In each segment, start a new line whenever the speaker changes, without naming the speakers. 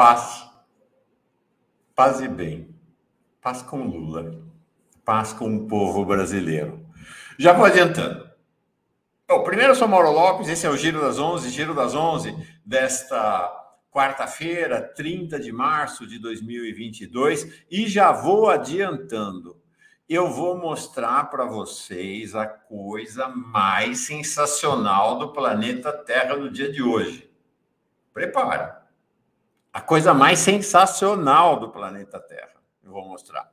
paz. Paz e bem. Paz com Lula. Paz com o povo brasileiro. Já vou adiantando. Bom, primeiro eu sou Mauro Lopes, esse é o Giro das 11, Giro das 11 desta quarta-feira, 30 de março de 2022, e já vou adiantando. Eu vou mostrar para vocês a coisa mais sensacional do planeta Terra no dia de hoje. Prepara. A coisa mais sensacional do planeta Terra. Eu vou mostrar.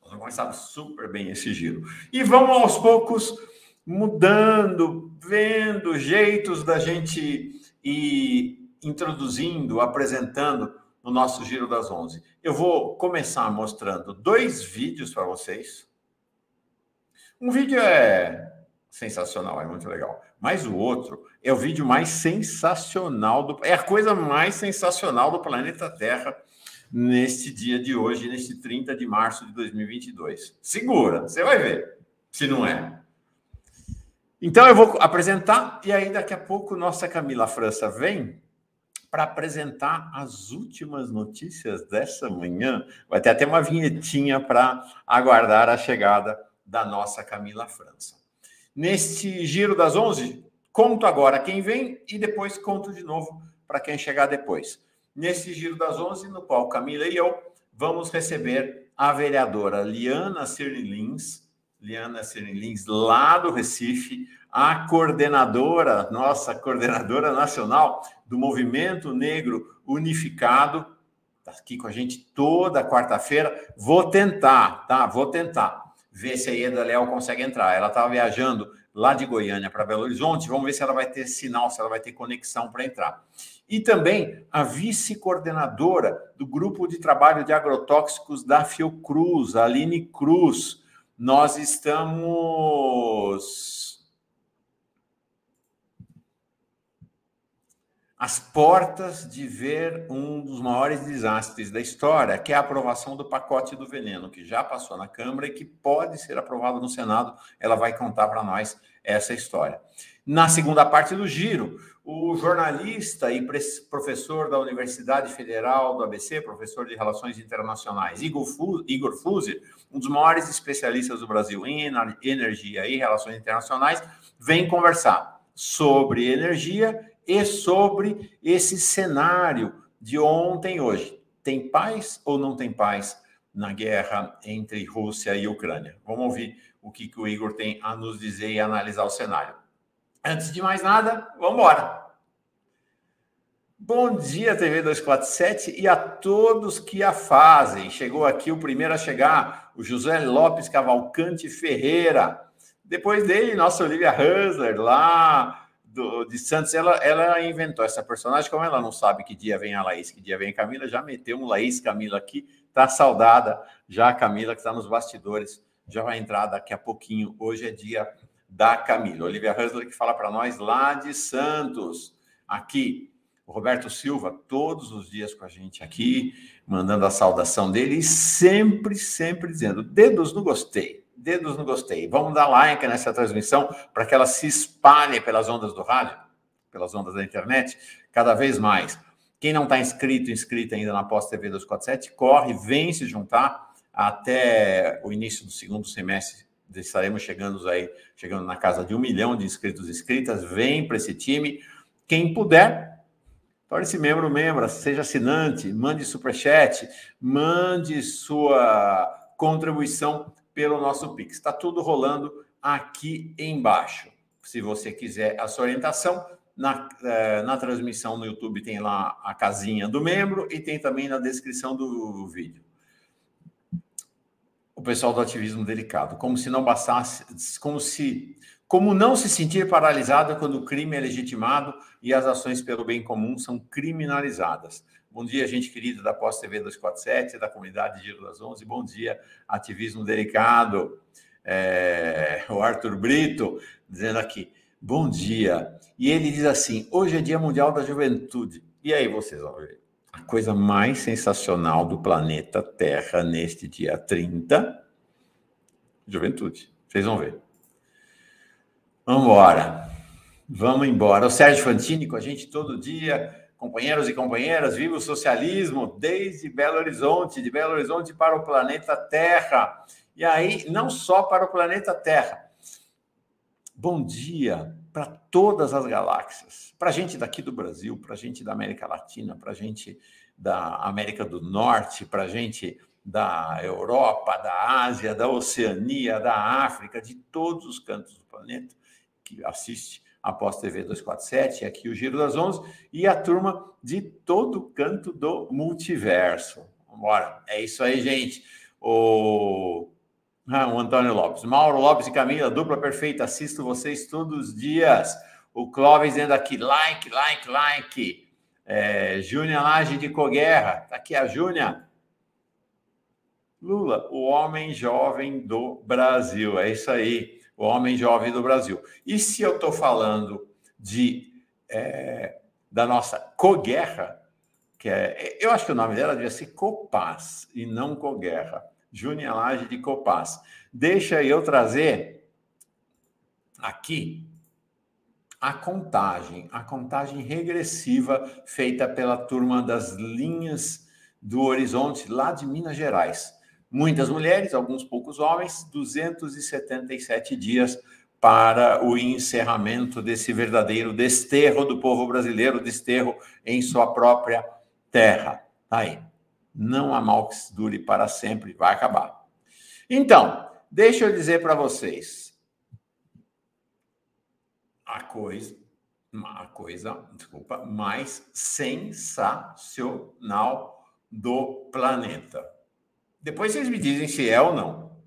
Nós vamos começar super bem esse giro. E vamos aos poucos mudando, vendo jeitos da gente ir introduzindo, apresentando no nosso Giro das Onze. Eu vou começar mostrando dois vídeos para vocês. Um vídeo é sensacional, é muito legal. Mas o outro é o vídeo mais sensacional do é a coisa mais sensacional do planeta Terra neste dia de hoje, neste 30 de março de 2022. Segura, você vai ver se não é. Então eu vou apresentar e aí daqui a pouco nossa Camila França vem para apresentar as últimas notícias dessa manhã. Vai ter até uma vinhetinha para aguardar a chegada da nossa Camila França. Neste giro das 11, conto agora quem vem e depois conto de novo para quem chegar depois. Nesse giro das 11, no qual Camila e eu vamos receber a vereadora Liana Cirne Lins, Liana Lins lá do Recife, a coordenadora, nossa coordenadora nacional do Movimento Negro Unificado, está aqui com a gente toda quarta-feira. Vou tentar, tá? Vou tentar ver se a Ieda Léo consegue entrar. Ela estava viajando lá de Goiânia para Belo Horizonte. Vamos ver se ela vai ter sinal, se ela vai ter conexão para entrar. E também a vice-coordenadora do grupo de trabalho de agrotóxicos da Fiocruz, Aline Cruz nós estamos às portas de ver um dos maiores desastres da história, que é a aprovação do pacote do veneno, que já passou na Câmara e que pode ser aprovado no Senado. Ela vai contar para nós essa história. Na segunda parte do giro, o jornalista e professor da Universidade Federal do ABC, professor de Relações Internacionais, Igor Fuser, um dos maiores especialistas do Brasil em energia e relações internacionais, vem conversar sobre energia e sobre esse cenário de ontem e hoje. Tem paz ou não tem paz na guerra entre Rússia e Ucrânia? Vamos ouvir o que, que o Igor tem a nos dizer e analisar o cenário. Antes de mais nada, vamos embora. Bom dia, TV 247 e a todos que a fazem. Chegou aqui o primeiro a chegar, o José Lopes Cavalcante Ferreira. Depois dele, nossa Olivia Hansler, lá do, de Santos. Ela, ela inventou essa personagem. Como ela não sabe que dia vem a Laís, que dia vem a Camila, já meteu um Laís Camila aqui. Tá saudada já a Camila, que está nos bastidores. Já vai entrar daqui a pouquinho. Hoje é dia da Camila. Olivia Hansler que fala para nós lá de Santos. Aqui, o Roberto Silva, todos os dias com a gente aqui, mandando a saudação dele e sempre, sempre dizendo: dedos no gostei, dedos no gostei. Vamos dar like nessa transmissão para que ela se espalhe pelas ondas do rádio, pelas ondas da internet, cada vez mais. Quem não está inscrito, inscrito ainda na Pós TV 247, corre, vem se juntar até o início do segundo semestre estaremos chegando aí, chegando na casa de um milhão de inscritos e inscritas. Vem para esse time. Quem puder, torne-se membro, membro, seja assinante, mande superchat, mande sua contribuição pelo nosso Pix. Está tudo rolando aqui embaixo. Se você quiser a sua orientação, na, eh, na transmissão no YouTube tem lá a casinha do membro e tem também na descrição do vídeo o pessoal do ativismo delicado, como se não bastasse, como se como não se sentir paralisada quando o crime é legitimado e as ações pelo bem comum são criminalizadas. Bom dia, gente querida da Pós TV 247, da comunidade Giro das Onze. Bom dia, ativismo delicado. É, o Arthur Brito dizendo aqui, bom dia. E ele diz assim: hoje é Dia Mundial da Juventude. E aí vocês vão ver a coisa mais sensacional do planeta Terra neste dia 30. Juventude. Vocês vão ver. Vamos embora. Vamos embora. O Sérgio Fantini com a gente todo dia, companheiros e companheiras, viva o socialismo desde Belo Horizonte, de Belo Horizonte para o planeta Terra. E aí, não só para o planeta Terra. Bom dia para todas as galáxias, para a gente daqui do Brasil, para a gente da América Latina, para a gente da América do Norte, para a gente da Europa, da Ásia, da Oceania, da África, de todos os cantos do planeta que assiste após TV 247, aqui o Giro das Onze, e a turma de todo canto do multiverso. Vambora. É isso aí, gente. O, ah, o Antônio Lopes. Mauro Lopes e Camila, dupla perfeita. Assisto vocês todos os dias. O Clóvis dentro aqui, like, like, like. É, Júnia Laje de Coguerra. Tá aqui a Júnia. Lula, o homem jovem do Brasil. É isso aí o homem jovem do Brasil. E se eu estou falando de é, da nossa coguerra, que é, eu acho que o nome dela devia ser Copaz e não Coguerra, Júnia Laje de Copaz. Deixa eu trazer aqui a contagem, a contagem regressiva feita pela turma das linhas do Horizonte, lá de Minas Gerais muitas mulheres, alguns poucos homens, 277 dias para o encerramento desse verdadeiro desterro do povo brasileiro, desterro em sua própria terra. Tá aí. Não há mal que dure para sempre, vai acabar. Então, deixa eu dizer para vocês a coisa, coisa, desculpa, mais sensacional do planeta. Depois vocês me dizem se é ou não.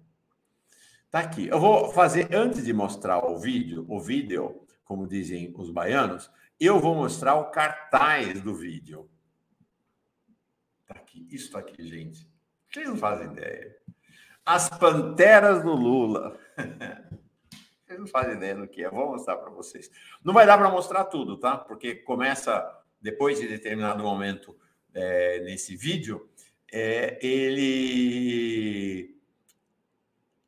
Tá aqui. Eu vou fazer antes de mostrar o vídeo, o vídeo, como dizem os baianos, eu vou mostrar o cartaz do vídeo. Tá aqui, isso tá aqui, gente. Vocês não fazem ideia. As panteras do Lula. Vocês não fazem ideia do que é. Vou mostrar para vocês. Não vai dar para mostrar tudo, tá? Porque começa depois de determinado momento é, nesse vídeo é, ele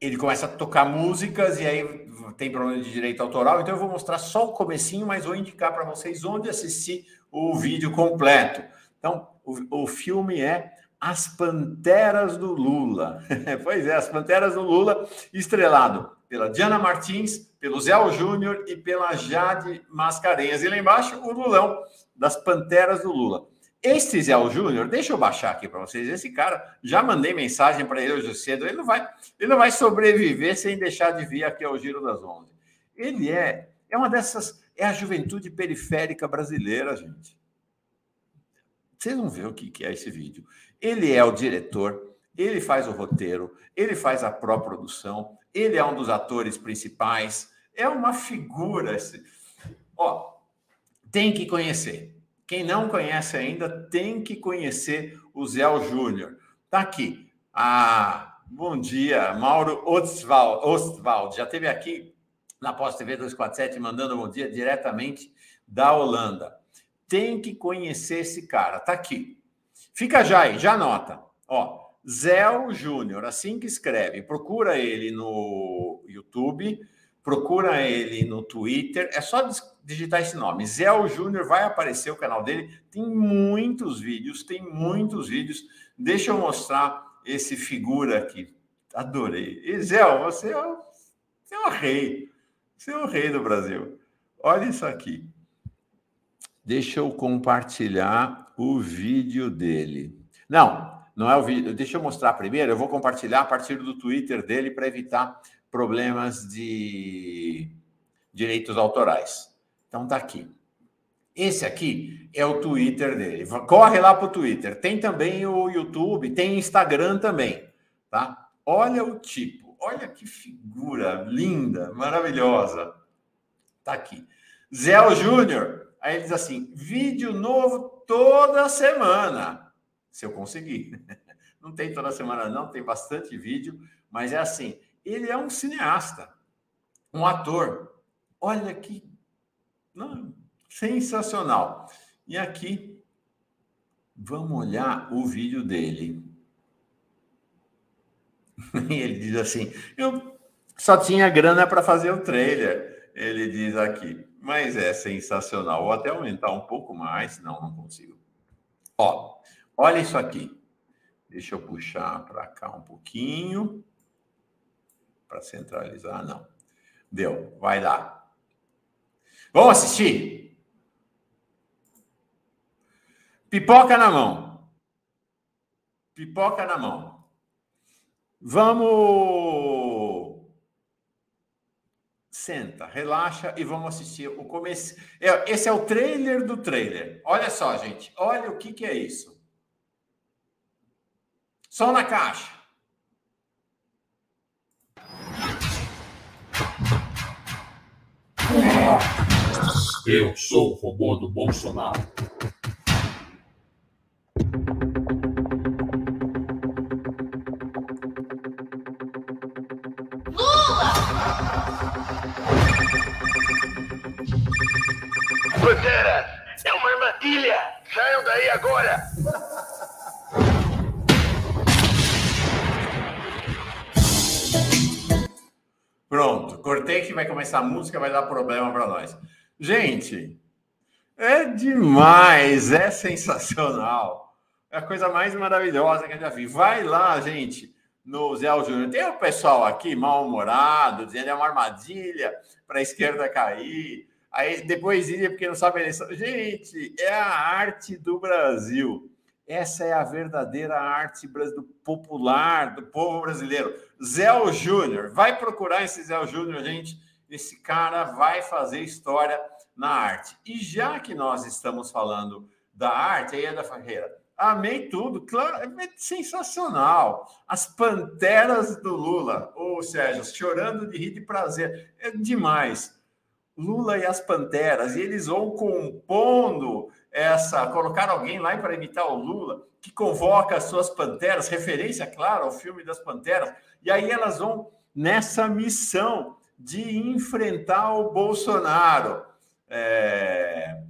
ele começa a tocar músicas e aí tem problema de direito autoral. Então eu vou mostrar só o comecinho, mas vou indicar para vocês onde assistir o vídeo completo. Então o, o filme é As Panteras do Lula. pois é, As Panteras do Lula, estrelado pela Diana Martins, pelo Zé Júnior e pela Jade Mascarenhas. E lá embaixo o Lulão das Panteras do Lula. Este Zé Júnior, deixa eu baixar aqui para vocês. Esse cara, já mandei mensagem para ele hoje cedo. Ele não vai, ele não vai sobreviver sem deixar de vir aqui ao Giro das Onze. Ele é, é uma dessas, é a juventude periférica brasileira, gente. Vocês vão ver o que, é esse vídeo. Ele é o diretor, ele faz o roteiro, ele faz a pró-produção, ele é um dos atores principais. É uma figura. Esse... Ó, tem que conhecer. Quem não conhece ainda tem que conhecer o Zé Júnior. Está aqui. Ah, bom dia, Mauro Ostwald. Ostwald. Já esteve aqui na Pós TV 247 mandando bom dia diretamente da Holanda. Tem que conhecer esse cara. Está aqui. Fica já aí, já anota. Ó, Zé Júnior, assim que escreve. Procura ele no YouTube procura ele no Twitter, é só digitar esse nome. Zé Júnior vai aparecer o canal dele. Tem muitos vídeos, tem muitos vídeos. Deixa eu mostrar esse figura aqui. Adorei. E Zé, você é, o, você é o rei. Você é o rei do Brasil. Olha isso aqui. Deixa eu compartilhar o vídeo dele. Não, não é o vídeo. Deixa eu mostrar primeiro. Eu vou compartilhar a partir do Twitter dele para evitar problemas de direitos autorais. Então tá aqui. Esse aqui é o Twitter dele. Corre lá para o Twitter. Tem também o YouTube, tem Instagram também, tá? Olha o tipo, olha que figura linda, maravilhosa. Tá aqui. Zé Júnior. Aí ele diz assim: vídeo novo toda semana. Se eu conseguir. Não tem toda semana, não, tem bastante vídeo, mas é assim ele é um cineasta, um ator. Olha que não, sensacional. E aqui, vamos olhar o vídeo dele. Ele diz assim: eu só tinha grana para fazer o trailer. Ele diz aqui, mas é sensacional. Vou até aumentar um pouco mais, não, não consigo. Ó, olha isso aqui. Deixa eu puxar para cá um pouquinho. Para centralizar, não. Deu, vai dar. Vamos assistir? Pipoca na mão. Pipoca na mão. Vamos. Senta, relaxa e vamos assistir o começo. É, esse é o trailer do trailer. Olha só, gente. Olha o que, que é isso. Som na caixa.
Eu sou o robô do Bolsonaro.
Lula! Pantera, é uma armadilha! Saiam daí agora!
Pronto, cortei que vai começar a música, vai dar problema para nós. Gente, é demais, é sensacional. É a coisa mais maravilhosa que eu já vi. Vai lá, gente, no Zé Júnior. Tem o pessoal aqui mal-humorado, dizendo é uma armadilha para a esquerda cair. Aí depois ia porque não sabe eleição. Gente, é a arte do Brasil. Essa é a verdadeira arte do popular, do povo brasileiro. Zé Júnior, vai procurar esse Zé Júnior, gente. Esse cara vai fazer história na arte. E já que nós estamos falando da arte, aí é da Ferreira. Amei tudo, claro, é sensacional. As panteras do Lula, ou seja, chorando de rir de prazer, é demais. Lula e as panteras, e eles vão compondo essa, colocar alguém lá para imitar o Lula, que convoca as suas panteras, referência, claro, ao filme das panteras, e aí elas vão nessa missão de enfrentar o Bolsonaro. É...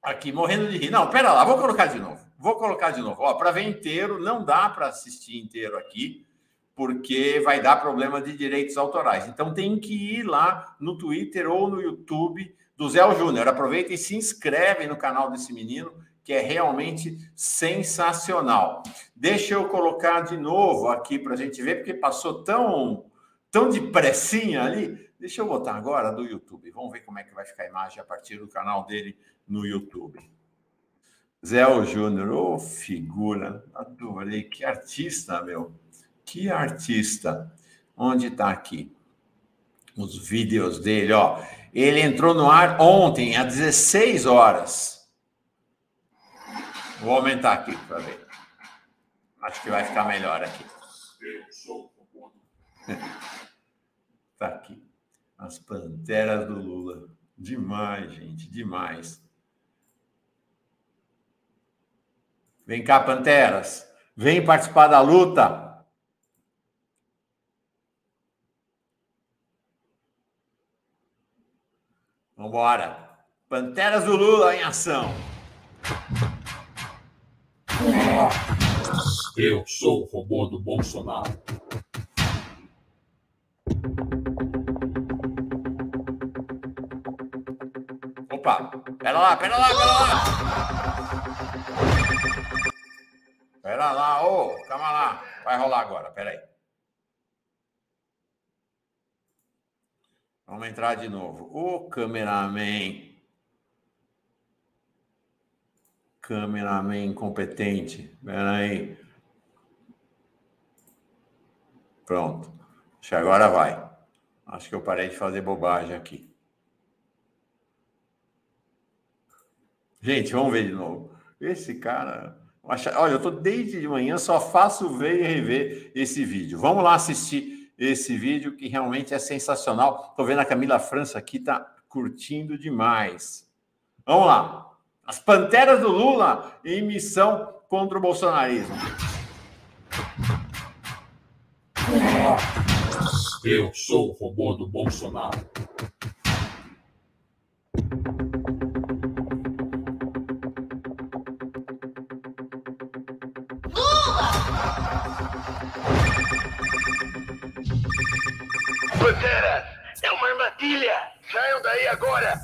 Aqui, morrendo de rir. Não, pera lá, vou colocar de novo. Vou colocar de novo. Para ver inteiro, não dá para assistir inteiro aqui, porque vai dar problema de direitos autorais. Então tem que ir lá no Twitter ou no YouTube do Zé Júnior. Aproveita e se inscreve no canal desse menino, que é realmente sensacional. Deixa eu colocar de novo aqui para a gente ver, porque passou tão, tão depressinha ali. Deixa eu botar agora do YouTube. Vamos ver como é que vai ficar a imagem a partir do canal dele no YouTube. Zé Júnior, ô oh, figura, adorei, que artista, meu, que artista. Onde está aqui? Os vídeos dele, ó. Ele entrou no ar ontem, às 16 horas. Vou aumentar aqui para ver. Acho que vai ficar melhor aqui. Está aqui. As Panteras do Lula. Demais, gente, demais. Vem cá, Panteras. Vem participar da luta. Vambora. Panteras do Lula em ação.
Eu sou o robô do Bolsonaro.
Opa, pera lá, pera lá, pera lá. Pera lá, ô, oh, calma lá. Vai rolar agora, pera aí. Vamos entrar de novo. O cameraman. Cameraman incompetente. Espera aí. Pronto. Acho que agora vai. Acho que eu parei de fazer bobagem aqui. Gente, vamos ver de novo. Esse cara. Olha, eu estou desde de manhã, só faço ver e rever esse vídeo. Vamos lá assistir esse vídeo que realmente é sensacional. Estou vendo a Camila França aqui, está curtindo demais. Vamos lá. As Panteras do Lula em missão contra o bolsonarismo.
Eu sou o robô do Bolsonaro.
Daí agora!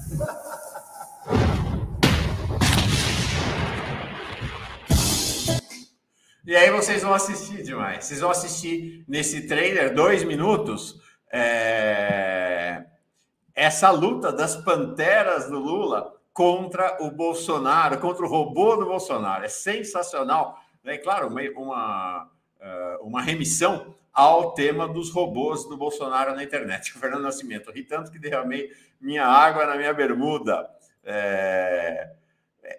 E aí vocês vão assistir demais. Vocês vão assistir nesse trailer, dois minutos, é... essa luta das panteras do Lula contra o Bolsonaro, contra o robô do Bolsonaro. É sensacional. É claro, uma, uma, é, uma remissão ao tema dos robôs do Bolsonaro na internet. O Fernando Nascimento, ri tanto que derramei minha água na minha bermuda. É...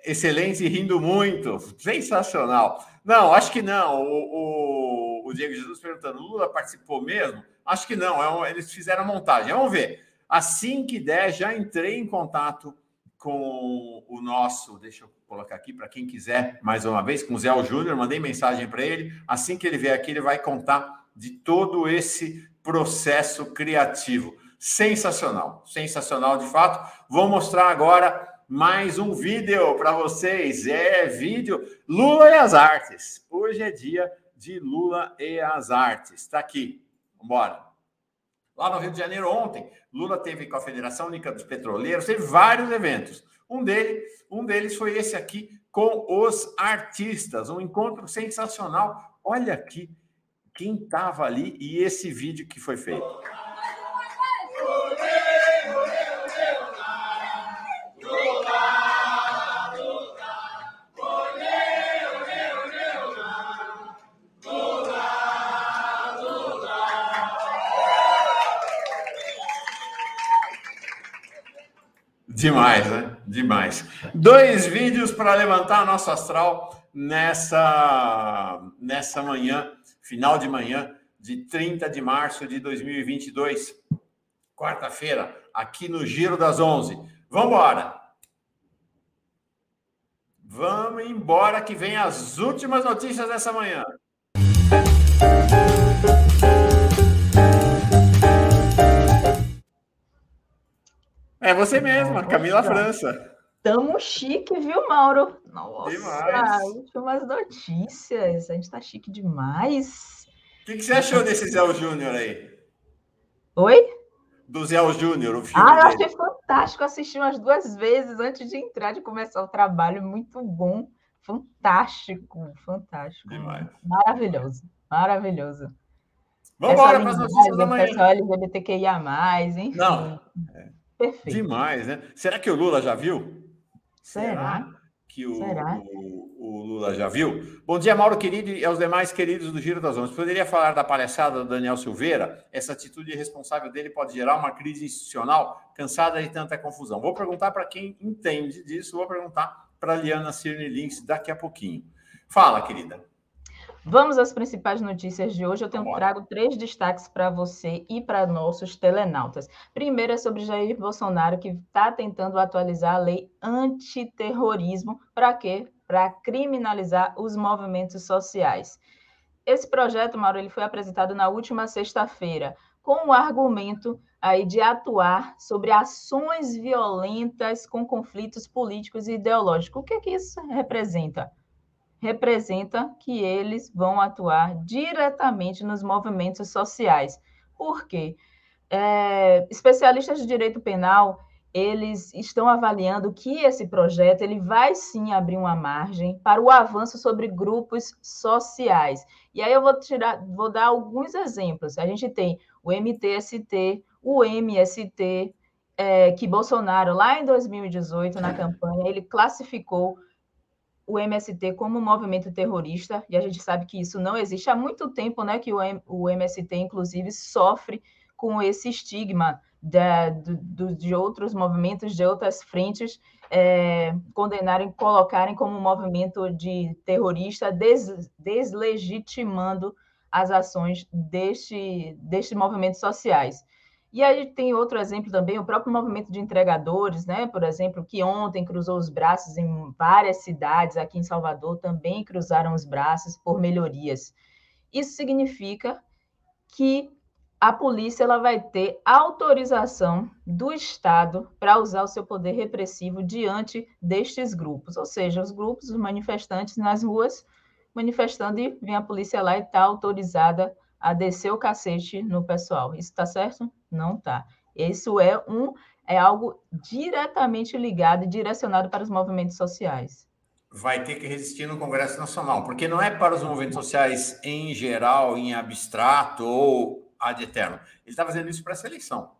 Excelente, rindo muito. Sensacional. Não, acho que não. O, o, o Diego Jesus perguntando, Lula participou mesmo? Acho que não. É um, eles fizeram a montagem. Vamos ver. Assim que der, já entrei em contato com o nosso, deixa eu colocar aqui para quem quiser, mais uma vez, com o Zé Júnior, mandei mensagem para ele. Assim que ele vier aqui, ele vai contar de todo esse processo criativo. Sensacional, sensacional de fato. Vou mostrar agora mais um vídeo para vocês. É vídeo Lula e as artes. Hoje é dia de Lula e as artes. Está aqui. Vamos embora. Lá no Rio de Janeiro, ontem, Lula teve com a Federação Única dos Petroleiros, teve vários eventos. Um, dele, um deles foi esse aqui com os artistas, um encontro sensacional. Olha aqui quem estava ali e esse vídeo que foi feito. Demais, né? Demais. Dois vídeos para levantar nosso astral nessa, nessa manhã, final de manhã de 30 de março de 2022, quarta-feira, aqui no Giro das 11. Vamos embora! Vamos embora que vem as últimas notícias dessa manhã. É você mesma, Camila França.
Tamo chique, viu, Mauro? Nossa, demais. últimas notícias. A gente tá chique demais.
O que, que você achou desse Zé Júnior aí?
Oi?
Do Zé Júnior, o filme.
Ah, eu
dele.
achei fantástico. Assisti umas duas vezes antes de entrar, de começar o trabalho. Muito bom. Fantástico, fantástico. Demais. Maravilhoso, maravilhoso.
Vamos embora para as notícias da manhã.
Pessoal LGBTQIA+, enfim.
Não, é. Perfeito. Demais, né? Será que o Lula já viu?
Será? Será
que o, o, o, Lula já viu? Bom dia, Mauro querido e aos demais queridos do Giro das Onze. Poderia falar da palhaçada do Daniel Silveira? Essa atitude irresponsável dele pode gerar uma crise institucional cansada de tanta confusão. Vou perguntar para quem entende disso, vou perguntar para a Liana Cirne Links daqui a pouquinho. Fala, querida.
Vamos às principais notícias de hoje. Eu tenho trago três destaques para você e para nossos telenautas. Primeiro é sobre Jair Bolsonaro, que está tentando atualizar a lei antiterrorismo. Para quê? Para criminalizar os movimentos sociais. Esse projeto, Mauro, ele foi apresentado na última sexta-feira, com o argumento aí de atuar sobre ações violentas com conflitos políticos e ideológicos. O que, é que isso representa? Representa que eles vão atuar diretamente nos movimentos sociais. Por quê? É, especialistas de direito penal eles estão avaliando que esse projeto ele vai sim abrir uma margem para o avanço sobre grupos sociais. E aí eu vou tirar, vou dar alguns exemplos. A gente tem o MTST, o MST, é, que Bolsonaro lá em 2018 na campanha ele classificou o MST como movimento terrorista, e a gente sabe que isso não existe há muito tempo, né, que o, o MST, inclusive, sofre com esse estigma da, do, de outros movimentos, de outras frentes, é, condenarem, colocarem como movimento de terrorista, des, deslegitimando as ações deste, destes movimentos sociais. E aí tem outro exemplo também, o próprio movimento de entregadores, né? Por exemplo, que ontem cruzou os braços em várias cidades aqui em Salvador, também cruzaram os braços por melhorias. Isso significa que a polícia ela vai ter autorização do Estado para usar o seu poder repressivo diante destes grupos, ou seja, os grupos, os manifestantes nas ruas manifestando e vem a polícia lá e está autorizada a descer o cacete no pessoal. Isso está certo? Não tá. Isso é um é algo diretamente ligado e direcionado para os movimentos sociais.
Vai ter que resistir no Congresso Nacional, porque não é para os movimentos sociais em geral, em abstrato ou ad eterno. Ele está fazendo isso para essa eleição.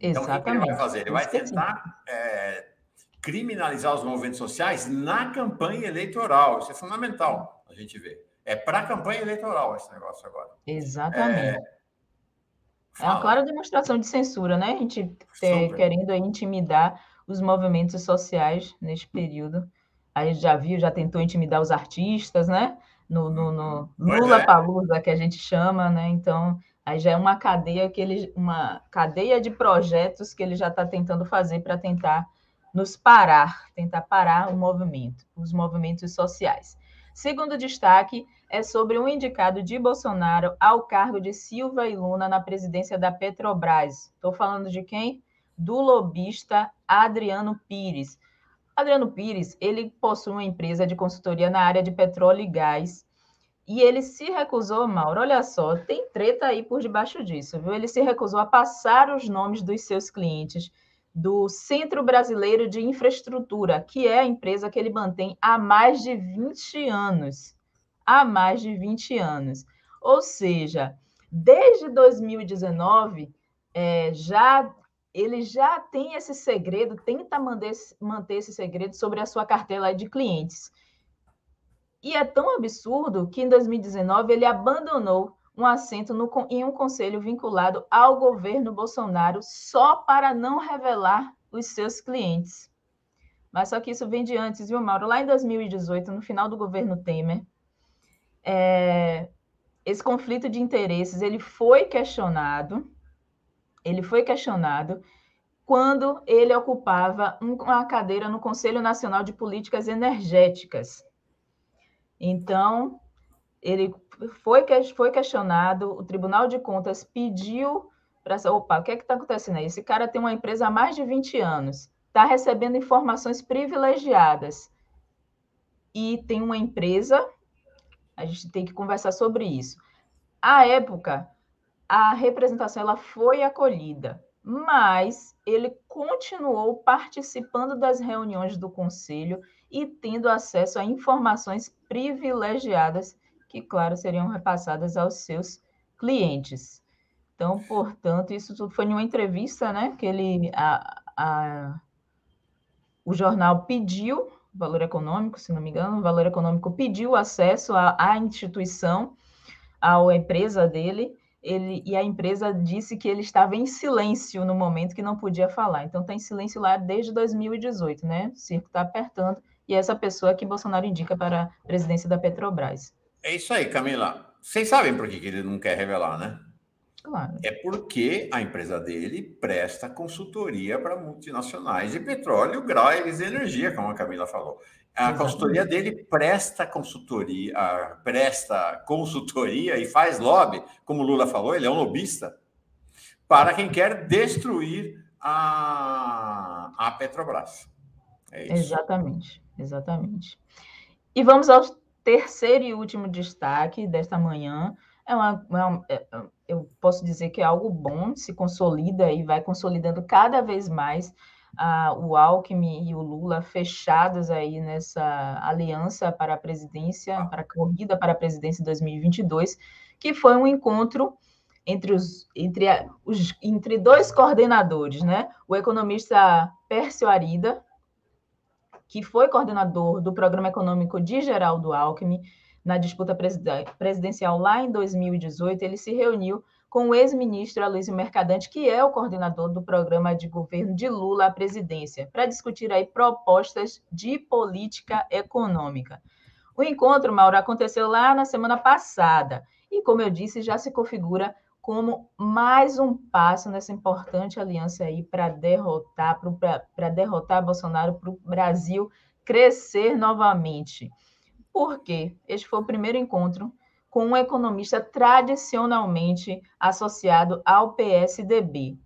Então, o que ele vai fazer? Ele vai tentar é, criminalizar os movimentos sociais na campanha eleitoral. Isso é fundamental a gente ver. É para a campanha eleitoral esse negócio agora.
Exatamente. É, é uma clara demonstração de censura, né? A gente ter, querendo intimidar os movimentos sociais neste período. A gente já viu, já tentou intimidar os artistas, né? No, no, no Lula é. Palusa, que a gente chama, né? Então, aí já é uma cadeia que ele, uma cadeia de projetos que ele já está tentando fazer para tentar nos parar, tentar parar o movimento, os movimentos sociais. Segundo destaque é sobre um indicado de Bolsonaro ao cargo de Silva e Luna na presidência da Petrobras. Estou falando de quem? Do lobista Adriano Pires. Adriano Pires, ele possui uma empresa de consultoria na área de petróleo e gás. E ele se recusou, Mauro, olha só, tem treta aí por debaixo disso, viu? Ele se recusou a passar os nomes dos seus clientes do Centro Brasileiro de Infraestrutura, que é a empresa que ele mantém há mais de 20 anos. Há mais de 20 anos. Ou seja, desde 2019, é, já ele já tem esse segredo, tenta manter, manter esse segredo sobre a sua cartela de clientes. E é tão absurdo que em 2019 ele abandonou um assento no, em um conselho vinculado ao governo Bolsonaro só para não revelar os seus clientes. Mas só que isso vem de antes, viu, Mauro? Lá em 2018, no final do governo Temer, é, esse conflito de interesses ele foi questionado, ele foi questionado quando ele ocupava uma cadeira no Conselho Nacional de Políticas Energéticas. Então, ele foi, foi questionado, o Tribunal de Contas pediu para opa, o que é está acontecendo aí? Esse cara tem uma empresa há mais de 20 anos, está recebendo informações privilegiadas e tem uma empresa, a gente tem que conversar sobre isso. À época, a representação ela foi acolhida, mas ele continuou participando das reuniões do conselho e tendo acesso a informações privilegiadas que, claro, seriam repassadas aos seus clientes. Então, portanto, isso tudo foi em uma entrevista, né, que ele, a, a, o jornal pediu, Valor Econômico, se não me engano, o Valor Econômico pediu acesso à, à instituição, à empresa dele, ele, e a empresa disse que ele estava em silêncio no momento que não podia falar. Então, está em silêncio lá desde 2018, né? O circo está apertando, e essa pessoa que Bolsonaro indica para a presidência da Petrobras.
É isso aí, Camila. Vocês sabem por que ele não quer revelar, né?
Claro.
É porque a empresa dele presta consultoria para multinacionais de petróleo, gás e energia, como a Camila falou. A Exatamente. consultoria dele presta consultoria, presta consultoria e faz lobby, como o Lula falou, ele é um lobista, para quem quer destruir a, a Petrobras.
É exatamente, exatamente. E vamos aos terceiro e último destaque desta manhã é uma, é uma, é, eu posso dizer que é algo bom, se consolida e vai consolidando cada vez mais ah, o Alckmin e o Lula fechados aí nessa aliança para a presidência, para a corrida para a presidência em 2022, que foi um encontro entre os entre, os, entre dois coordenadores, né? O economista Pércio Arida, que foi coordenador do Programa Econômico de Geraldo Alckmin, na disputa presidencial lá em 2018, ele se reuniu com o ex-ministro Aloysio Mercadante, que é o coordenador do programa de governo de Lula à presidência, para discutir aí propostas de política econômica. O encontro, Mauro, aconteceu lá na semana passada e, como eu disse, já se configura como mais um passo nessa importante aliança aí para derrotar para derrotar Bolsonaro para o Brasil crescer novamente. Por quê? Este foi o primeiro encontro com um economista tradicionalmente associado ao PSDB.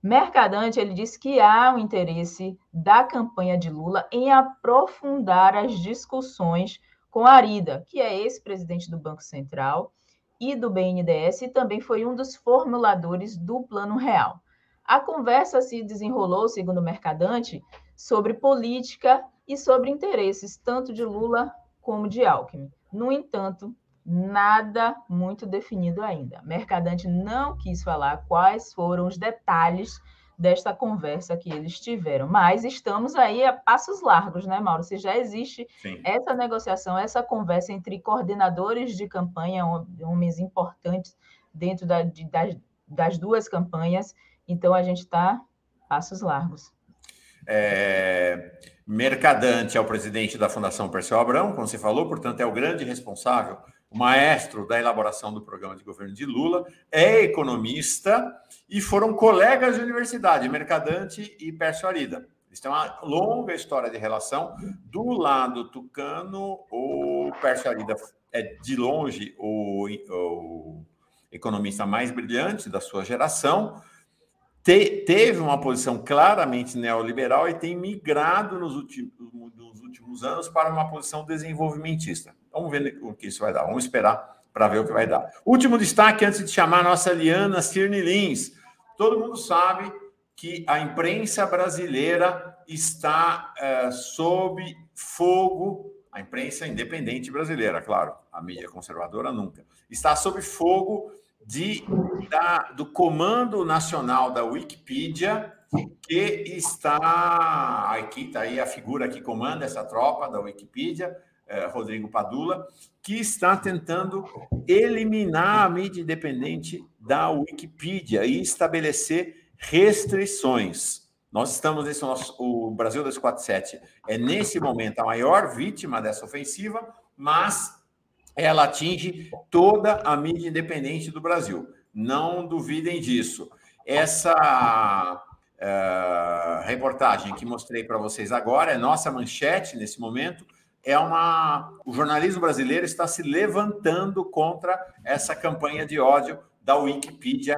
Mercadante, ele disse que há um interesse da campanha de Lula em aprofundar as discussões com Arida, que é ex-presidente do Banco Central, e do BNDES e também foi um dos formuladores do Plano Real. A conversa se desenrolou, segundo o Mercadante, sobre política e sobre interesses tanto de Lula como de Alckmin. No entanto, nada muito definido ainda. Mercadante não quis falar quais foram os detalhes desta conversa que eles tiveram, mas estamos aí a passos largos, né, Mauro? Se já existe Sim. essa negociação, essa conversa entre coordenadores de campanha, homens importantes dentro da, de, das, das duas campanhas, então a gente está passos largos.
É, Mercadante é o presidente da Fundação Perseu Abrão, como você falou, portanto, é o grande responsável o maestro da elaboração do programa de governo de Lula, é economista e foram colegas de universidade, Mercadante e Pércio Arida. Eles têm uma longa história de relação. Do lado tucano, o Pércio Arida é, de longe, o, o economista mais brilhante da sua geração, te, teve uma posição claramente neoliberal e tem migrado nos últimos, nos últimos anos para uma posição desenvolvimentista. Vamos ver o que isso vai dar. Vamos esperar para ver o que vai dar. Último destaque antes de chamar a nossa Liana Cirne Lins. Todo mundo sabe que a imprensa brasileira está é, sob fogo, a imprensa independente brasileira, claro, a mídia conservadora nunca, está sob fogo de, da, do Comando Nacional da Wikipedia, que está. Aqui está aí a figura que comanda essa tropa da Wikipedia, eh, Rodrigo Padula, que está tentando eliminar a mídia independente da Wikipedia e estabelecer restrições. Nós estamos nesse nosso, o Brasil 247 é nesse momento a maior vítima dessa ofensiva, mas ela atinge toda a mídia independente do Brasil. Não duvidem disso. Essa uh, reportagem que mostrei para vocês agora é nossa manchete nesse momento é uma. O jornalismo brasileiro está se levantando contra essa campanha de ódio da Wikipedia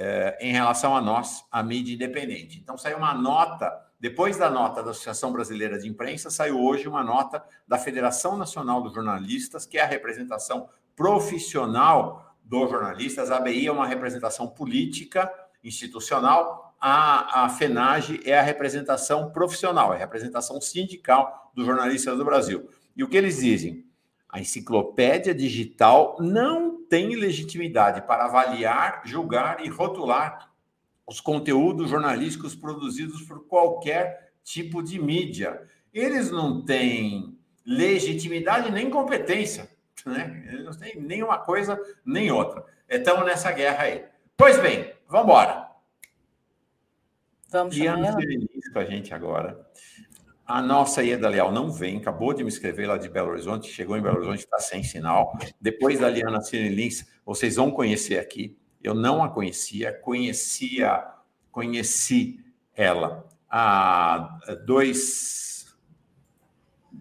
eh, em relação a nós, a mídia independente. Então, saiu uma nota, depois da nota da Associação Brasileira de Imprensa, saiu hoje uma nota da Federação Nacional dos Jornalistas, que é a representação profissional dos jornalistas. A ABI é uma representação política, institucional, a, a FENAGE é a representação profissional, é a representação sindical dos jornalistas do Brasil. E o que eles dizem? A enciclopédia digital não tem legitimidade para avaliar, julgar e rotular os conteúdos jornalísticos produzidos por qualquer tipo de mídia. Eles não têm legitimidade nem competência, né? Eles não têm nenhuma coisa nem outra. Estamos nessa guerra aí. Pois bem, vamos embora. Vamos Diana ela? com a gente agora. A nossa Ieda Leal não vem, acabou de me escrever lá de Belo Horizonte, chegou em Belo Horizonte, está sem sinal. Depois da Liana Lins, vocês vão conhecer aqui. Eu não a conhecia, conhecia, conheci ela há dois,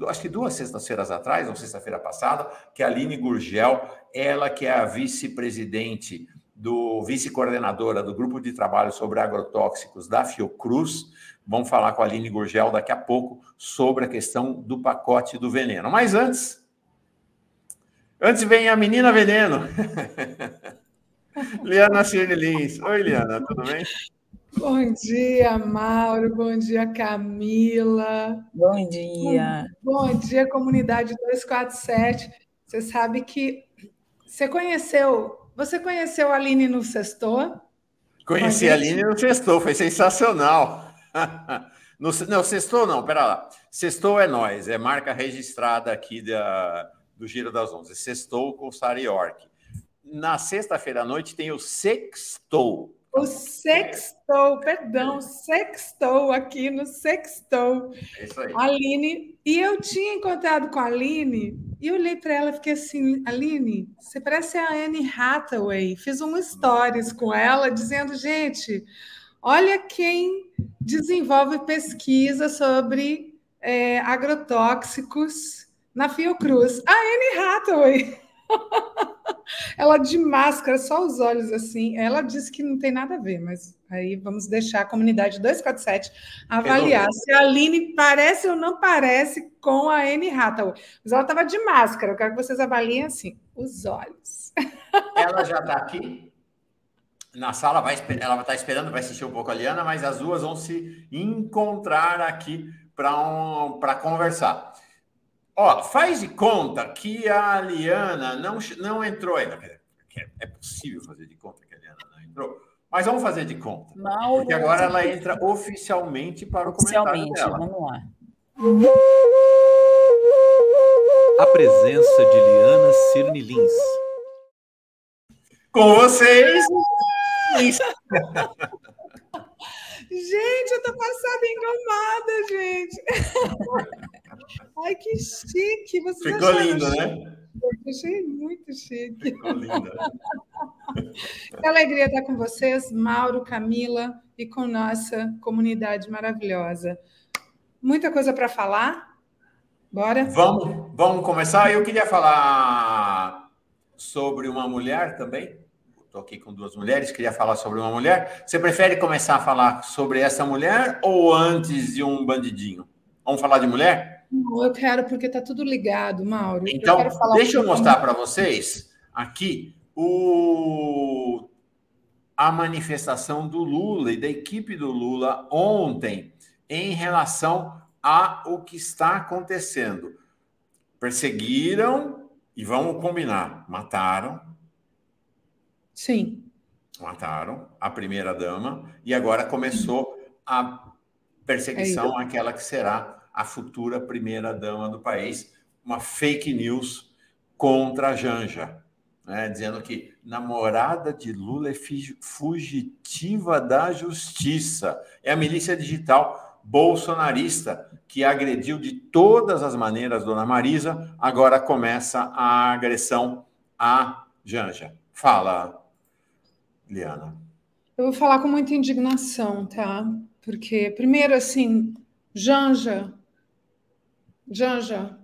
acho que duas sextas-feiras atrás, ou sexta-feira passada, que a Aline Gurgel, ela que é a vice-presidente do vice-coordenadora do grupo de trabalho sobre agrotóxicos da Fiocruz. Vamos falar com a Aline Gurgel daqui a pouco sobre a questão do pacote do veneno. Mas antes, antes vem a menina veneno. Liana Cirne Lins. Oi, Liana, tudo bem?
Bom dia, Mauro. Bom dia, Camila.
Bom dia.
Bom, bom dia, comunidade 247. Você sabe que você conheceu você conheceu a Aline no Sextou?
Conheci a Aline no Sextou, foi sensacional. no, não, Sextou não, pera lá. Sextou é nós, é marca registrada aqui da, do Giro das Onze. Sextou com Sara York. Na sexta-feira à noite tem o Sextou.
O sextou, perdão, sextou aqui no sextou. É isso aí. Aline, e eu tinha encontrado com a Aline e eu olhei para ela e fiquei assim, Aline, você parece a Anne Hathaway. Fiz um stories com ela dizendo, gente, olha quem desenvolve pesquisa sobre é, agrotóxicos na Fiocruz. A Anne Hathaway. ela de máscara, só os olhos assim. Ela disse que não tem nada a ver, mas aí vamos deixar a comunidade 247 avaliar se a Aline parece ou não parece com a Anne Hathaway. Mas ela estava de máscara. Eu quero que vocês avaliem assim, os olhos.
Ela já está aqui? na sala, vai, ela vai estar esperando, vai assistir um pouco a Liana, mas as duas vão se encontrar aqui para um, conversar. Ó, faz de conta que a Liana não, não entrou ainda. É possível fazer de conta que a Liana não entrou. Mas vamos fazer de conta. Mauro, porque agora ela entra oficialmente para o comentário dela.
Vamos lá. A presença de Liana Cirne Lins.
Com vocês,
gente, eu tô passada engomada, gente. Ai, que chique.
Vocês Ficou lindo, né?
Eu achei muito chique. Ficou linda. Que alegria estar com vocês, Mauro, Camila, e com nossa comunidade maravilhosa. Muita coisa para falar? Bora?
Vamos, vamos começar. Eu queria falar sobre uma mulher também estou aqui com duas mulheres, queria falar sobre uma mulher. Você prefere começar a falar sobre essa mulher ou antes de um bandidinho? Vamos falar de mulher?
Não, eu quero, porque está tudo ligado, Mauro.
Então, eu deixa um eu mostrar para vocês aqui o... a manifestação do Lula e da equipe do Lula ontem em relação a o que está acontecendo. Perseguiram, e vamos combinar, mataram,
Sim.
Mataram a primeira dama e agora começou a perseguição é àquela que será a futura primeira dama do país, uma fake news contra a Janja, né, dizendo que namorada de Lula é fugitiva da justiça. É a milícia digital bolsonarista que agrediu de todas as maneiras Dona Marisa, agora começa a agressão à Janja. Fala, Liana?
Eu vou falar com muita indignação, tá? Porque, primeiro, assim, Janja, Janja,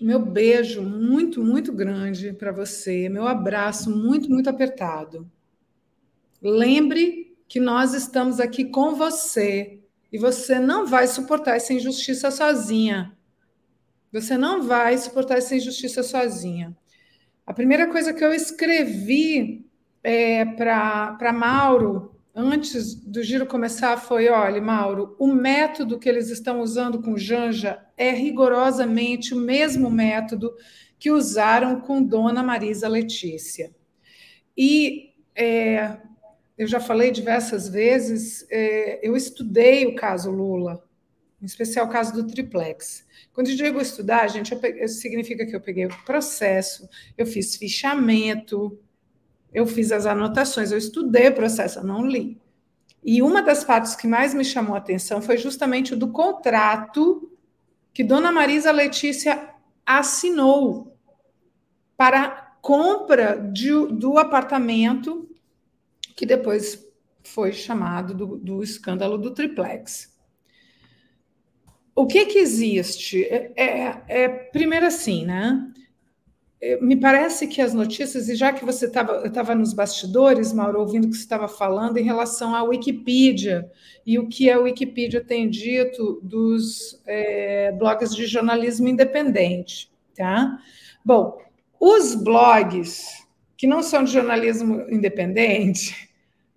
meu beijo muito, muito grande para você, meu abraço muito, muito apertado. Lembre que nós estamos aqui com você e você não vai suportar essa injustiça sozinha. Você não vai suportar essa injustiça sozinha. A primeira coisa que eu escrevi é, para Mauro, antes do giro começar, foi: olha, Mauro, o método que eles estão usando com Janja é rigorosamente o mesmo método que usaram com Dona Marisa Letícia. E é, eu já falei diversas vezes, é, eu estudei o caso Lula, em especial o caso do triplex. Quando eu digo estudar, gente, peguei, significa que eu peguei o processo, eu fiz fichamento, eu fiz as anotações, eu estudei o processo, eu não li. E uma das partes que mais me chamou a atenção foi justamente o do contrato que Dona Marisa Letícia assinou para compra de, do apartamento que depois foi chamado do, do escândalo do triplex. O que que existe? É, é, é primeiro assim, né? Me parece que as notícias, e já que você estava nos bastidores, Mauro, ouvindo o que você estava falando em relação à Wikipedia e o que a Wikipedia tem dito dos é, blogs de jornalismo independente, tá? Bom, os blogs que não são de jornalismo independente,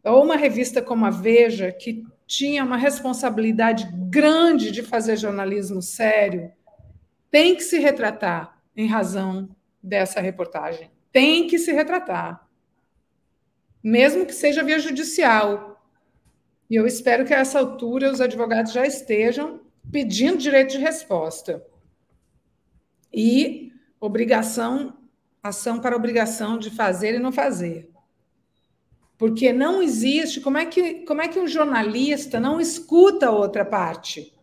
ou uma revista como a Veja, que tinha uma responsabilidade grande de fazer jornalismo sério, tem que se retratar em razão dessa reportagem. Tem que se retratar, mesmo que seja via judicial. E eu espero que a essa altura os advogados já estejam pedindo direito de resposta. E obrigação, ação para obrigação de fazer e não fazer. Porque não existe, como é que, como é que um jornalista não escuta a outra parte?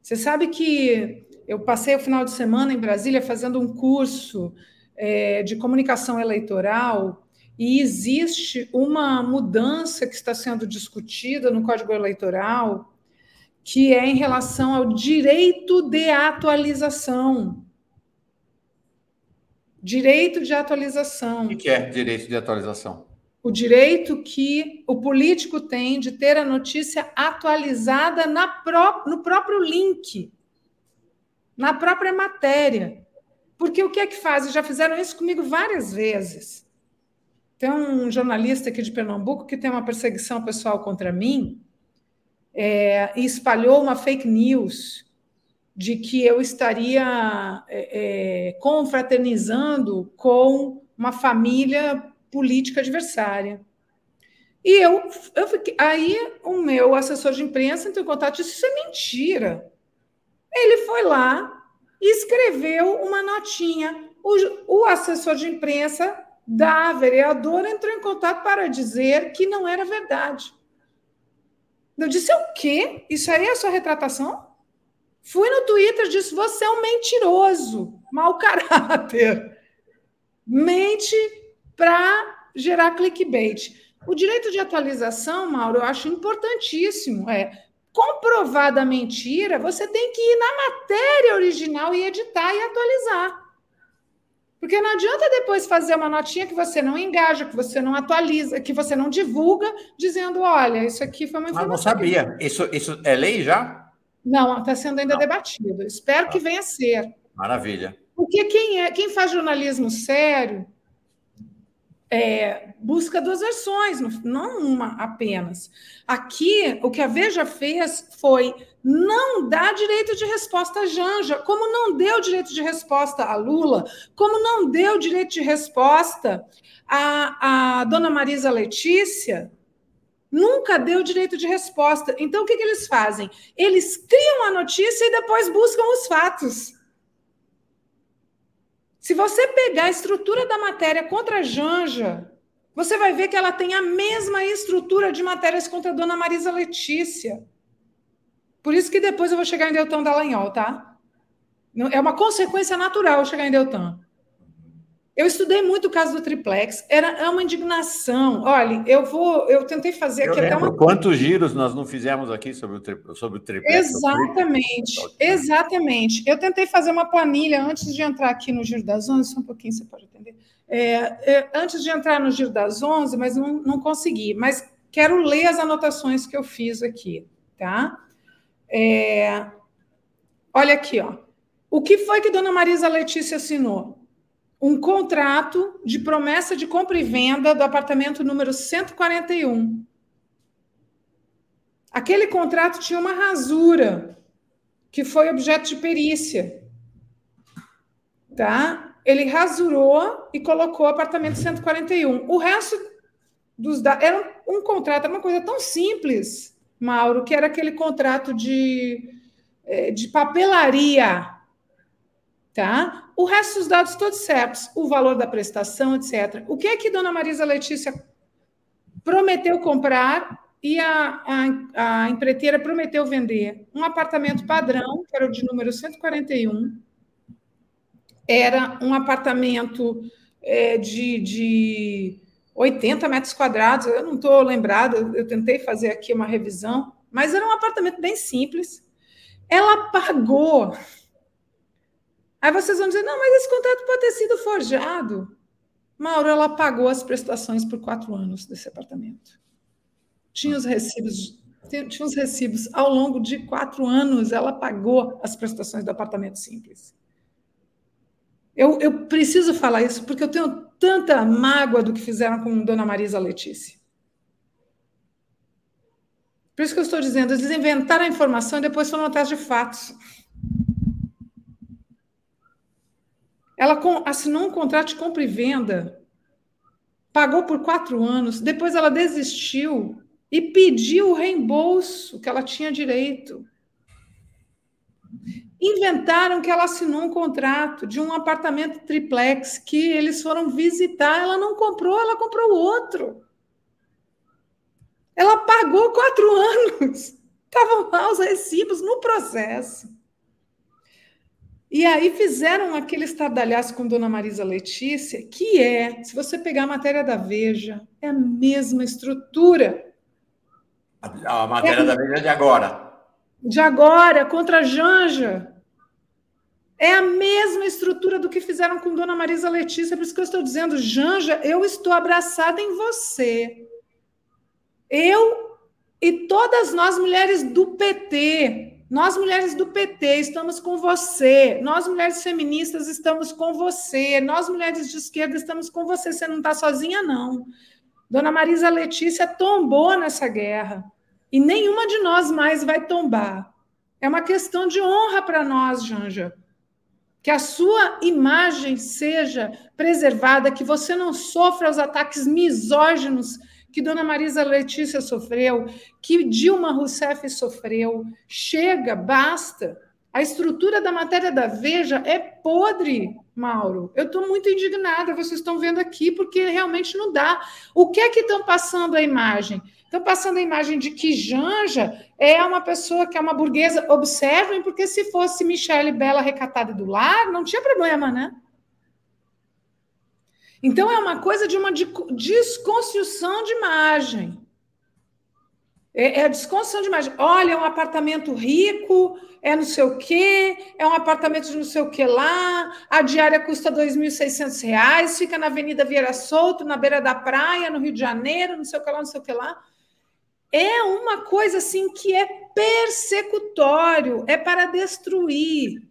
Você sabe que eu passei o final de semana em Brasília fazendo um curso é, de comunicação eleitoral e existe uma mudança que está sendo discutida no Código Eleitoral que é em relação ao direito de atualização. Direito de atualização.
O que é direito de atualização?
O direito que o político tem de ter a notícia atualizada na pró no próprio link na própria matéria. Porque o que é que fazem? Já fizeram isso comigo várias vezes. tem um jornalista aqui de Pernambuco que tem uma perseguição pessoal contra mim é, e espalhou uma fake news de que eu estaria é, é, confraternizando com uma família política adversária. E eu, eu fiquei, aí o meu assessor de imprensa entrou em contato e disse: Isso é mentira. Ele foi lá e escreveu uma notinha. O, o assessor de imprensa da vereadora entrou em contato para dizer que não era verdade. Eu disse: O quê? Isso aí é a sua retratação? Fui no Twitter e disse: Você é um mentiroso, mau caráter. Mente para gerar clickbait. O direito de atualização, Mauro, eu acho importantíssimo. É comprovada mentira, você tem que ir na matéria original e editar e atualizar. Porque não adianta depois fazer uma notinha que você não engaja, que você não atualiza, que você não divulga, dizendo: olha, isso aqui foi uma informação.
Ah, não sabia. Isso, isso é lei já?
Não, está sendo ainda não. debatido. Espero ah. que venha a ser.
Maravilha.
Porque quem, é, quem faz jornalismo sério é, busca duas versões, não uma apenas. Aqui, o que a Veja fez foi não dar direito de resposta a Janja, como não deu direito de resposta a Lula, como não deu direito de resposta a, a dona Marisa Letícia, nunca deu direito de resposta. Então, o que, que eles fazem? Eles criam a notícia e depois buscam os fatos. Se você pegar a estrutura da matéria contra a Janja, você vai ver que ela tem a mesma estrutura de matérias contra a dona Marisa Letícia. Por isso que depois eu vou chegar em Deltão Dallagnol, tá? É uma consequência natural chegar em Deltão. Eu estudei muito o caso do triplex, era é uma indignação. Olha, eu vou, eu tentei fazer
eu
aqui
até uma. Quantos giros nós não fizemos aqui sobre o, tri, sobre o triplex?
Exatamente, exatamente. Eu tentei fazer uma planilha antes de entrar aqui no Giro das Onze, só um pouquinho você pode entender. É, é, antes de entrar no Giro das Onze, mas não, não consegui. Mas quero ler as anotações que eu fiz aqui, tá? É, olha aqui, ó. O que foi que Dona Marisa Letícia assinou? Um contrato de promessa de compra e venda do apartamento número 141. Aquele contrato tinha uma rasura, que foi objeto de perícia. Tá? Ele rasurou e colocou o apartamento 141. O resto dos dados. Era um, contrato, era uma coisa tão simples, Mauro, que era aquele contrato de, eh, de papelaria tá? O resto dos dados todos certos, o valor da prestação, etc. O que é que Dona Marisa Letícia prometeu comprar e a, a, a empreiteira prometeu vender? Um apartamento padrão, que era o de número 141, era um apartamento é, de, de 80 metros quadrados, eu não estou lembrada, eu tentei fazer aqui uma revisão, mas era um apartamento bem simples. Ela pagou Aí vocês vão dizer, não, mas esse contrato pode ter sido forjado. Mauro, ela pagou as prestações por quatro anos desse apartamento. Tinha os recibos, tinha os recibos ao longo de quatro anos, ela pagou as prestações do apartamento simples. Eu, eu preciso falar isso porque eu tenho tanta mágoa do que fizeram com Dona Marisa Letícia. Por isso que eu estou dizendo, eles inventaram a informação e depois foram atrás de fatos. Ela assinou um contrato de compra e venda, pagou por quatro anos, depois ela desistiu e pediu o reembolso que ela tinha direito. Inventaram que ela assinou um contrato de um apartamento triplex que eles foram visitar. Ela não comprou, ela comprou outro. Ela pagou quatro anos. Estavam lá os recibos no processo. E aí fizeram aquele estardalhaço com Dona Marisa Letícia, que é, se você pegar a matéria da Veja, é a mesma estrutura.
A, matéria é, da Veja é de agora.
De agora, contra a Janja. É a mesma estrutura do que fizeram com Dona Marisa Letícia, por isso que eu estou dizendo, Janja, eu estou abraçada em você. Eu e todas nós mulheres do PT Nós, mulheres do PT, estamos com você. Nós, mulheres feministas, estamos com você. Nós, mulheres de esquerda, estamos com você. Você não está sozinha, não. Dona Marisa Letícia tombou nessa guerra. E nenhuma de nós mais vai tombar. É uma questão de honra para nós, Janja. Que a sua imagem seja preservada, que você não sofra os ataques misóginos que Dona Marisa Letícia sofreu, que Dilma Rousseff sofreu. Chega, basta. A estrutura da matéria da Veja é podre, Mauro. Eu estou muito indignada, vocês estão vendo aqui, porque realmente não dá. O que é que estão passando a imagem? Estão passando a imagem de que Janja é uma pessoa que é uma burguesa. Observem, porque se fosse Michele Bela recatada do lar, não tinha problema, né? Então, é uma coisa de uma desconstrução de imagem. É, é a desconstrução de imagem. Olha, é um apartamento rico, é não sei o quê, é um apartamento de não sei o que lá, a diária custa R$ 2.600, fica na Avenida Vieira Solto, na beira da praia, no Rio de Janeiro, não sei o que lá, não sei o que lá. É uma coisa assim que é persecutório, é para destruir.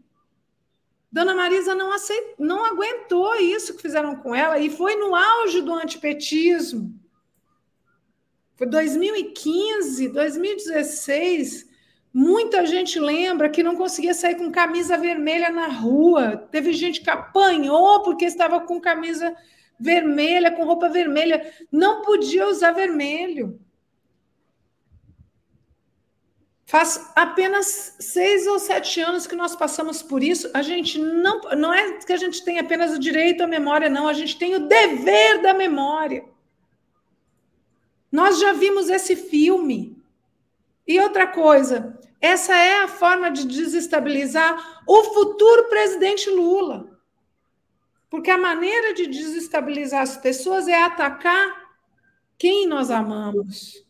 Dona Marisa não, aceitou, não aguentou isso que fizeram com ela e foi no auge do antipetismo. Foi 2015, 2016. Muita gente lembra que não conseguia sair com camisa vermelha na rua. Teve gente que apanhou porque estava com camisa vermelha, com roupa vermelha. Não podia usar vermelho. Faz apenas seis ou sete anos que nós passamos por isso. A gente não, não é que a gente tem apenas o direito à memória, não. A gente tem o dever da memória. Nós já vimos esse filme. E outra coisa, essa é a forma de desestabilizar o futuro presidente Lula. Porque a maneira de desestabilizar as pessoas é atacar quem nós amamos.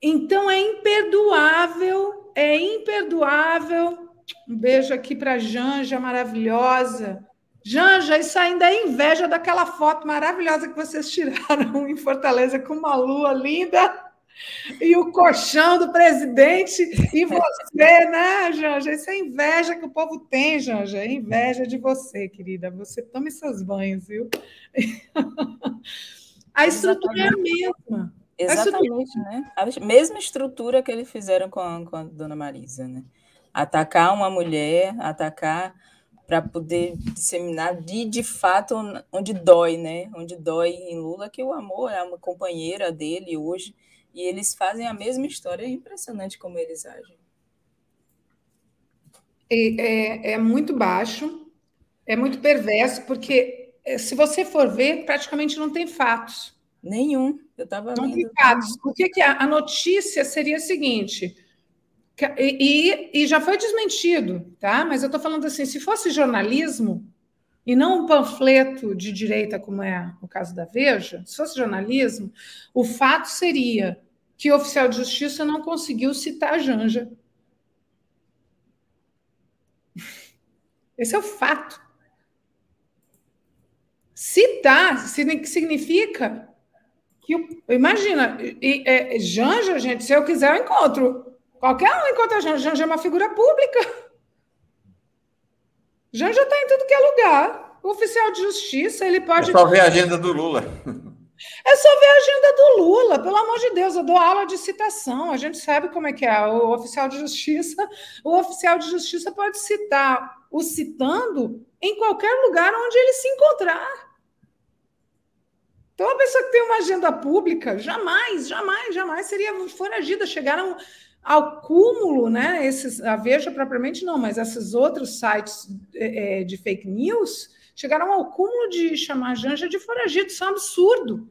Então é imperdoável, é imperdoável. Um beijo aqui para Janja, maravilhosa. Janja, isso ainda é inveja daquela foto maravilhosa que vocês tiraram em Fortaleza com uma lua linda e o colchão do presidente e você, né, Janja? Isso é inveja que o povo tem, Janja. É inveja de você, querida. Você tome seus banhos, viu? A estrutura é a mesma.
Exatamente, né? A mesma estrutura que eles fizeram com a, com a dona Marisa, né? Atacar uma mulher, atacar para poder disseminar de, de fato onde dói, né? Onde dói em Lula, que o amor é uma companheira dele hoje, e eles fazem a mesma história, é impressionante como eles agem.
É, é, é muito baixo, é muito perverso, porque eh, se você for ver, praticamente não tem fatos.
Nenhum. Eu estava lendo.
O que, que é? A notícia seria a seguinte. E, e, já foi desmentido, tá? Mas eu estou falando assim: se fosse jornalismo, e não um panfleto de direita, como é o caso da Veja, se fosse jornalismo, o fato seria que o oficial de justiça não conseguiu citar a Janja. Esse é o fato. Citar significa que imagina, e, é, Janja, gente, se eu quiser, eu encontro. Qualquer um encontra Janja. Janja é uma figura pública. Janja está em tudo que é lugar. O oficial de justiça, ele pode.
É só ver a agenda do Lula.
É só ver a agenda do Lula, pelo amor de Deus, eu dou aula de citação, a gente sabe como é que é. O oficial de justiça, o oficial de justiça pode citar o citando em qualquer lugar onde ele se encontrar. Então, a pessoa que tem uma agenda pública, jamais, jamais, jamais seria foragida. Chegaram ao cúmulo, né? Esses, a Veja propriamente não, mas esses outros sites é, é de fake news chegaram ao cúmulo de chamar a Janja de foragido. Isso é um absurdo.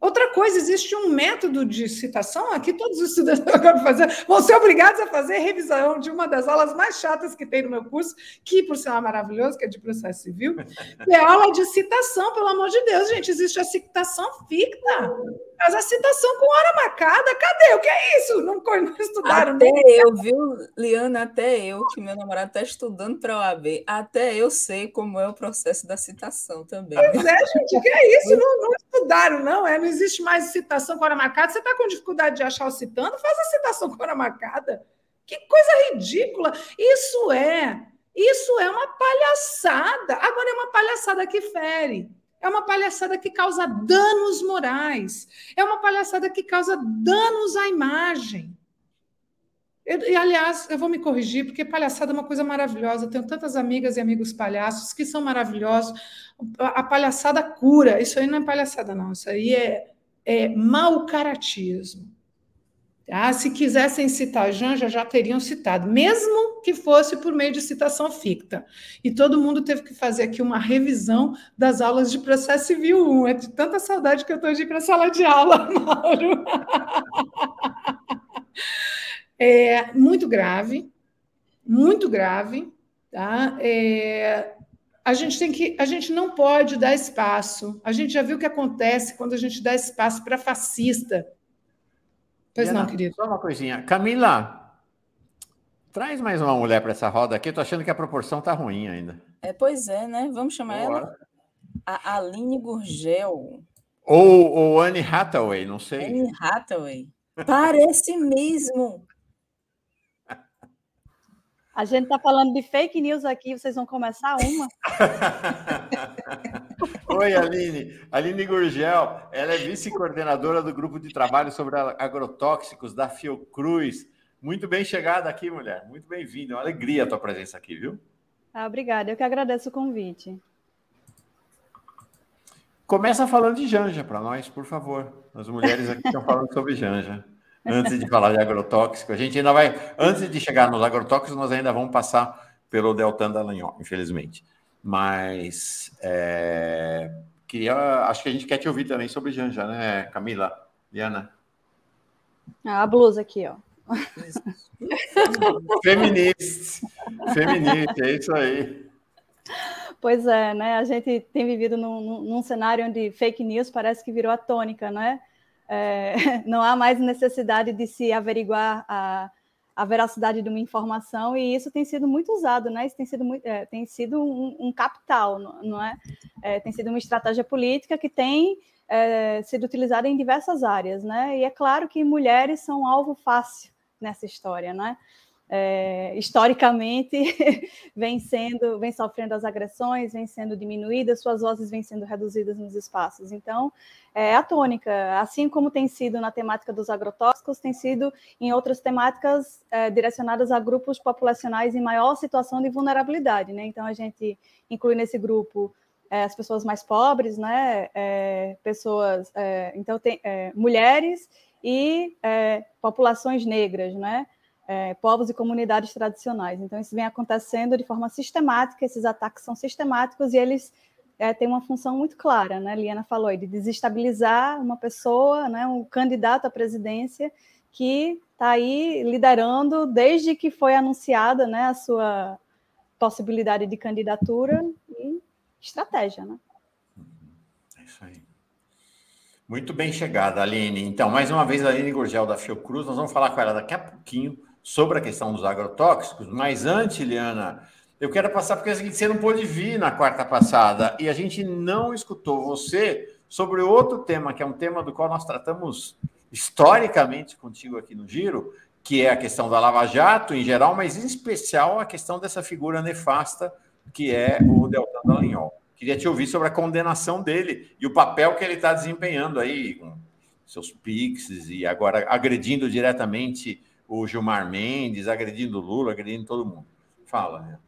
Outra coisa, existe um método de citação, aqui todos os estudantes vão, fazer, vão ser obrigados a fazer revisão de uma das aulas mais chatas que tem no meu curso, que, por sinal, é maravilhoso, que é de processo civil, que é aula de citação, pelo amor de Deus, gente, existe a citação ficta, mas a citação com hora marcada, cadê? O que é isso? Não, não estudaram.
Até nem. eu, viu, Liana, até eu, que meu namorado está estudando para o OAB, até eu sei como é o processo da citação também.
Pois é, gente, o que é isso? Não, não estudaram, não, é, não existe mais citação com hora marcada. Você está com dificuldade de achar o citando? Faz a citação com hora marcada. Que coisa ridícula! Isso é, isso é uma palhaçada. Agora é uma palhaçada que fere. É uma palhaçada que causa danos morais. É uma palhaçada que causa danos à imagem. Eu, e, aliás, eu vou me corrigir, porque palhaçada é uma coisa maravilhosa. Eu tenho tantas amigas e amigos palhaços que são maravilhosos. A, a palhaçada cura. Isso aí não é palhaçada, não. Isso aí é, é mau caratismo. Ah, se quisessem citar Janja, já teriam citado, mesmo que fosse por meio de citação ficta. E todo mundo teve que fazer aqui uma revisão das aulas de processo civil 1. É de tanta saudade que eu estou de ir para a sala de aula, Mauro. É muito grave, muito grave. Tá? É, a gente tem que, a gente não pode dar espaço. A gente já viu o que acontece quando a gente dá espaço para fascista
Pois Diana, não, querido. Só uma coisinha. Camila, traz mais uma mulher para essa roda aqui. Eu tô achando que a proporção tá ruim ainda.
É, pois é, né? Vamos chamar Boa. ela. A Aline Gurgel.
Ou, ou Anne Hathaway, não sei.
Anne Hathaway. Parece mesmo.
A gente está falando de fake news aqui, vocês vão começar uma.
Oi, Aline. Aline Gurgel, ela é vice-coordenadora do grupo de trabalho sobre agrotóxicos da Fiocruz. Muito bem chegada aqui, mulher. Muito bem-vinda. É uma alegria a tua presença aqui, viu?
Ah, obrigada. Eu que agradeço o convite.
Começa falando de Janja para nós, por favor. As mulheres aqui estão falando sobre Janja. Antes de falar de agrotóxico, a gente ainda vai. Antes de chegar nos agrotóxicos, nós ainda vamos passar pelo Deltan Dallagnol, infelizmente. Mas é, queria, acho que a gente quer te ouvir também sobre Janja, né, Camila? Liana?
Ah, a blusa aqui, ó.
Feminista. Feminista, é isso aí.
Pois é, né? A gente tem vivido num, num, cenário onde fake news parece que virou a tônica, né? É, não há mais necessidade de se averiguar a, a veracidade de uma informação e isso tem sido muito usado, né? Isso tem sido, muito, é, tem sido um, um capital, não é? é? Tem sido uma estratégia política que tem é, sido utilizada em diversas áreas, né? E é claro que mulheres são alvo fácil nessa história, não é? historicamente vem sendo, vem sofrendo as agressões, vem sendo diminuídas, suas vozes vêm sendo reduzidas nos espaços. Então, é a tônica, assim como tem sido na temática dos agrotóxicos, tem sido em outras temáticas é, direcionadas a grupos populacionais em maior situação de vulnerabilidade, né? Então, a gente inclui nesse grupo é, as pessoas mais pobres, né? É, pessoas, é, então tem é, mulheres e populações negras, né? É, povos e comunidades tradicionais. Então, isso vem acontecendo de forma sistemática, esses ataques são sistemáticos e eles é, têm uma função muito clara, né? Liana falou, de desestabilizar uma pessoa, né, um candidato à presidência que está aí liderando desde que foi anunciada né, a sua possibilidade de candidatura e estratégia. Né?
É isso aí. Muito bem chegada, Aline. Então, mais uma vez, a Aline Gurgel da Fiocruz, nós vamos falar com ela daqui a pouquinho sobre a questão dos agrotóxicos, mas antes, Liana, eu quero passar porque você não pôde vir na quarta passada e a gente não escutou você sobre outro tema, que é um tema do qual nós tratamos historicamente contigo aqui no Giro, que é a questão da Lava Jato em geral, mas em especial a questão dessa figura nefasta que é o Deltan Dallagnol. Queria te ouvir sobre a condenação dele e o papel que ele está desempenhando aí com seus piques e agora agredindo diretamente o Gilmar Mendes, agredindo o Lula, agredindo todo mundo. Fala, né?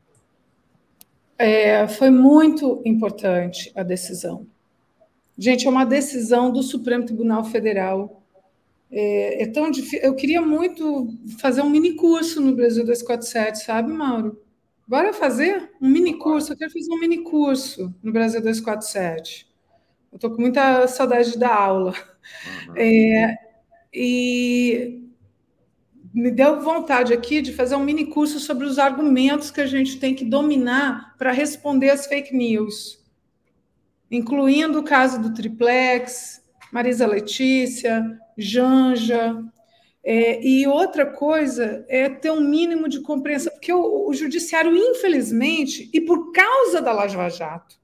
É, foi muito importante a decisão. Gente, é uma decisão do Supremo Tribunal Federal. É, é tão difícil. Eu queria muito fazer um mini curso no Brasil 247, sabe, Mauro? Bora fazer um mini curso. Eu quero fazer um mini curso no Brasil 247. Eu estou com muita saudade da aula. Uhum. É, e me deu vontade aqui de fazer um mini curso sobre os argumentos que a gente tem que dominar para responder às fake news, incluindo o caso do triplex, Marisa Letícia, Janja. É, e outra coisa é ter um mínimo de compreensão, porque o, o judiciário, infelizmente, e por causa da Lava Jato,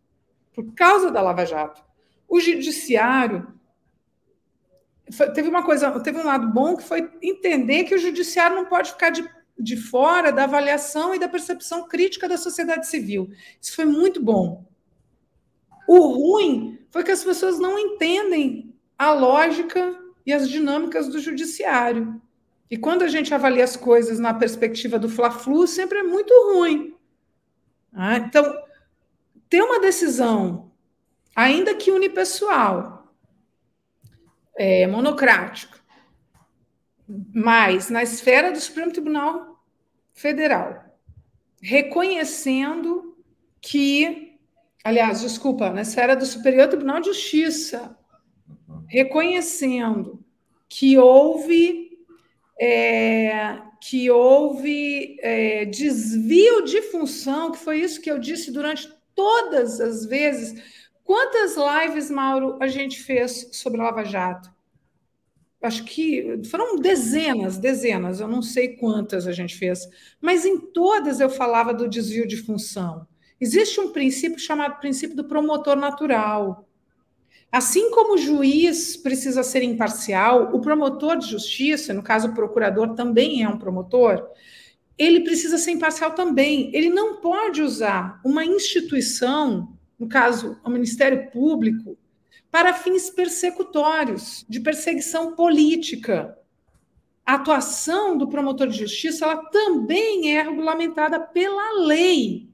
por causa da Lava Jato, o judiciário foi, teve uma coisa, teve um lado bom que foi entender que o judiciário não pode ficar de de fora da avaliação e da percepção crítica da sociedade civil. Isso foi muito bom. O ruim foi que as pessoas não entendem a lógica e as dinâmicas do judiciário. E quando a gente avalia as coisas na perspectiva do Fla-Flu, sempre é muito ruim. Ah, então, ter uma decisão, ainda que unipessoal, é, monocrática, mas na esfera do Supremo Tribunal Federal, reconhecendo que, aliás, desculpa, na esfera do Superior Tribunal de Justiça, reconhecendo que houve é, que houve é, desvio de função, que foi isso que eu disse durante todas as vezes. Quantas lives, Mauro, a gente fez sobre Lava Jato? Acho que foram dezenas, dezenas, eu não sei quantas a gente fez, mas em todas eu falava do desvio de função. Existe um princípio chamado princípio do promotor natural. Assim como o juiz precisa ser imparcial, o promotor de justiça, no caso o procurador também é um promotor, ele precisa ser imparcial também. Ele não pode usar uma instituição, no caso o Ministério Público, para fins persecutórios, de perseguição política. A atuação do promotor de justiça ela também é regulamentada pela lei.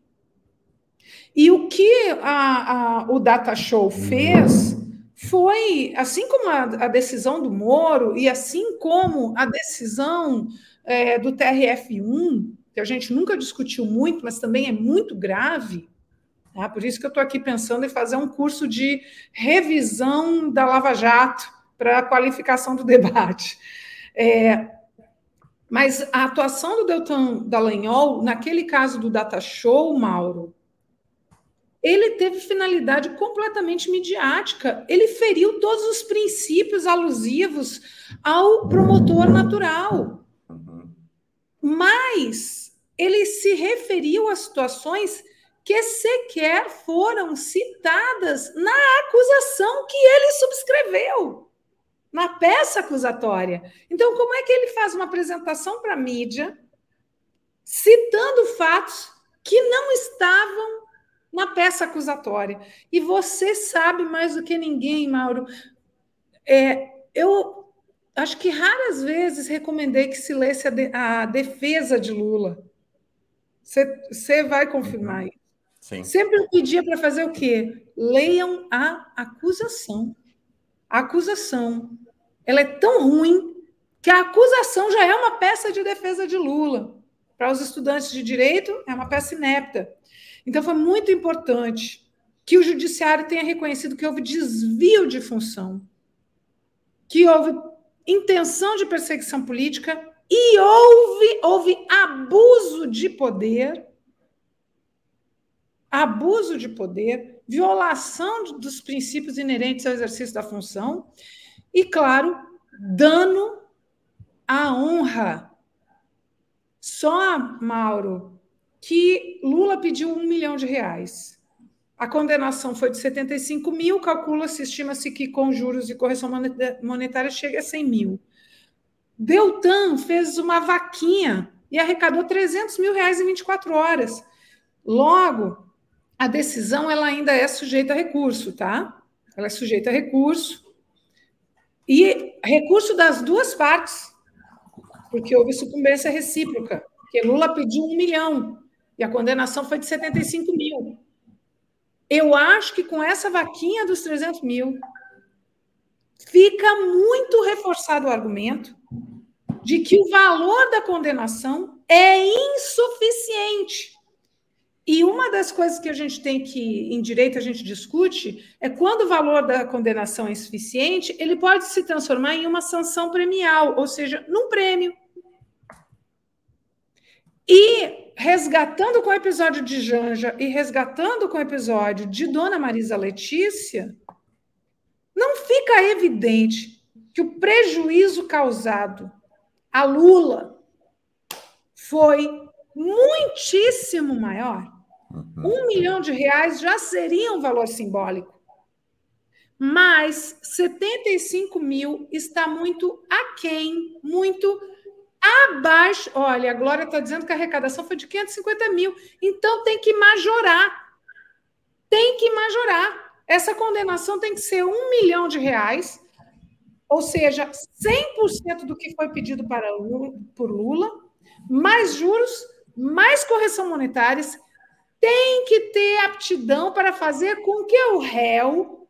E o que a, a, o Data Show fez foi, assim como a, a, decisão do Moro e assim como a decisão é, do TRF1, que a gente nunca discutiu muito, mas também é muito grave, tá? por isso que eu estou aqui pensando em fazer um curso de revisão da Lava Jato para a qualificação do debate. É, mas a atuação do Deltan Dallagnol, naquele caso do Data Show, Mauro, ele teve finalidade completamente midiática. Ele feriu todos os princípios alusivos ao promotor natural. Mas ele se referiu a situações que sequer foram citadas na acusação que ele subscreveu, na peça acusatória. Então, como é que ele faz uma apresentação para a mídia, citando fatos que não estavam na peça acusatória. E você sabe mais do que ninguém, Mauro. É, eu acho que raras vezes recomendei que se lesse a, de, a defesa de Lula. Você vai confirmar uhum. isso. Sim. Sempre eu pedia para fazer o quê? Leiam a acusação. A acusação. Ela é tão ruim que a acusação já é uma peça de defesa de Lula. Para os estudantes de direito, é uma peça inepta. Então, foi muito importante que o judiciário tenha reconhecido que houve desvio de função, que houve intenção de perseguição política e houve, houve abuso de poder, abuso de poder, violação dos princípios inerentes ao exercício da função e, claro, dano à honra. Só, Mauro, que Lula pediu um milhão de reais. A condenação foi de 75 mil, calcula-se, estima-se que com juros e correção monetária chega a 100 mil. Deltan fez uma vaquinha e arrecadou 300 mil reais em 24 horas. Logo, a decisão ela ainda é sujeita a recurso, tá? Ela é sujeita a recurso. E recurso das duas partes, porque houve sucumbência recíproca, porque Lula pediu um milhão e a condenação foi de 75 mil. Eu acho que com essa vaquinha dos 300 mil, fica muito reforçado o argumento de que o valor da condenação é insuficiente. E uma das coisas que a gente tem que, em direito, a gente discute é quando o valor da condenação é insuficiente, ele pode se transformar em uma sanção premial, ou seja, num prêmio. E resgatando com o episódio de Janja e resgatando com o episódio de Dona Marisa Letícia, não fica evidente que o prejuízo causado a Lula foi muitíssimo maior. Uhum. Um milhão de reais já seria um valor simbólico. Mas 75 mil está muito aquém, muito abaixo. Olha, a Glória está dizendo que a arrecadação foi de 550 mil. Então tem que majorar. Tem que majorar. Essa condenação tem que ser um milhão de reais, ou seja, 100% do que foi pedido para por Lula, mais juros, mais correção monetárias. Tem que ter aptidão para fazer com que o réu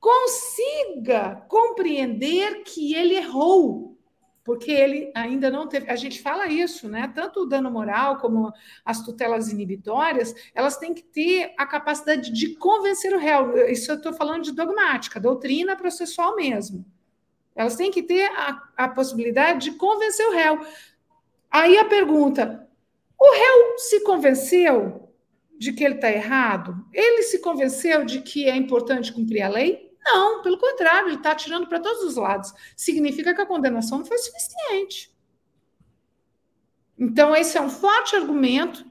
consiga compreender que ele errou porque ele ainda não teve. A gente fala isso, né? Tanto o dano moral como as tutelas inibitórias, elas têm que ter a capacidade de convencer o réu. Isso eu estou falando de dogmática, doutrina processual mesmo. Elas têm que ter a, a possibilidade de convencer o réu. Aí a pergunta: o réu se convenceu de que ele está errado? Ele se convenceu de que é importante cumprir a lei? Não, pelo contrário, ele está atirando para todos os lados. Significa que a condenação não foi suficiente. Então, esse é um forte argumento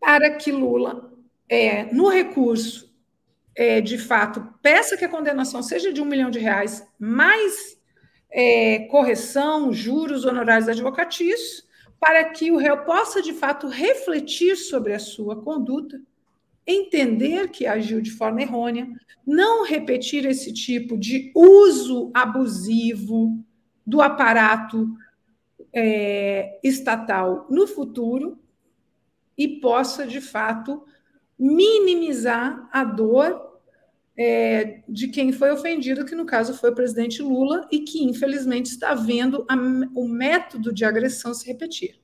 para que Lula, é, no recurso, é, de fato, peça que a condenação seja de um milhão de reais, mais é, correção, juros, honorários advocatícios, para que o réu possa, de fato, refletir sobre a sua conduta entender que agiu de forma errônea, não repetir esse tipo de uso abusivo do aparato é, estatal no futuro e possa, de fato, minimizar a dor é, de quem foi ofendido, que no caso foi o presidente Lula, e que infelizmente está vendo a, o método de agressão se repetir.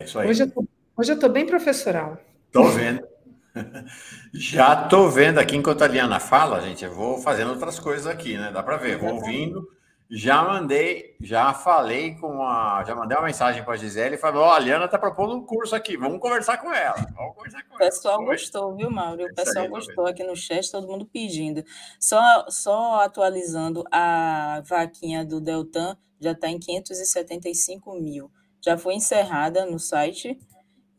É isso aí.
Hoje eu estou bem professoral.
Estou vendo. Já estou vendo aqui enquanto a Liana fala, gente. Eu vou fazendo outras coisas aqui, né? Dá para ver. Vou ouvindo. Já mandei, já falei com a. Já mandei uma mensagem para a Gisele e falou: Ó, oh, a Liana está propondo um curso aqui, vamos conversar com ela. Vamos conversar com
o pessoal ela. gostou, viu, Mauro? O pessoal aí, gostou aqui no chat, todo mundo pedindo. Só, só atualizando, a vaquinha do Deltan já está em 575 mil. Já foi encerrada no site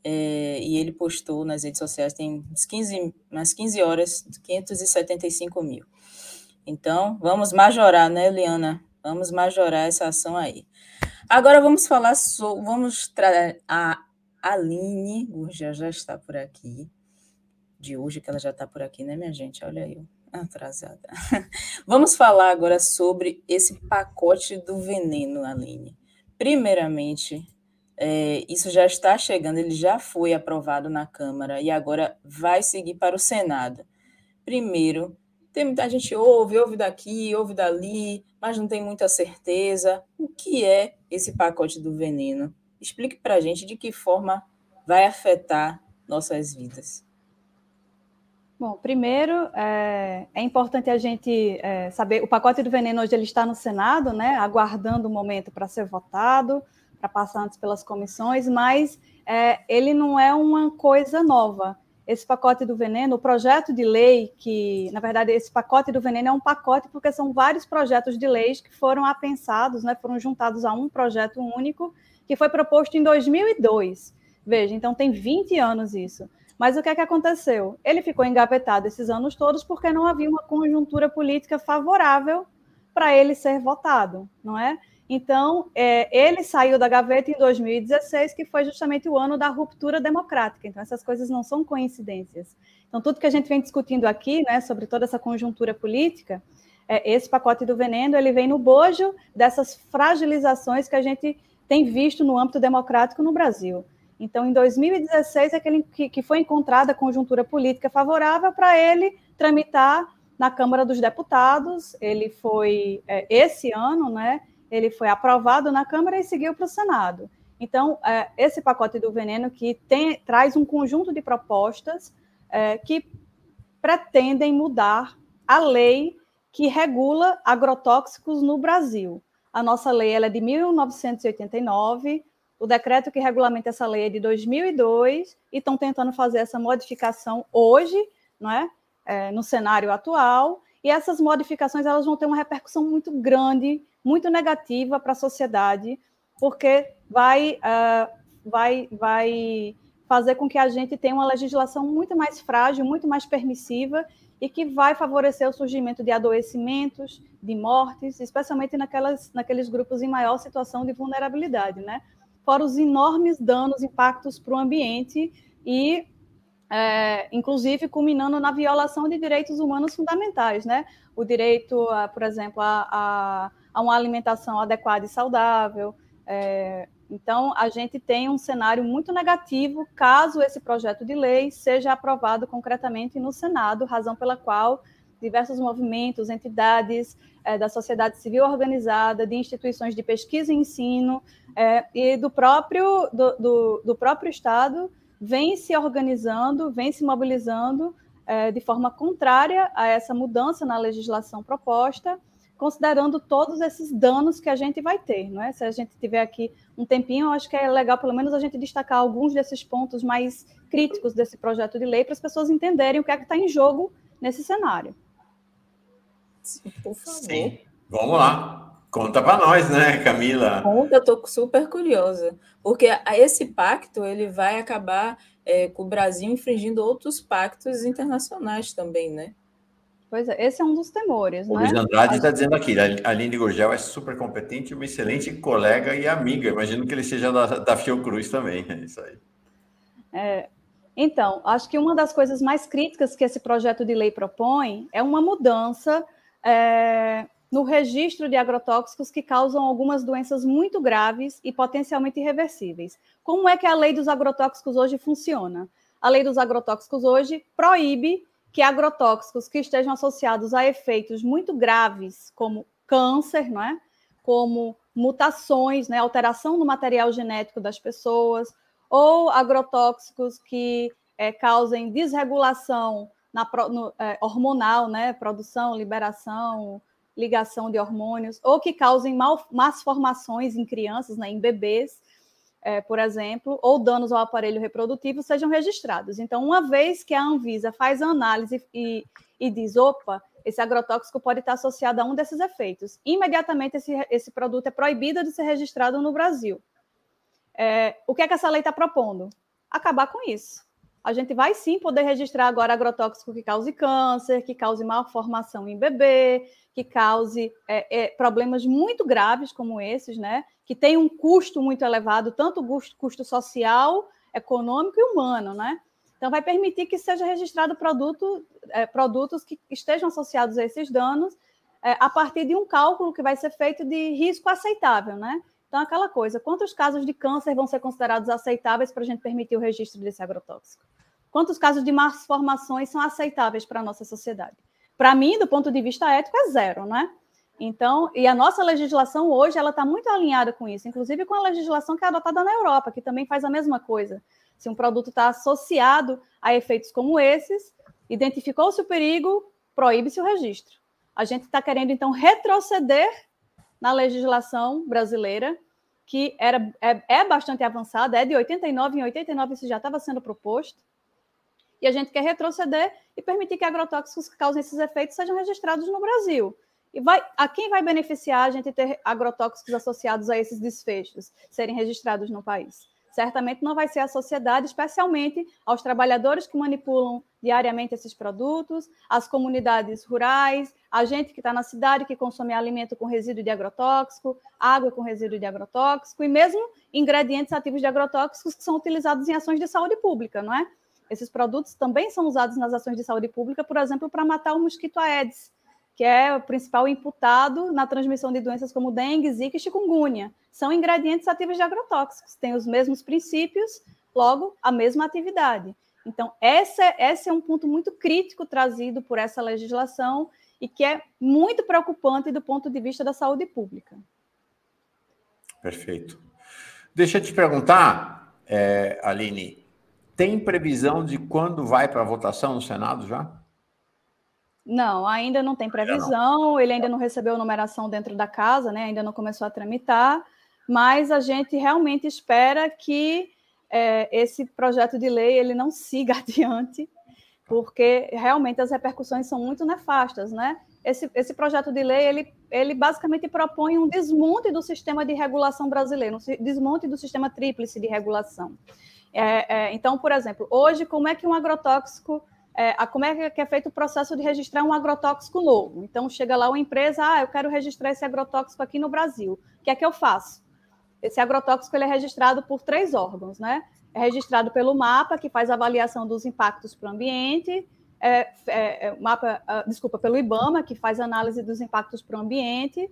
é, e ele postou nas redes sociais, tem uns 15, umas 15 horas, 575 mil. Então, vamos majorar, né, Eliana? Vamos majorar essa ação aí. Agora vamos falar sobre. Vamos trazer a Aline, já, já está por aqui. De hoje, que ela já está por aqui, né, minha gente? Olha aí, atrasada. Vamos falar agora sobre esse pacote do veneno, Aline. Primeiramente, é, isso já está chegando, ele já foi aprovado na Câmara e agora vai seguir para o Senado. Primeiro, tem muita gente ouve, ouve daqui, ouve dali, mas não tem muita certeza. O que é esse pacote do veneno? Explique para a gente de que forma vai afetar nossas vidas.
Bom, primeiro é, é importante a gente é, saber o pacote do veneno hoje ele está no Senado, né, aguardando o momento para ser votado para passar antes pelas comissões, mas é, ele não é uma coisa nova. Esse pacote do veneno, o projeto de lei, que, na verdade, esse pacote do veneno é um pacote porque são vários projetos de leis que foram apensados, né, foram juntados a um projeto único, que foi proposto em 2002. Veja, então tem 20 anos isso. Mas o que é que aconteceu? Ele ficou engavetado esses anos todos porque não havia uma conjuntura política favorável para ele ser votado, não é? Então, é, ele saiu da gaveta em 2016, que foi justamente o ano da ruptura democrática. Então, essas coisas não são coincidências. Então, tudo que a gente vem discutindo aqui, né, sobre toda essa conjuntura política, é, esse pacote do veneno, ele vem no bojo dessas fragilizações que a gente tem visto no âmbito democrático no Brasil. Então, em 2016 é que, que foi encontrada a conjuntura política favorável para ele tramitar na Câmara dos Deputados. Ele foi, é, esse ano, né, ele foi aprovado na Câmara e seguiu para o Senado. Então, é, esse pacote do veneno que tem, traz um conjunto de propostas é, que pretendem mudar a lei que regula agrotóxicos no Brasil. A nossa lei é de 1989, o decreto que regulamenta essa lei é de 2002 e estão tentando fazer essa modificação hoje, não é? é no cenário atual. E essas modificações elas vão ter uma repercussão muito grande muito negativa para a sociedade, porque vai, uh, vai, vai fazer com que a gente tenha uma legislação muito mais frágil, muito mais permissiva, e que vai favorecer o surgimento de adoecimentos, de mortes, especialmente naquelas, naqueles grupos em maior situação de vulnerabilidade, né? Fora os enormes danos, impactos para o ambiente e, é, inclusive, culminando na violação de direitos humanos fundamentais, né? O direito, a, por exemplo, a, a, a, uma alimentação adequada e saudável, é, então, a gente tem um cenário muito negativo caso esse projeto de lei seja aprovado concretamente no Senado, razão pela qual diversos movimentos, entidades é, da sociedade civil organizada, de instituições de pesquisa e ensino é, e do próprio, do, do, do, próprio Estado vem se organizando, vem se mobilizando é, de forma contrária a essa mudança na legislação proposta considerando todos esses danos que a gente vai ter, não é? Se a gente tiver aqui um tempinho, eu acho que é legal, pelo menos, a gente destacar alguns desses pontos mais críticos desse projeto de lei para as pessoas entenderem o que é que está em jogo nesse cenário.
Por favor. Sim, vamos lá. Conta para nós, né, Camila?
Conta, eu estou super curiosa, porque esse pacto ele vai acabar é, com o Brasil infringindo outros pactos internacionais também, né?
Pois é, esse é um dos temores.
O né? Luiz Andrade está dizendo aqui, a Aline Gurgel é super competente, uma excelente colega e amiga. Imagino que ele seja da, da Fiocruz também, é isso aí.
É, então, acho que uma das coisas mais críticas que esse projeto de lei propõe é uma mudança é, no registro de agrotóxicos que causam algumas doenças muito graves e potencialmente irreversíveis. Como é que a lei dos agrotóxicos hoje funciona? A lei dos agrotóxicos hoje proíbe que agrotóxicos que estejam associados a efeitos muito graves, como câncer, não é? como mutações, né? alteração no material genético das pessoas, ou agrotóxicos que é, causem desregulação na, no, é, hormonal, né? produção, liberação, ligação de hormônios, ou que causem mal, más formações em crianças, né? em bebês, é, por exemplo, ou danos ao aparelho reprodutivo sejam registrados. Então, uma vez que a Anvisa faz a análise e, e diz, opa, esse agrotóxico pode estar associado a um desses efeitos, imediatamente esse, esse produto é proibido de ser registrado no Brasil. É, o que é que essa lei está propondo? Acabar com isso. A gente vai sim poder registrar agora agrotóxico que cause câncer, que cause malformação em bebê, que cause é, é, problemas muito graves como esses, né? Que tem um custo muito elevado, tanto custo, custo social, econômico e humano, né? Então, vai permitir que seja registrado produto, é, produtos que estejam associados a esses danos é, a partir de um cálculo que vai ser feito de risco aceitável, né? Então, aquela coisa, quantos casos de câncer vão ser considerados aceitáveis para a gente permitir o registro desse agrotóxico? Quantos casos de más formações são aceitáveis para a nossa sociedade? Para mim, do ponto de vista ético, é zero, né? Então, e a nossa legislação hoje, ela está muito alinhada com isso, inclusive com a legislação que é adotada na Europa, que também faz a mesma coisa. Se um produto está associado a efeitos como esses, identificou-se o perigo, proíbe-se o registro. A gente está querendo, então, retroceder na legislação brasileira, que era, é, é bastante avançada, é de 89, em 89 isso já estava sendo proposto, e a gente quer retroceder e permitir que agrotóxicos que causem esses efeitos sejam registrados no Brasil. E vai, a quem vai beneficiar a gente ter agrotóxicos associados a esses desfechos serem registrados no país? Certamente não vai ser a sociedade, especialmente aos trabalhadores que manipulam diariamente esses produtos, as comunidades rurais, a gente que está na cidade que consome alimento com resíduo de agrotóxico, água com resíduo de agrotóxico e mesmo ingredientes ativos de agrotóxicos que são utilizados em ações de saúde pública, não é? Esses produtos também são usados nas ações de saúde pública, por exemplo, para matar o mosquito Aedes, que é o principal imputado na transmissão de doenças como dengue, zika e chikungunya. São ingredientes ativos de agrotóxicos, têm os mesmos princípios, logo, a mesma atividade. Então, esse é, esse é um ponto muito crítico trazido por essa legislação e que é muito preocupante do ponto de vista da saúde pública.
Perfeito. Deixa eu te perguntar, é, Aline, tem previsão de quando vai para a votação no Senado já?
Não, ainda não tem previsão, ele ainda não recebeu numeração dentro da casa, né? ainda não começou a tramitar, mas a gente realmente espera que é, esse projeto de lei ele não siga adiante, porque realmente as repercussões são muito nefastas, né? Esse, esse projeto de lei ele, ele basicamente propõe um desmonte do sistema de regulação brasileiro, um desmonte do sistema tríplice de regulação. É, é, então, por exemplo, hoje, como é que um agrotóxico é, como é que é feito o processo de registrar um agrotóxico novo. Então, chega lá uma empresa, ah, eu quero registrar esse agrotóxico aqui no Brasil. O que é que eu faço? Esse agrotóxico ele é registrado por três órgãos, né? É registrado pelo MAPA, que faz avaliação dos impactos para o ambiente, é, é, é mapa, uh, desculpa, pelo IBAMA, que faz análise dos impactos para o ambiente,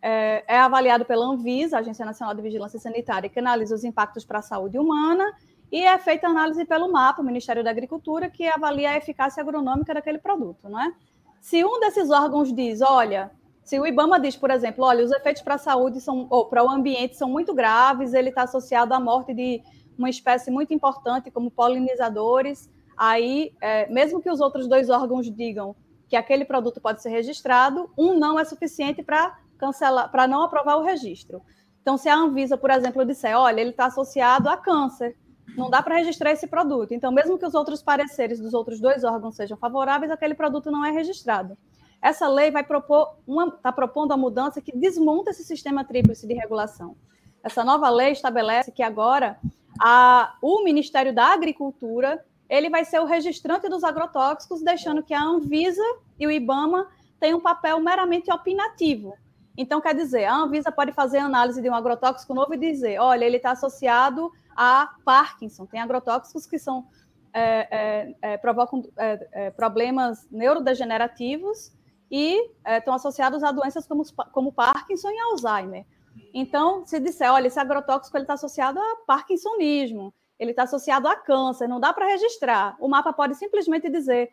é, é, avaliado pela Anvisa, Agência Nacional de Vigilância Sanitária, que analisa os impactos para a saúde humana, e é feita análise pelo MAPA, Ministério da Agricultura, que avalia a eficácia agronômica daquele produto, não é? Se um desses órgãos diz, olha, se o IBAMA diz, por exemplo, olha, os efeitos para a saúde são, ou para o ambiente são muito graves, ele está associado à morte de uma espécie muito importante, como polinizadores, aí, é, mesmo que os outros dois órgãos digam que aquele produto pode ser registrado, um não é suficiente para cancelar, para não aprovar o registro. Então, se a Anvisa, por exemplo, disser, olha, ele está associado a câncer, não dá para registrar esse produto. Então, mesmo que os outros pareceres dos outros dois órgãos sejam favoráveis, aquele produto não é registrado. Essa lei vai propor está propondo a mudança que desmonta esse sistema tríplice de regulação. Essa nova lei estabelece que agora a, o Ministério da Agricultura ele vai ser o registrante dos agrotóxicos, deixando que a Anvisa e o IBAMA tenham um papel meramente opinativo. Então, quer dizer, a Anvisa pode fazer análise de um agrotóxico novo e dizer: olha, ele está associado a Parkinson. Tem agrotóxicos que são é, é, é, provocam é, é, problemas neurodegenerativos e é, estão associados a doenças como, como Parkinson e Alzheimer. Então, se disser, olha, esse agrotóxico está associado a parkinsonismo, ele está associado a câncer, não dá para registrar. O mapa pode simplesmente dizer,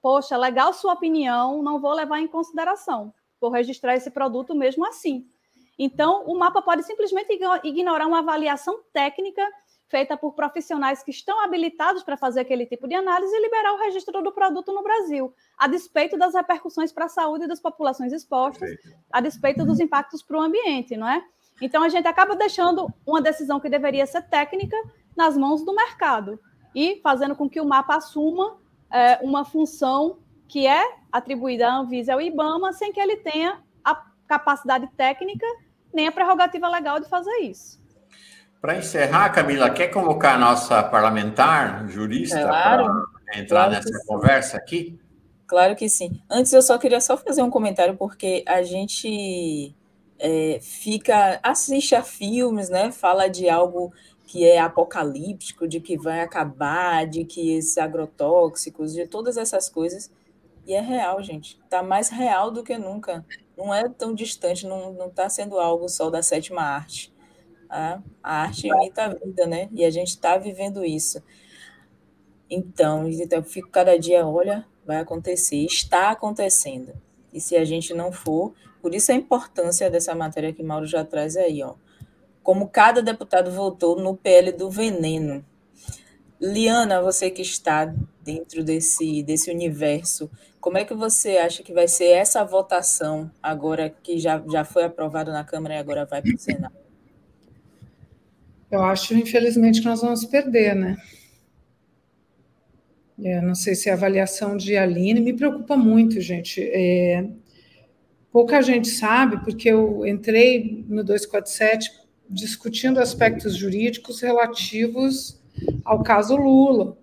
poxa, legal sua opinião, não vou levar em consideração, vou registrar esse produto mesmo assim. Então, o mapa pode simplesmente ignorar uma avaliação técnica feita por profissionais que estão habilitados para fazer aquele tipo de análise e liberar o registro do produto no Brasil, a despeito das repercussões para a saúde das populações expostas, a despeito dos impactos para o ambiente, não é? Então, a gente acaba deixando uma decisão que deveria ser técnica nas mãos do mercado e fazendo com que o mapa assuma é, uma função que é atribuída à Anvisa e ao IBAMA, sem que ele tenha a capacidade técnica nem a prerrogativa legal de fazer isso.
Para encerrar, Camila, quer convocar a nossa parlamentar, jurista,
claro,
para entrar claro nessa conversa aqui?
Claro que sim. Antes, eu só queria só fazer um comentário, porque a gente é, fica, assiste a filmes, né? Fala de algo que é apocalíptico, de que vai acabar, de que esses agrotóxicos, de todas essas coisas. E é real, gente. Está mais real do que nunca. Não é tão distante, não está sendo algo só da sétima arte. A, arte imita a vida, né? E a gente está vivendo isso. Então, então, eu fico cada dia, olha, vai acontecer, está acontecendo. E se a gente não for, por isso a importância dessa matéria que Mauro já traz aí, ó. Como cada deputado votou no PL do veneno. Liana, você que está dentro desse, desse universo, como é que você acha que vai ser essa votação agora que já, já foi aprovado na Câmara e agora vai para o Senado?
Eu acho, infelizmente, que nós vamos perder, né? É, não sei se é a avaliação de Aline me preocupa muito, gente. É, pouca gente sabe, porque eu entrei no 247 discutindo aspectos jurídicos relativos ao caso Lula,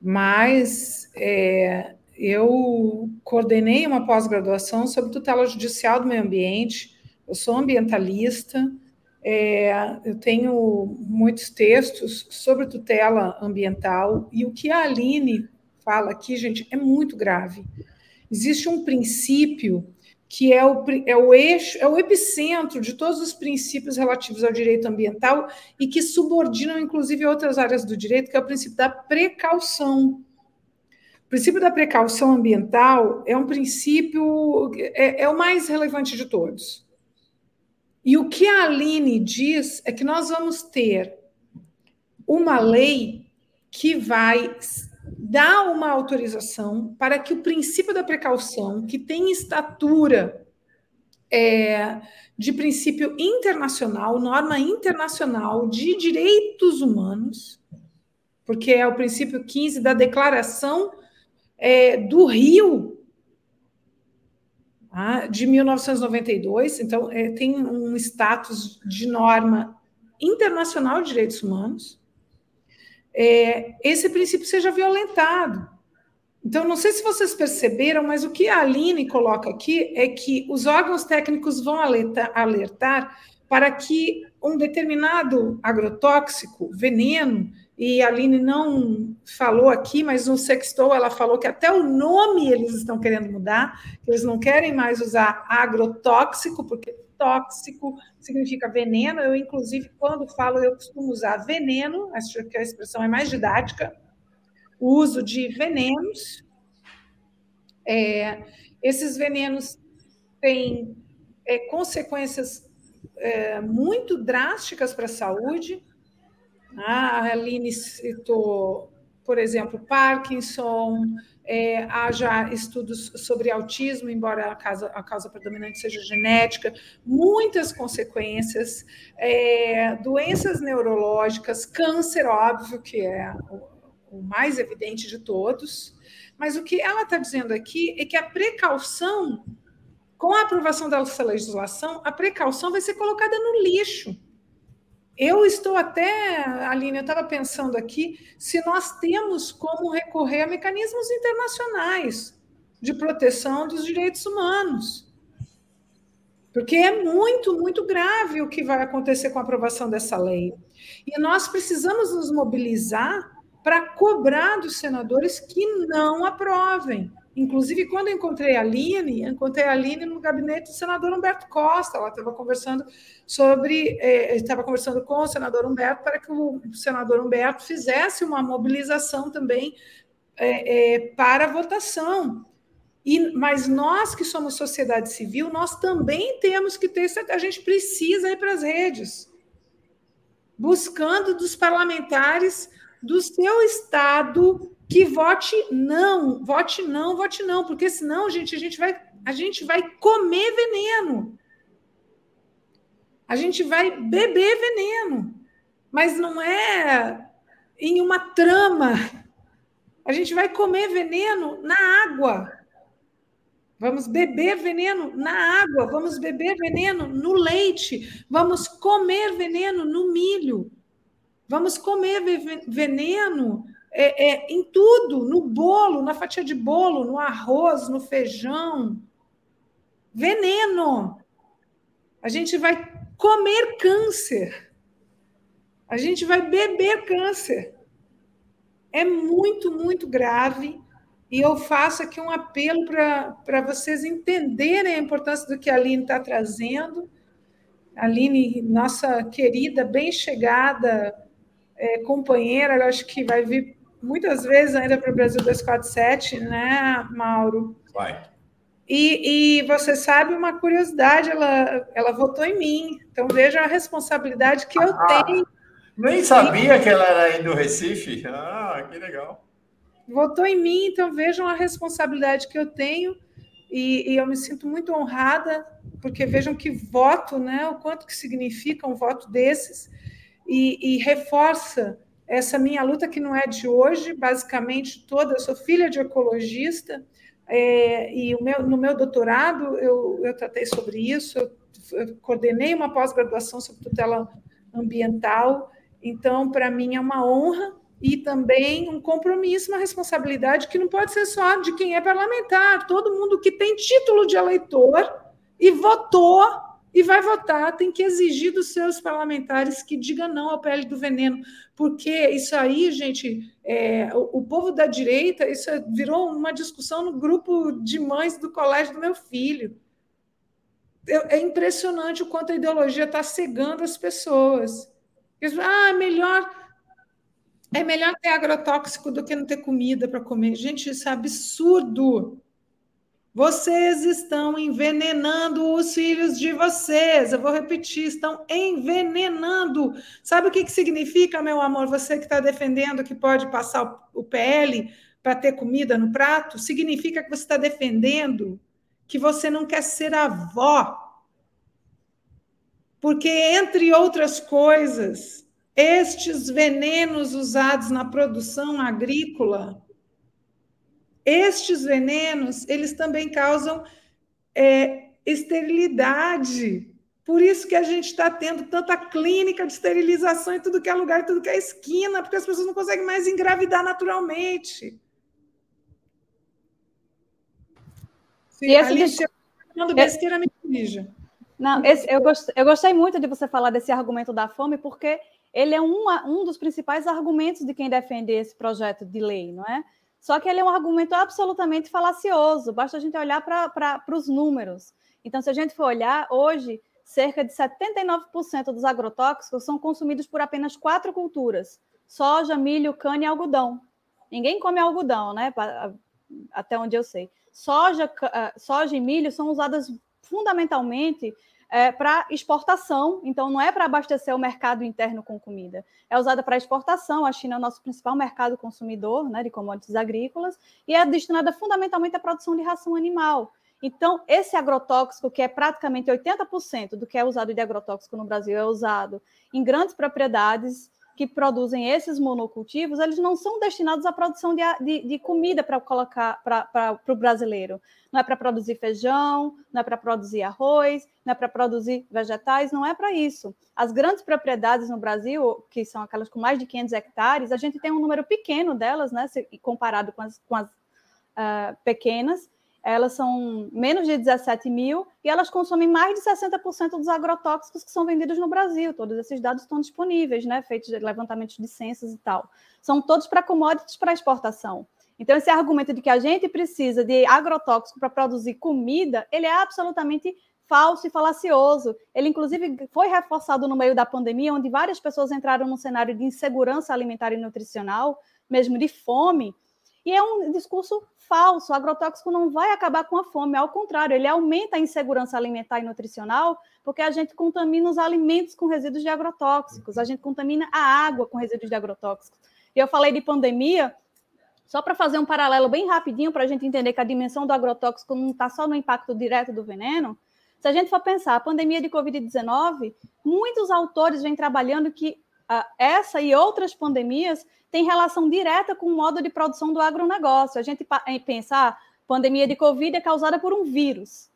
mas é, eu coordenei uma pós-graduação sobre tutela judicial do meio ambiente, eu sou ambientalista, é, eu tenho muitos textos sobre tutela ambiental, e o que a Aline fala aqui, gente, é muito grave. Existe um princípio que é o, é o eixo, é o epicentro de todos os princípios relativos ao direito ambiental e que subordinam, inclusive, outras áreas do direito, que é o princípio da precaução. O princípio da precaução ambiental é um princípio, é, é o mais relevante de todos. E o que a Aline diz é que nós vamos ter uma lei que vai dar uma autorização para que o princípio da precaução, que tem estatura é, de princípio internacional, norma internacional de direitos humanos, porque é o princípio 15 da Declaração é, do Rio de 1992, então é, tem um status de norma internacional de direitos humanos, é, esse princípio seja violentado. Então, não sei se vocês perceberam, mas o que a Aline coloca aqui é que os órgãos técnicos vão alertar para que um determinado agrotóxico, veneno, e a Aline não falou aqui, mas no Sextou ela falou que até o nome eles estão querendo mudar, que eles não querem mais usar agrotóxico, porque tóxico significa veneno. Eu, inclusive, quando falo, eu costumo usar veneno, acho que a expressão é mais didática, o uso de venenos. É, esses venenos têm é, consequências é, muito drásticas para a saúde. A Aline citou, por exemplo, Parkinson, é, há já estudos sobre autismo, embora a causa, a causa predominante seja genética, muitas consequências, é, doenças neurológicas, câncer, óbvio, que é o, o mais evidente de todos, mas o que ela está dizendo aqui é que a precaução, com a aprovação dessa legislação, a precaução vai ser colocada no lixo. Eu estou até, Aline, eu estava pensando aqui, se nós temos como recorrer a mecanismos internacionais de proteção dos direitos humanos. Porque é muito, muito grave o que vai acontecer com a aprovação dessa lei. E nós precisamos nos mobilizar para cobrar dos senadores que não aprovem. Inclusive, quando eu encontrei a Aline, encontrei a Aline no gabinete do senador Humberto Costa. Ela estava conversando sobre, eh, estava conversando com o senador Humberto para que o senador Humberto fizesse uma mobilização também eh, eh, para a votação. E, mas nós que somos sociedade civil, nós também temos que ter, a gente precisa ir para as redes, buscando dos parlamentares do seu estado que vote não, vote não, vote não, porque senão, gente, a gente vai, a gente vai comer veneno. A gente vai beber veneno. Mas não é em uma trama. A gente vai comer veneno na água. Vamos beber veneno na água, vamos beber veneno no leite, vamos comer veneno no milho, vamos comer veneno é, é, em tudo, no bolo, na fatia de bolo, no arroz, no feijão. Veneno. A gente vai comer câncer. A gente vai beber câncer. É muito, muito grave. E eu faço aqui um apelo para vocês entenderem a importância do que a Aline está trazendo. A Aline, nossa querida, bem chegada é, companheira, acho que vai vir muitas vezes ainda para o Brasil 247, né, Mauro?
Vai.
E, e, você sabe uma curiosidade, ela, ela votou em mim. Então veja a responsabilidade que eu ah, tenho.
Nem sabia que ela era aí do Recife. Ah, que legal.
Votou em mim, então vejam a responsabilidade que eu tenho. E, e, eu me sinto muito honrada, porque vejam que voto, né? O quanto que significa um voto desses. E reforça essa minha luta que não é de hoje, basicamente toda, eu sou filha de ecologista, é, e meu, no meu doutorado eu, eu tratei sobre isso, eu, eu coordenei uma pós-graduação sobre tutela ambiental, então para mim é uma honra e também um compromisso, uma responsabilidade que não pode ser só de quem é parlamentar, todo mundo que tem título de eleitor e votou e vai votar, tem que exigir dos seus parlamentares que digam não ao pele do veneno, porque isso aí, gente, é, o, o, povo da direita, isso virou uma discussão no grupo de mães do colégio do meu filho. É, é impressionante o quanto a ideologia está cegando as pessoas. Eles, ah, é melhor é melhor ter agrotóxico do que não ter comida para comer. Gente, isso é absurdo. Vocês estão envenenando os filhos de vocês. Eu vou repetir: estão envenenando. Sabe o que, que significa, meu amor? Você que está defendendo que pode passar o PL para ter comida no prato? Significa que você está defendendo que você não quer ser avó. Porque, entre outras coisas, estes venenos usados na produção agrícola estes venenos, eles também causam é, esterilidade. Por isso que a gente está tendo tanta clínica de esterilização em tudo que é lugar, em tudo que é esquina, porque as pessoas não conseguem mais engravidar naturalmente. Se a Alice, quando besteira, me corrija.
Não, esse, eu, gostei, eu gostei muito de você falar desse argumento da fome, porque ele é um, um dos principais argumentos de quem defende esse projeto de lei, não é? Só que ele é um argumento absolutamente falacioso, basta a gente olhar para os números. Então, se a gente for olhar, hoje, cerca de 79% dos agrotóxicos são consumidos por apenas quatro culturas: soja, milho, cana e algodão. Ninguém come algodão, né? Até onde eu sei. Soja, soja e milho são usadas fundamentalmente é, para exportação, então não é para abastecer o mercado interno com comida, é usada para exportação. A China é o nosso principal mercado consumidor né, de commodities agrícolas e é destinada fundamentalmente à produção de ração animal. Então, esse agrotóxico, que é praticamente 80% do que é usado de agrotóxico no Brasil, é usado em grandes propriedades que produzem esses monocultivos, eles não são destinados à produção de, de, de comida para colocar para o brasileiro. Não é para produzir feijão, não é para produzir arroz, não é para produzir vegetais, não é para isso. As grandes propriedades no Brasil, que são aquelas com mais de 500 hectares, a gente tem um número pequeno delas, né, comparado com as, com as uh, pequenas, elas são menos de 17 mil e elas consomem mais de 60% dos agrotóxicos que são vendidos no Brasil. Todos esses dados estão disponíveis, né? Feitos levantamentos de censos e tal. São todos para commodities para exportação. Então, esse argumento de que a gente precisa de agrotóxico para produzir comida, ele é absolutamente falso e falacioso. Ele, inclusive, foi reforçado no meio da pandemia, onde várias pessoas entraram num cenário de insegurança alimentar e nutricional, mesmo de fome, e é um discurso falso. O agrotóxico não vai acabar com a fome, ao contrário, ele aumenta a insegurança alimentar e nutricional, porque a gente contamina os alimentos com resíduos de agrotóxicos, a gente contamina a água com resíduos de agrotóxicos. E eu falei de pandemia, só para fazer um paralelo bem rapidinho, para a gente entender que a dimensão do agrotóxico não está só no impacto direto do veneno. Se a gente for pensar, a pandemia de Covid-19, muitos autores vêm trabalhando que uh, essa e outras pandemias tem relação direta com o modo de produção do agronegócio. A gente pensar ah, pandemia de Covid é causada por um vírus.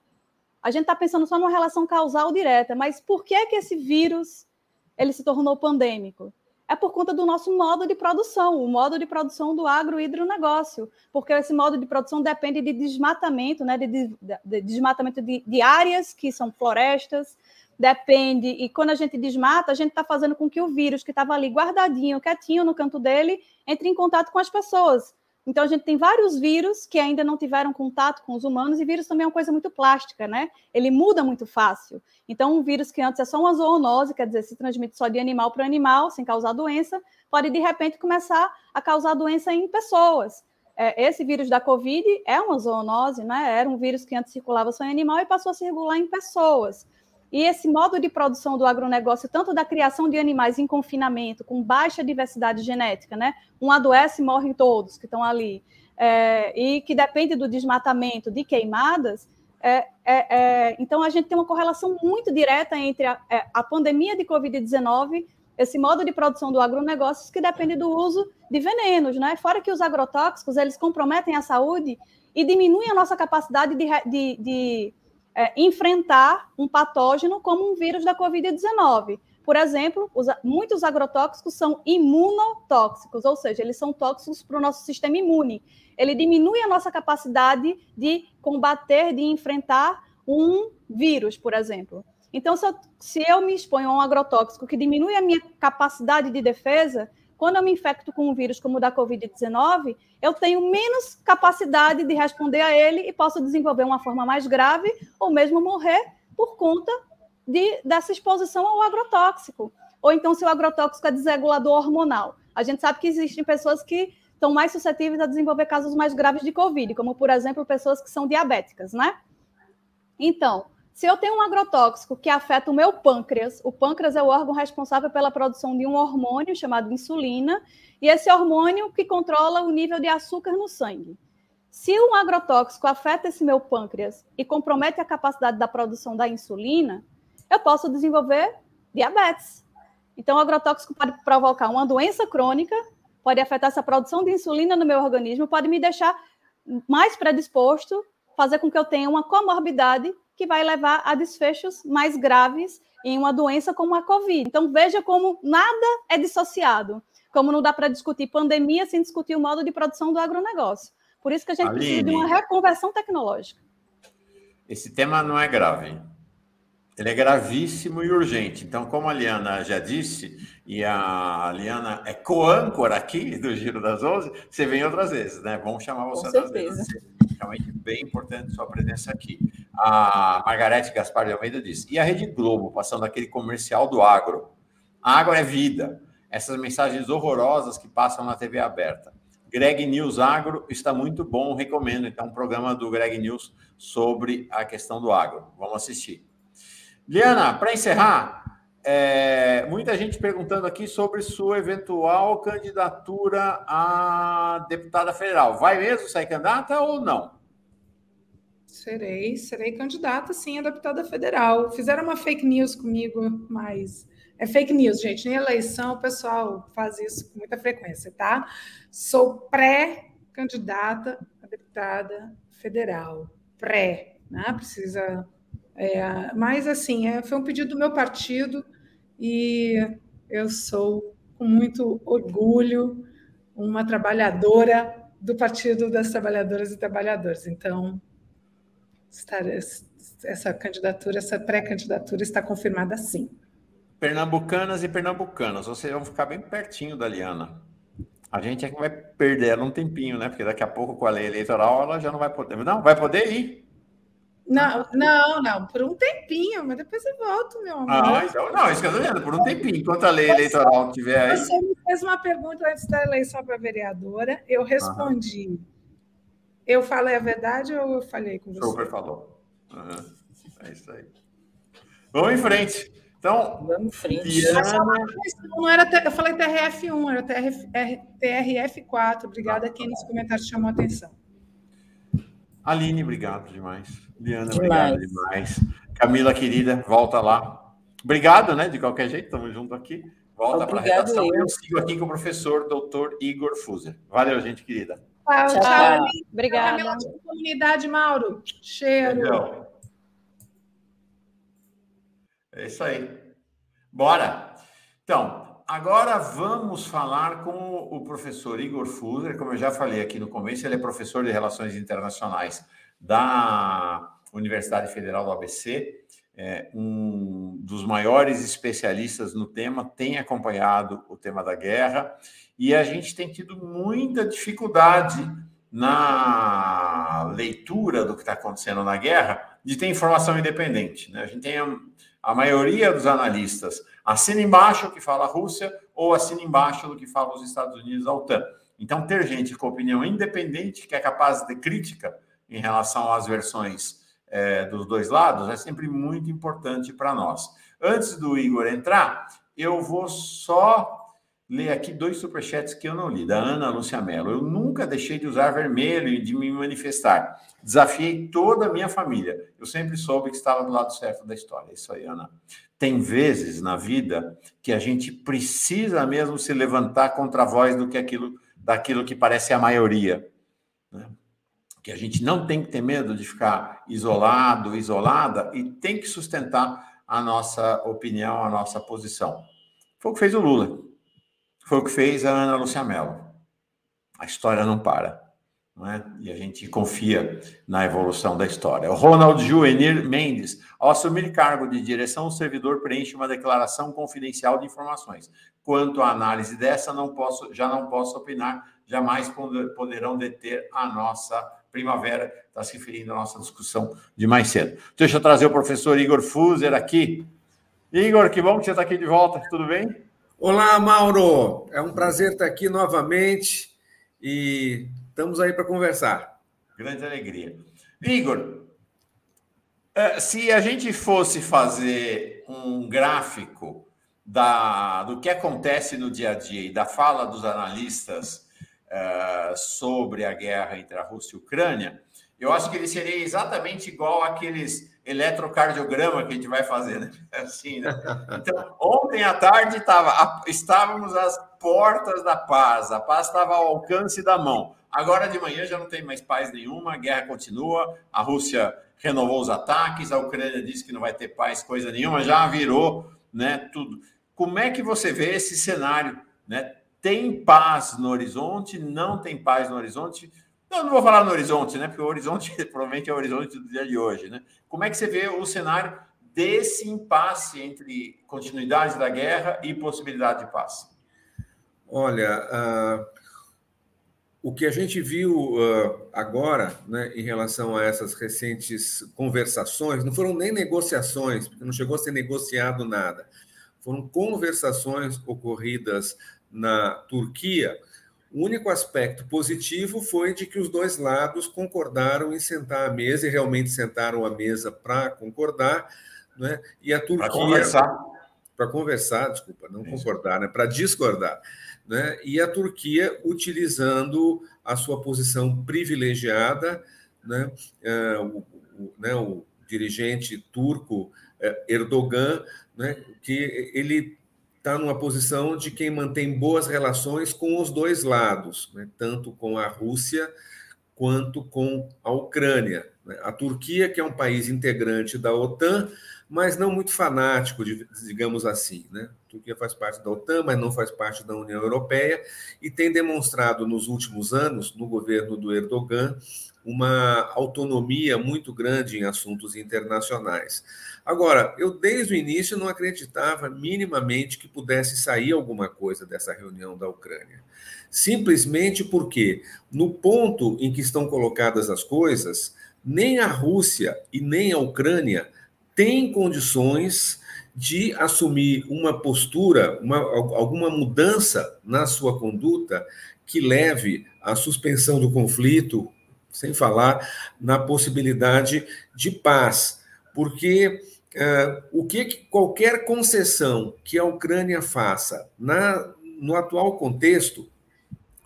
A gente está pensando só numa relação causal direta, mas por que, que esse vírus ele se tornou pandêmico? É por conta do nosso modo de produção, o modo de produção do agro-hidronegócio, porque esse modo de produção depende de desmatamento, né, de, de, de desmatamento de, de áreas que são florestas, depende. E quando a gente desmata, a gente está fazendo com que o vírus que estava ali guardadinho, quietinho no canto dele, entre em contato com as pessoas. Então, a gente tem vários vírus que ainda não tiveram contato com os humanos, e vírus também é uma coisa muito plástica, né? Ele muda muito fácil. Então, um vírus que antes é só uma zoonose, quer dizer, se transmite só de animal para animal, sem causar doença, pode de repente começar a causar doença em pessoas. É, esse vírus da Covid é uma zoonose, né? Era um vírus que antes circulava só em animal e passou a circular em pessoas. E esse modo de produção do agronegócio, tanto da criação de animais em confinamento, com baixa diversidade genética, né? Um adoece e morrem todos que estão ali, é, e que depende do desmatamento, de queimadas. É, é, é então, a gente tem uma correlação muito direta entre a, é, a pandemia de Covid-19 esse modo de produção do agronegócio que depende do uso de venenos, né? Fora que os agrotóxicos eles comprometem a saúde e diminuem a nossa capacidade de, de, de é, enfrentar um patógeno como um vírus da Covid-19. Por exemplo, os, muitos agrotóxicos são imunotóxicos, ou seja, eles são tóxicos para o nosso sistema imune. Ele diminui a nossa capacidade de combater, de enfrentar um vírus, por exemplo. Então, se eu, se eu me exponho a um agrotóxico que diminui a minha capacidade de defesa, quando eu me infecto com um vírus como o da Covid-19, eu tenho menos capacidade de responder a ele e posso desenvolver uma forma mais grave ou mesmo morrer por conta de, dessa exposição ao agrotóxico. Ou então, se o agrotóxico é desregulador hormonal. A gente sabe que existem pessoas que estão mais suscetíveis a desenvolver casos mais graves de Covid, como, por exemplo, pessoas que são diabéticas, né? Então, se eu tenho um agrotóxico que afeta o meu pâncreas, o pâncreas é o órgão responsável pela produção de um hormônio chamado insulina, e esse hormônio que controla o nível de açúcar no sangue. Se um agrotóxico afeta esse meu pâncreas e compromete a capacidade da produção da insulina, eu posso desenvolver diabetes. Então, o agrotóxico pode provocar uma doença crônica, pode afetar essa produção de insulina no meu organismo, pode me deixar mais predisposto, fazer com que eu tenha uma comorbidade que vai levar a desfechos mais graves em uma doença como a Covid. Então, veja como nada é dissociado, como não dá para discutir pandemia sem discutir o modo de produção do agronegócio. Por isso que a gente Aline, precisa de uma reconversão tecnológica.
esse tema não é grave. Ele é gravíssimo e urgente. Então, como a Liana já disse, e a Liana é co-âncora aqui do Giro das Onze, você vem outras vezes, né? Vamos chamar você
Com outras certeza.
vezes. Realmente bem importante sua presença aqui. A Margarete Gaspar de Almeida disse, e a Rede Globo, passando aquele comercial do agro. Agro é vida. Essas mensagens horrorosas que passam na TV aberta. Greg News Agro está muito bom, recomendo. Então, um programa do Greg News sobre a questão do agro. Vamos assistir. Liana, para encerrar, é, muita gente perguntando aqui sobre sua eventual candidatura a deputada federal. Vai mesmo sair candidata ou não?
Serei, serei candidata, sim, a deputada federal. Fizeram uma fake news comigo, mas é fake news, gente. Nem eleição o pessoal faz isso com muita frequência, tá? Sou pré-candidata a deputada federal. Pré, né? Precisa. É, mas, assim, é, foi um pedido do meu partido e eu sou, com muito orgulho, uma trabalhadora do Partido das Trabalhadoras e Trabalhadores. Então, essa candidatura, essa pré-candidatura está confirmada sim.
Pernambucanas e pernambucanos, vocês vão ficar bem pertinho da Liana. A gente é que vai perder ela um tempinho, né? Porque daqui a pouco, com a lei eleitoral, ela já não vai poder. Não, vai poder ir.
Não, não, não, por um tempinho, mas depois eu volto, meu amor.
Ah, então, não, isso que eu estou dizendo, por um tempinho, enquanto a lei eleitoral estiver aí.
Você me fez uma pergunta antes da eleição para vereadora, eu respondi. Uhum. Eu falei a verdade ou eu falei com você?
Super falou. Uhum. É isso aí. Vamos em frente. Então,
vamos em frente.
Diana... Não era, eu falei TRF1, era TRF, TRF4. Obrigada a quem nos comentários chamou a atenção.
Aline, obrigado demais. Diana, demais. obrigado demais. Camila, querida, volta lá. Obrigado, né? De qualquer jeito, estamos juntos aqui. Volta para a redação. Eu. eu sigo aqui com o professor doutor Igor Fuser. Valeu, gente querida.
Tchau, tchau. tchau. Obrigada. Comunidade, Mauro. Cheiro.
É isso aí. Bora. Então, agora vamos falar com o professor Igor Fuser. Como eu já falei aqui no começo, ele é professor de Relações Internacionais da Universidade Federal do ABC, é um dos maiores especialistas no tema, tem acompanhado o tema da guerra e a gente tem tido muita dificuldade na leitura do que está acontecendo na guerra de ter informação independente. Né? A gente tem a maioria dos analistas assina embaixo o que fala a Rússia ou assina embaixo do que fala os Estados Unidos a OTAN. Então, ter gente com opinião independente, que é capaz de crítica em relação às versões é, dos dois lados, é sempre muito importante para nós. Antes do Igor entrar, eu vou só ler aqui dois superchats que eu não li, da Ana Lúcia Mello. Eu nunca deixei de usar vermelho e de me manifestar. Desafiei toda a minha família. Eu sempre soube que estava do lado certo da história. Isso aí, Ana. Tem vezes na vida que a gente precisa mesmo se levantar contra a voz do que aquilo, daquilo que parece a maioria. Né? Que a gente não tem que ter medo de ficar isolado, isolada, e tem que sustentar a nossa opinião, a nossa posição. Foi o que fez o Lula. Foi o que fez a Ana Lúcia Mello. A história não para. Não é? E a gente confia na evolução da história. O Ronald Juvenir Mendes, ao assumir cargo de direção, o servidor preenche uma declaração confidencial de informações. Quanto à análise dessa, não posso, já não posso opinar, jamais poderão deter a nossa primavera, está se referindo à nossa discussão de mais cedo. Deixa eu trazer o professor Igor Fuser aqui. Igor, que bom que você está aqui de volta, tudo bem?
Olá, Mauro. É um prazer estar aqui novamente e estamos aí para conversar.
Grande alegria. Igor, é, se a gente fosse fazer um gráfico da, do que acontece no dia a dia e da fala dos analistas uh, sobre a guerra entre a Rússia e a Ucrânia, eu acho que ele seria exatamente igual àqueles eletrocardiograma que a gente vai fazer, né? Assim, né? Então, ontem à tarde tava, estávamos às portas da paz, a paz estava ao alcance da mão. Agora de manhã já não tem mais paz nenhuma, a guerra continua, a Rússia renovou os ataques, a Ucrânia disse que não vai ter paz coisa nenhuma, já virou, né, tudo. Como é que você vê esse cenário, né? Tem paz no horizonte, não tem paz no horizonte? Não, não vou falar no horizonte, né? Porque o horizonte provavelmente é o horizonte do dia de hoje, né? Como é que você vê o cenário desse impasse entre continuidade da guerra e possibilidade de paz?
Olha, uh, o que a gente viu uh, agora, né, em relação a essas recentes conversações, não foram nem negociações, porque não chegou a ser negociado nada, foram conversações ocorridas na Turquia o único aspecto positivo foi de que os dois lados concordaram em sentar à mesa e realmente sentaram à mesa para concordar, né? E a Turquia para
conversar,
para conversar, desculpa, não Isso. concordar, né? Para discordar, né? E a Turquia utilizando a sua posição privilegiada, né? É, o, o, né? o dirigente turco é, Erdogan, né? Que ele está numa posição de quem mantém boas relações com os dois lados, né? tanto com a Rússia quanto com a Ucrânia. Né? A Turquia, que é um país integrante da OTAN, mas não muito fanático, digamos assim. Né? A Turquia faz parte da OTAN, mas não faz parte da União Europeia, e tem demonstrado nos últimos anos, no governo do Erdogan, uma autonomia muito grande em assuntos internacionais. Agora, eu desde o início não acreditava minimamente que pudesse sair alguma coisa dessa reunião da Ucrânia. Simplesmente porque, no ponto em que estão colocadas as coisas, nem a Rússia e nem a Ucrânia têm condições de assumir uma postura, uma, alguma mudança na sua conduta que leve à suspensão do conflito, sem falar na possibilidade de paz. Porque uh, o que qualquer concessão que a Ucrânia faça na, no atual contexto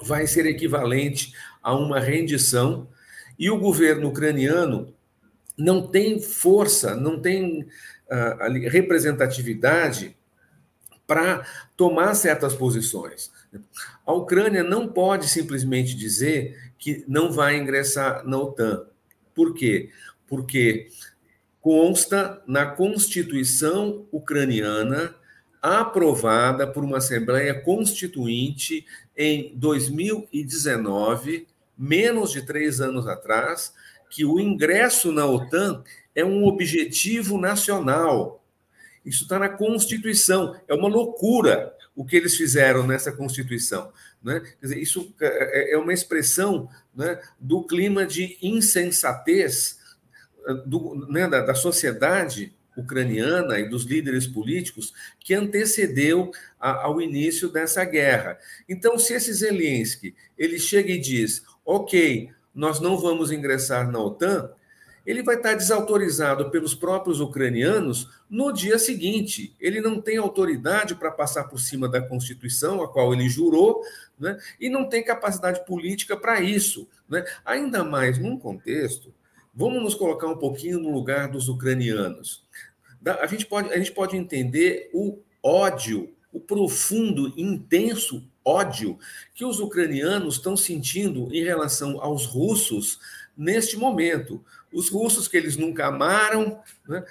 vai ser equivalente a uma rendição, e o governo ucraniano não tem força, não tem uh, representatividade para tomar certas posições. A Ucrânia não pode simplesmente dizer que não vai ingressar na OTAN. Por quê? Porque consta na Constituição ucraniana aprovada por uma Assembleia Constituinte em 2019, menos de três anos atrás, que o ingresso na OTAN é um objetivo nacional. Isso está na Constituição. É uma loucura o que eles fizeram nessa Constituição. Né? Dizer, isso é, é uma expressão né, do clima de insensatez do, né, da, da sociedade ucraniana e dos líderes políticos que antecedeu a, ao início dessa guerra. Então, se esse Zelensky ele chega e diz, ok, nós não vamos ingressar na OTAN, ele vai estar desautorizado pelos próprios ucranianos no dia seguinte. Ele não tem autoridade para passar por cima da Constituição, a qual ele jurou, né? e não tem capacidade política para isso. Né? Ainda mais num contexto Vamos nos colocar um pouquinho no lugar dos ucranianos. A gente pode, a gente pode entender o ódio, o profundo, intenso ódio que os ucranianos estão sentindo em relação aos russos neste momento. Os russos que eles nunca amaram, né?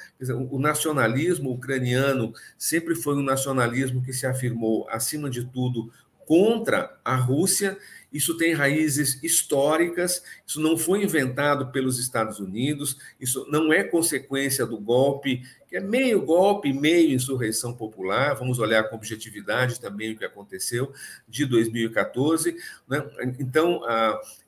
o nacionalismo ucraniano sempre foi um nacionalismo que se afirmou, acima de tudo, contra a Rússia isso tem raízes históricas, isso não foi inventado pelos Estados Unidos, isso não é consequência do golpe, que é meio golpe, meio insurreição popular. Vamos olhar com objetividade também o que aconteceu de 2014. Né? Então,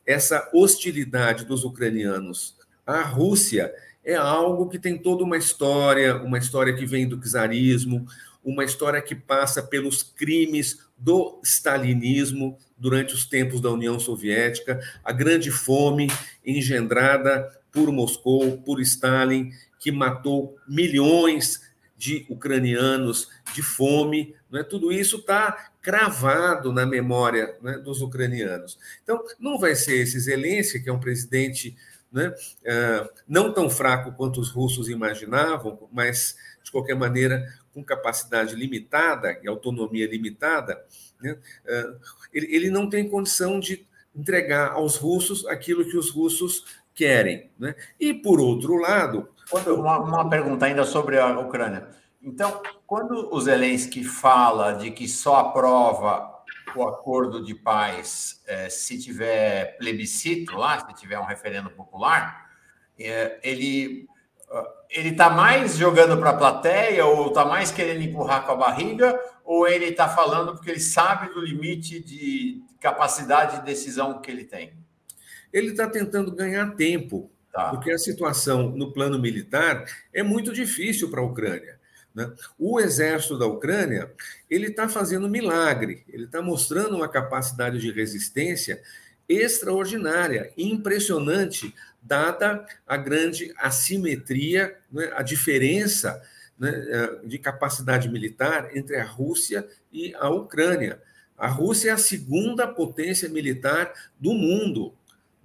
essa hostilidade dos ucranianos à Rússia é algo que tem toda uma história, uma história que vem do czarismo, uma história que passa pelos crimes do stalinismo durante os tempos da União Soviética, a grande fome engendrada por Moscou, por Stalin, que matou milhões de ucranianos de fome, não é? tudo isso está cravado na memória né, dos ucranianos. Então, não vai ser esse Zelensky, que é um presidente né, uh, não tão fraco quanto os russos imaginavam, mas, de qualquer maneira, com capacidade limitada e autonomia limitada, né, é, ele, ele não tem condição de entregar aos russos aquilo que os russos querem. Né? E, por outro lado.
Uma, uma pergunta ainda sobre a Ucrânia. Então, quando o Zelensky fala de que só aprova o acordo de paz, é, se tiver plebiscito lá, se tiver um referendo popular, é, ele ele está mais jogando para a plateia ou está mais querendo empurrar com a barriga ou ele está falando porque ele sabe do limite de capacidade de decisão que ele tem?
Ele está tentando ganhar tempo, tá. porque a situação no plano militar é muito difícil para a Ucrânia. Né? O exército da Ucrânia ele está fazendo milagre, ele está mostrando uma capacidade de resistência extraordinária, impressionante, dada a grande assimetria, né, a diferença né, eh, de capacidade militar entre a Rússia e a Ucrânia. A Rússia é a segunda potência militar do mundo.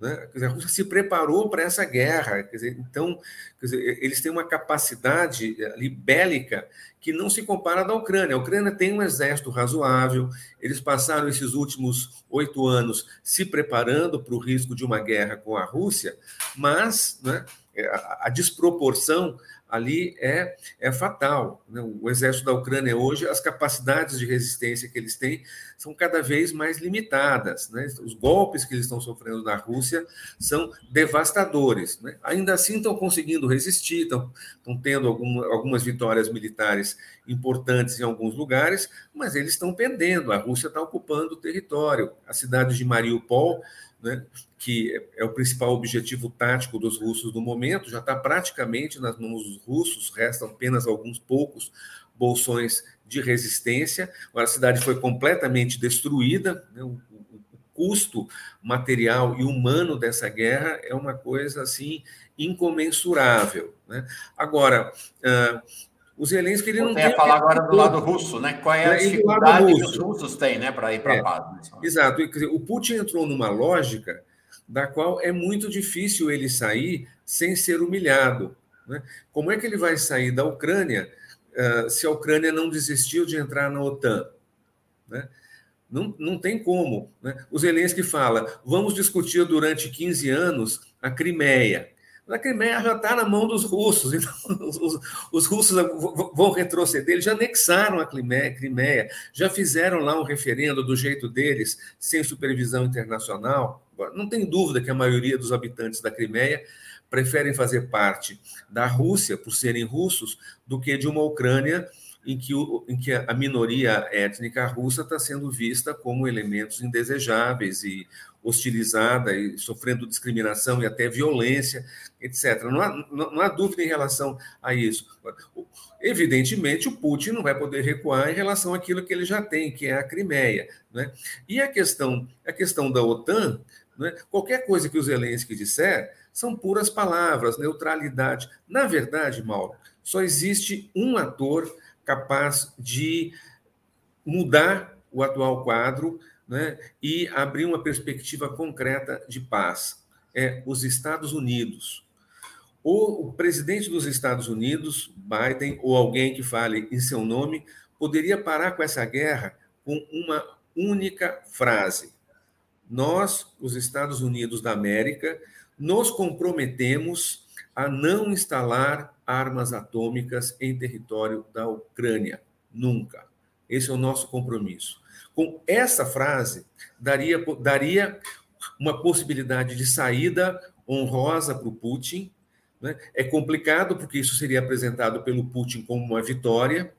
Né? Dizer, a Rússia se preparou para essa guerra. Dizer, então, dizer, eles têm uma capacidade eh, ali, bélica que não se compara da Ucrânia. A Ucrânia tem um exército razoável, eles passaram esses últimos oito anos se preparando para o risco de uma guerra com a Rússia, mas né, a, a desproporção ali é, é fatal. Né? O exército da Ucrânia hoje, as capacidades de resistência que eles têm são cada vez mais limitadas. Né? Os golpes que eles estão sofrendo na Rússia são devastadores. Né? Ainda assim, estão conseguindo resistir, estão, estão tendo algum, algumas vitórias militares importantes em alguns lugares, mas eles estão perdendo. A Rússia está ocupando o território. A cidade de Mariupol né, que é o principal objetivo tático dos russos no momento, já está praticamente nas mãos dos russos, restam apenas alguns poucos bolsões de resistência. A cidade foi completamente destruída, né, o custo material e humano dessa guerra é uma coisa assim incomensurável. Né? Agora, uh, o Zelensky ele não
tem. a falar agora do lado russo, né? Qual é a dificuldade que os russos têm, né, para ir para a é, paz?
Né? Exato. O Putin entrou numa lógica da qual é muito difícil ele sair sem ser humilhado. Né? Como é que ele vai sair da Ucrânia uh, se a Ucrânia não desistiu de entrar na OTAN? Né? Não, não tem como. Né? O Zelensky fala: vamos discutir durante 15 anos a Crimeia. A Crimeia já está na mão dos russos, então os, os, os, russos vão retroceder. Eles já anexaram a Crimeia, já fizeram lá um referendo do jeito deles, sem supervisão internacional. Não tem dúvida que a maioria dos habitantes da Crimeia preferem fazer parte da Rússia, por serem russos, do que de uma Ucrânia em que, o, em que a minoria étnica russa está sendo vista como elementos indesejáveis e hostilizada e sofrendo discriminação e até violência, etc. Não há, não, não há dúvida em relação a isso. Evidentemente, o Putin não vai poder recuar em relação àquilo que ele já tem, que é a Crimeia. Né? E a questão, a questão da OTAN, né? qualquer coisa que o Zelensky disser, são puras palavras, neutralidade. Na verdade, Mauro, só existe um ator capaz de mudar o atual quadro né, e abrir uma perspectiva concreta de paz. É os Estados Unidos. O, o presidente dos Estados Unidos, Biden, ou alguém que fale em seu nome, poderia parar com essa guerra com uma única frase: Nós, os Estados Unidos da América, nos comprometemos a não instalar armas atômicas em território da Ucrânia. Nunca. Esse é o nosso compromisso. Com essa frase, daria, daria uma possibilidade de saída honrosa para o Putin. Né? É complicado, porque isso seria apresentado pelo Putin como uma vitória.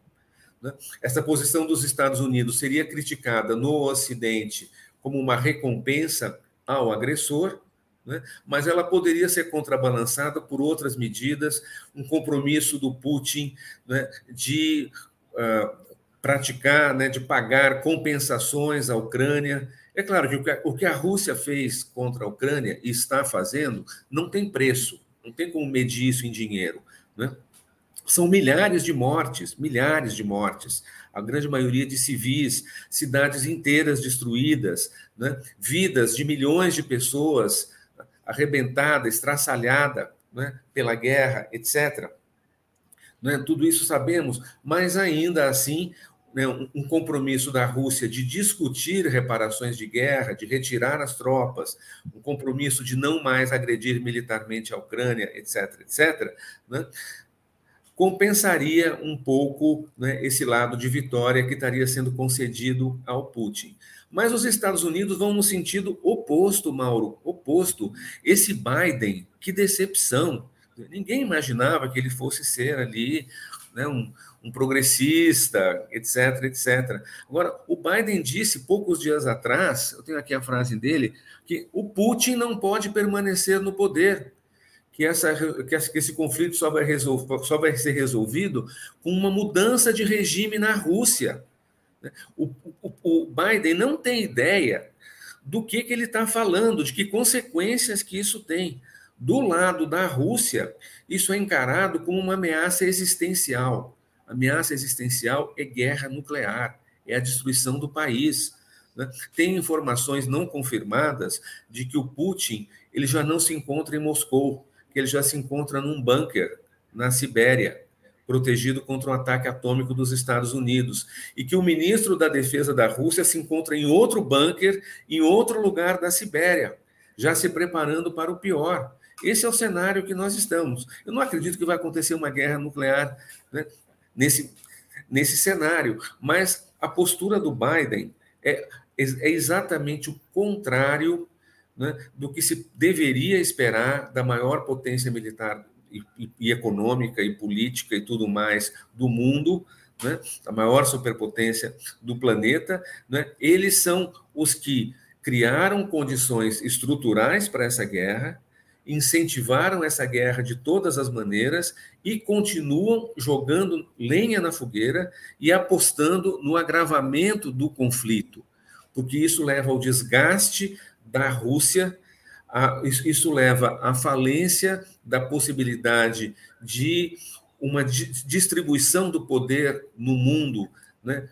Né? Essa posição dos Estados Unidos seria criticada no Ocidente como uma recompensa ao agressor, né? mas ela poderia ser contrabalançada por outras medidas, um compromisso do Putin né, de uh, praticar, né, de pagar compensações à Ucrânia. É claro que o que a Rússia fez contra a Ucrânia e está fazendo não tem preço, não tem como medir isso em dinheiro. Né? São milhares de mortes, milhares de mortes, a grande maioria de civis, cidades inteiras destruídas, né? vidas de milhões de pessoas arrebentada, estraçalhada né? pela guerra, etc. Né? Tudo isso sabemos, mas ainda assim né, um compromisso da Rússia de discutir reparações de guerra, de retirar as tropas, um compromisso de não mais agredir militarmente a Ucrânia, etc., etc., compensaria um pouco né, esse lado de vitória que estaria sendo concedido ao Putin. Mas os Estados Unidos vão no sentido oposto, Mauro, oposto. Esse Biden, que decepção. Ninguém imaginava que ele fosse ser ali né, um, um progressista, etc, etc. Agora, o Biden disse poucos dias atrás, eu tenho aqui a frase dele, que o Putin não pode permanecer no poder, que, essa, que esse conflito só vai, resolver, só vai ser resolvido com uma mudança de regime na Rússia. O, o, o Biden não tem ideia do que, que ele está falando, de que consequências que isso tem. Do lado da Rússia, isso é encarado como uma ameaça existencial ameaça existencial é guerra nuclear, é a destruição do país. Né? Tem informações não confirmadas de que o Putin ele já não se encontra em Moscou, que ele já se encontra num bunker na Sibéria, protegido contra um ataque atômico dos Estados Unidos, e que o ministro da Defesa da Rússia se encontra em outro bunker, em outro lugar da Sibéria, já se preparando para o pior. Esse é o cenário que nós estamos. Eu não acredito que vai acontecer uma guerra nuclear né, nesse, nesse cenário. Mas a postura do Biden é, é exatamente o contrário né, do que se deveria esperar da maior potência militar e, e, e econômica e política e tudo mais do mundo, né, a maior superpotência do planeta. Né, eles são os que criaram condições estruturais para essa guerra, incentivaram essa guerra de todas as maneiras e continuam jogando lenha na fogueira e apostando no agravamento do conflito, porque isso leva ao desgaste da Rússia, a, isso leva à falência da possibilidade de uma distribuição do poder no mundo né,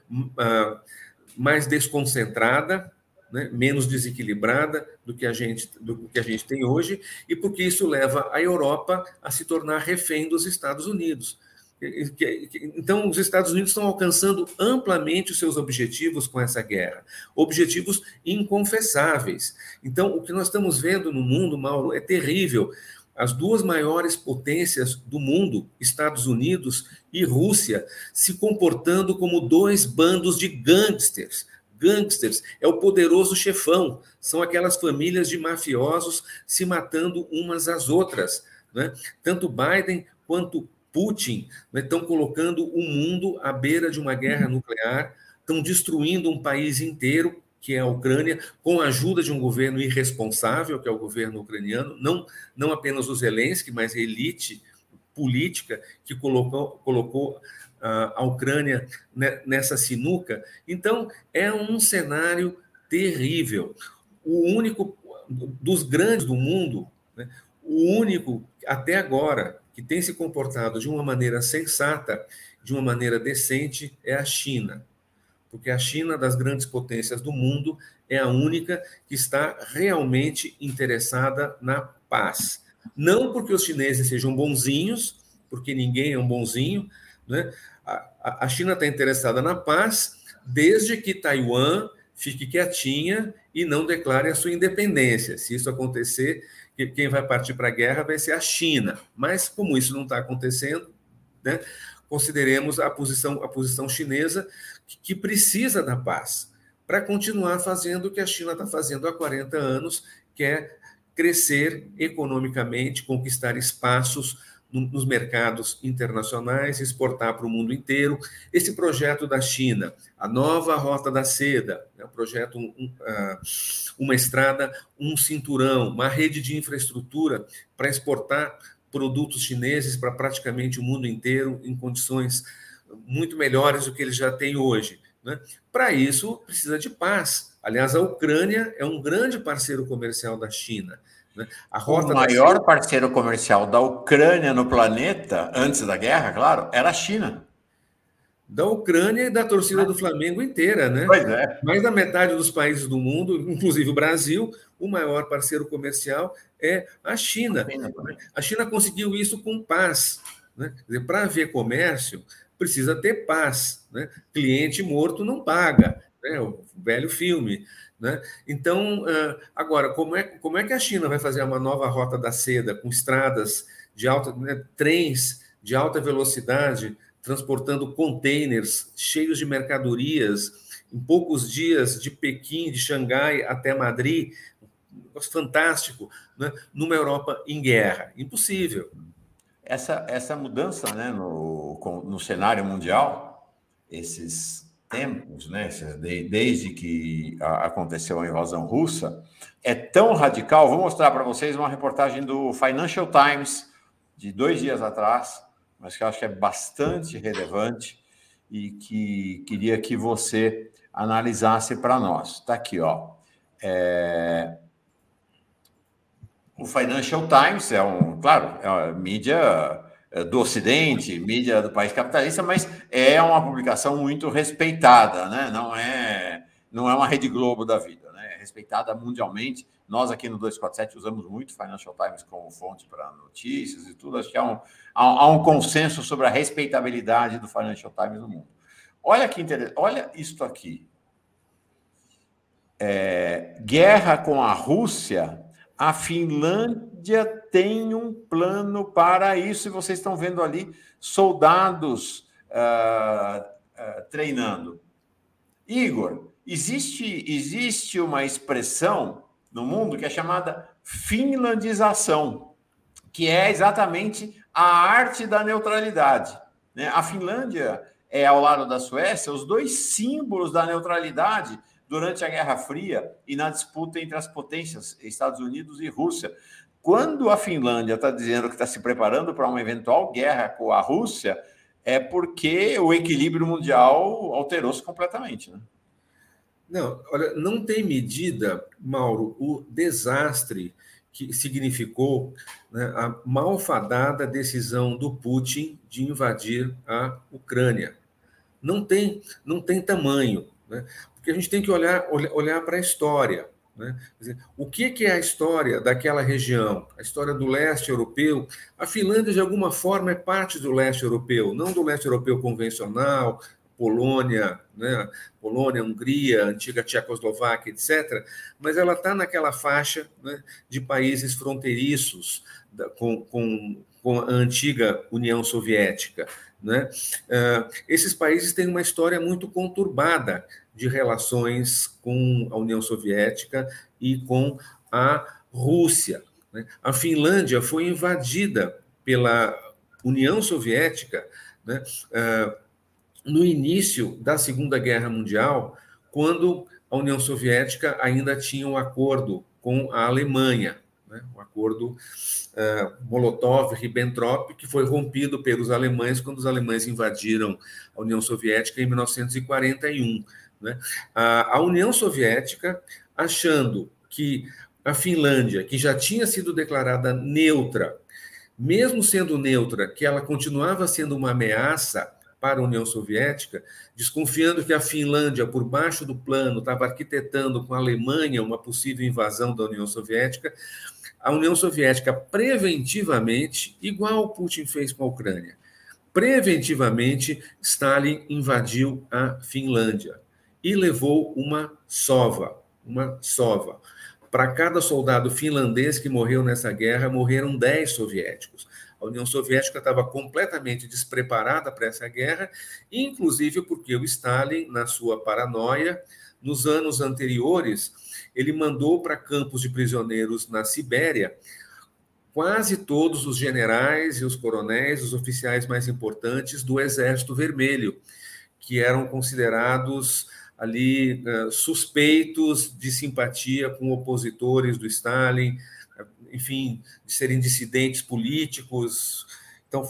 mais desconcentrada, né, menos desequilibrada do que, a gente, do que a gente tem hoje, e porque isso leva a Europa a se tornar refém dos Estados Unidos. Então, os Estados Unidos estão alcançando amplamente os seus objetivos com essa guerra, objetivos inconfessáveis. Então, o que nós estamos vendo no mundo, Mauro, é terrível. As duas maiores potências do mundo, Estados Unidos e Rússia, se comportando como dois bandos de gangsters, gangsters, é o poderoso chefão, são aquelas famílias de mafiosos se matando umas às outras. Né? Tanto Biden quanto Putin né, estão colocando o mundo à beira de uma guerra nuclear, estão destruindo um país inteiro, que é a Ucrânia, com a ajuda de um governo irresponsável, que é o governo ucraniano, não, não apenas o Zelensky, mas a elite política que colocou, colocou a Ucrânia nessa sinuca. Então, é um cenário terrível. O único dos grandes do mundo, né, o único até agora que tem se comportado de uma maneira sensata, de uma maneira decente, é a China. Porque a China, das grandes potências do mundo, é a única que está realmente interessada na paz. Não porque os chineses sejam bonzinhos, porque ninguém é um bonzinho, né? a, China está interessada na paz desde que Taiwan fique quietinha e não declare a sua independência. Se isso acontecer, quem vai partir para a guerra vai ser a China. Mas, como isso não está acontecendo, né, consideremos a posição, a posição chinesa que, que precisa da paz para continuar fazendo o que a China está fazendo há 40 anos, que é crescer economicamente, conquistar espaços nos mercados internacionais, exportar para o mundo inteiro. Esse projeto da China, a nova Rota da Seda, é um projeto, um, uh, uma estrada, um cinturão, uma rede de infraestrutura para exportar produtos chineses para praticamente o mundo inteiro em condições muito melhores do que eles já têm hoje. Né? Para isso, precisa de paz. Aliás, a Ucrânia é um grande parceiro comercial da China.
Né? A rota o maior China... parceiro comercial da Ucrânia no planeta, antes da guerra, claro, era a China.
Da Ucrânia e da torcida do Flamengo inteira, né?
Pois é.
Mais da metade dos países do mundo, inclusive o Brasil, o maior parceiro comercial é a China. A China conseguiu isso com paz. Né? Para haver comércio, precisa ter paz. Né? Cliente morto não paga. Né? O velho filme. Né? Então, agora, como é, como é que a China vai fazer uma nova rota da seda com estradas de alta, né, trens de alta velocidade, transportando containers cheios de mercadorias em poucos dias de Pequim, de Xangai até Madrid, fantástico, né? numa Europa em guerra. Impossível.
Essa, essa mudança né, no, no cenário mundial, esses tempos, né, desde que aconteceu a invasão russa, é tão radical. Vou mostrar para vocês uma reportagem do Financial Times de dois dias atrás, mas que eu acho que é bastante relevante e que queria que você analisasse para nós. Está aqui, ó. É... O Financial Times é um, claro, é mídia do Ocidente, mídia do país capitalista, mas é uma publicação muito respeitada, né? Não é, não é uma Rede Globo da vida, né? É respeitada mundialmente. Nós aqui no 247 usamos muito Financial Times como fonte para notícias e tudo. Acho que há um, há, há um consenso sobre a respeitabilidade do Financial Times no mundo. Olha que interessante, olha isto aqui. É, guerra com a Rússia, a Finlândia tem um plano para isso, e vocês estão vendo ali soldados uh, uh, treinando. Igor, existe, existe uma expressão no mundo que é chamada finlandização, que é exatamente a arte da neutralidade. Né? A Finlândia é, ao lado da Suécia, os dois símbolos da neutralidade durante a Guerra Fria e na disputa entre as potências, Estados Unidos e Rússia. Quando a Finlândia está dizendo que está se preparando para uma eventual guerra com a Rússia, é porque o equilíbrio mundial alterou-se completamente. Né?
Não, olha, não tem medida, Mauro, o desastre que significou né, a malfadada decisão do Putin de invadir a Ucrânia. Não tem, não tem tamanho, né? porque a gente tem que olhar, olhar para a história. Né? Dizer, o que, que é a história daquela região? A história do leste europeu? A Finlândia, de alguma forma, é parte do leste europeu, não do leste europeu convencional, Polônia, né? Polônia, Hungria, antiga Tchecoslováquia, etc., mas ela está naquela faixa né, de países fronteiriços da, com, com, com, a antiga União Soviética. Né? Uh, esses países têm uma história muito conturbada de relações com a União Soviética e com a Rússia. Né? A Finlândia foi invadida pela União Soviética né? Uh, no início da Segunda Guerra Mundial, quando a União Soviética ainda tinha um acordo com a Alemanha, né? um acordo uh, Molotov-Ribbentrop, que foi rompido pelos alemães quando os alemães invadiram a União Soviética em 1941. Né? A, a União Soviética, achando que a Finlândia, que já tinha sido declarada neutra, mesmo sendo neutra, que ela continuava sendo uma ameaça para a União Soviética, desconfiando que a Finlândia, por baixo do plano, estava arquitetando com a Alemanha uma possível invasão da União Soviética, a União Soviética preventivamente, igual Putin fez com a Ucrânia, preventivamente Stalin invadiu a Finlândia e levou uma sova, uma sova. Para cada soldado finlandês que morreu nessa guerra, morreram 10 soviéticos. A União Soviética estava completamente despreparada para essa guerra, inclusive porque o Stalin, na sua paranoia, nos anos anteriores, ele mandou para campos de prisioneiros na Sibéria quase todos os generais e os coronéis, os oficiais mais importantes do Exército Vermelho, que eram considerados ali uh, suspeitos de simpatia com opositores do Stalin, enfim, de serem dissidentes políticos. Então,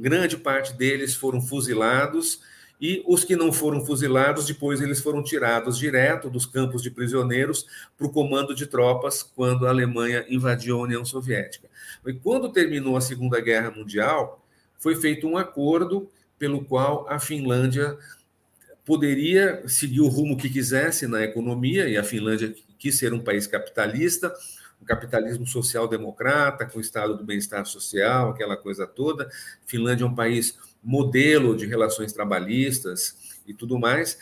grande parte deles foram fuzilados e os que não foram fuzilados, depois eles foram tirados direto dos campos de prisioneiros para o comando de tropas quando a Alemanha invadiu a União Soviética. E quando terminou a Segunda Guerra Mundial, foi feito um acordo pelo qual a Finlândia poderia seguir o rumo que quisesse na economia, e a Finlândia quis ser um país capitalista, o capitalismo social-democrata, com o estado do bem-estar social, aquela coisa toda. Finlândia é um país modelo de relações trabalhistas e tudo mais.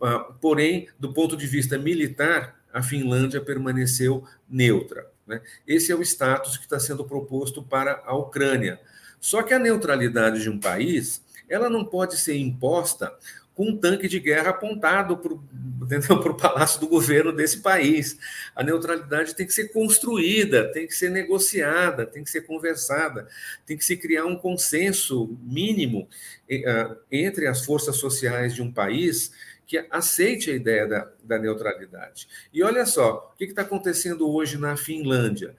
Ah, porém, do ponto de vista militar, a Finlândia permaneceu neutra. Né? Esse é o status que está sendo proposto para a Ucrânia. Só que a neutralidade de um país ela não pode ser imposta com um tanque de guerra apontado para o palácio do governo desse país. A neutralidade tem que ser construída, tem que ser negociada, tem que ser conversada, tem que se criar um consenso mínimo uh, entre as forças sociais de um país que aceite a ideia da, da neutralidade. E olha só, o que está acontecendo hoje na Finlândia?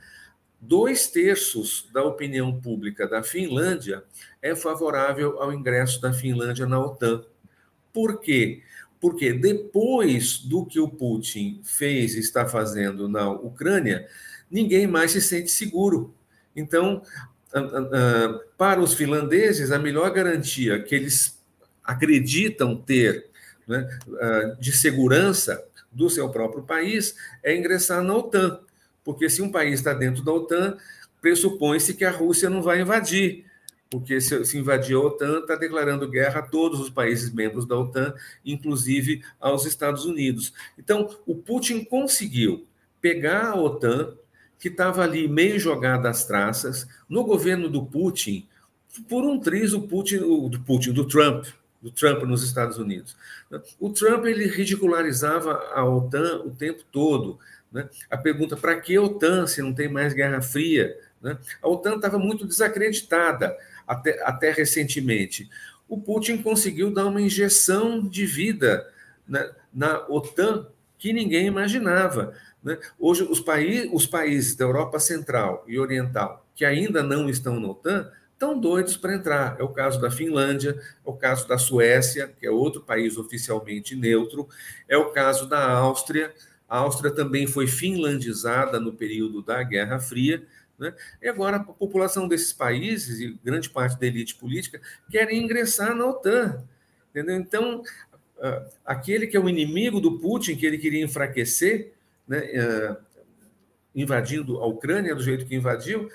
Dois terços da opinião pública da Finlândia é favorável ao ingresso da Finlândia na OTAN. Por quê? Porque depois do que o Putin fez e está fazendo na Ucrânia, ninguém mais se sente seguro. Então, para os finlandeses, a melhor garantia que eles acreditam ter né, de segurança do seu próprio país é ingressar na OTAN. Porque se um país está dentro da OTAN, pressupõe-se que a Rússia não vai invadir porque se, invadir a OTAN, está declarando guerra a todos os países membros da OTAN, inclusive aos Estados Unidos. Então, o Putin conseguiu pegar a OTAN, que estava ali meio jogada às traças, no governo do Putin, por um triz o Putin, o, do Putin, do Trump, do Trump nos Estados Unidos. O Trump ele ridicularizava a OTAN o tempo todo. Né? A pergunta: para que OTAN se não tem mais Guerra Fria? Né? A OTAN estava muito desacreditada até, até recentemente. O Putin conseguiu dar uma injeção de vida na, na OTAN que ninguém imaginava. Né? Hoje, os, paí os países da Europa Central e Oriental que ainda não estão na OTAN estão doidos para entrar. É o caso da Finlândia, é o caso da Suécia, que é outro país oficialmente neutro, é o caso da Áustria. A Áustria também foi finlandizada no período da Guerra Fria, né? E agora a população desses países, e grande parte da elite política, querem ingressar na OTAN. Entendeu? Então, aquele que é o inimigo do Putin, que ele queria enfraquecer, né, invadindo a Ucrânia do jeito que invadiu,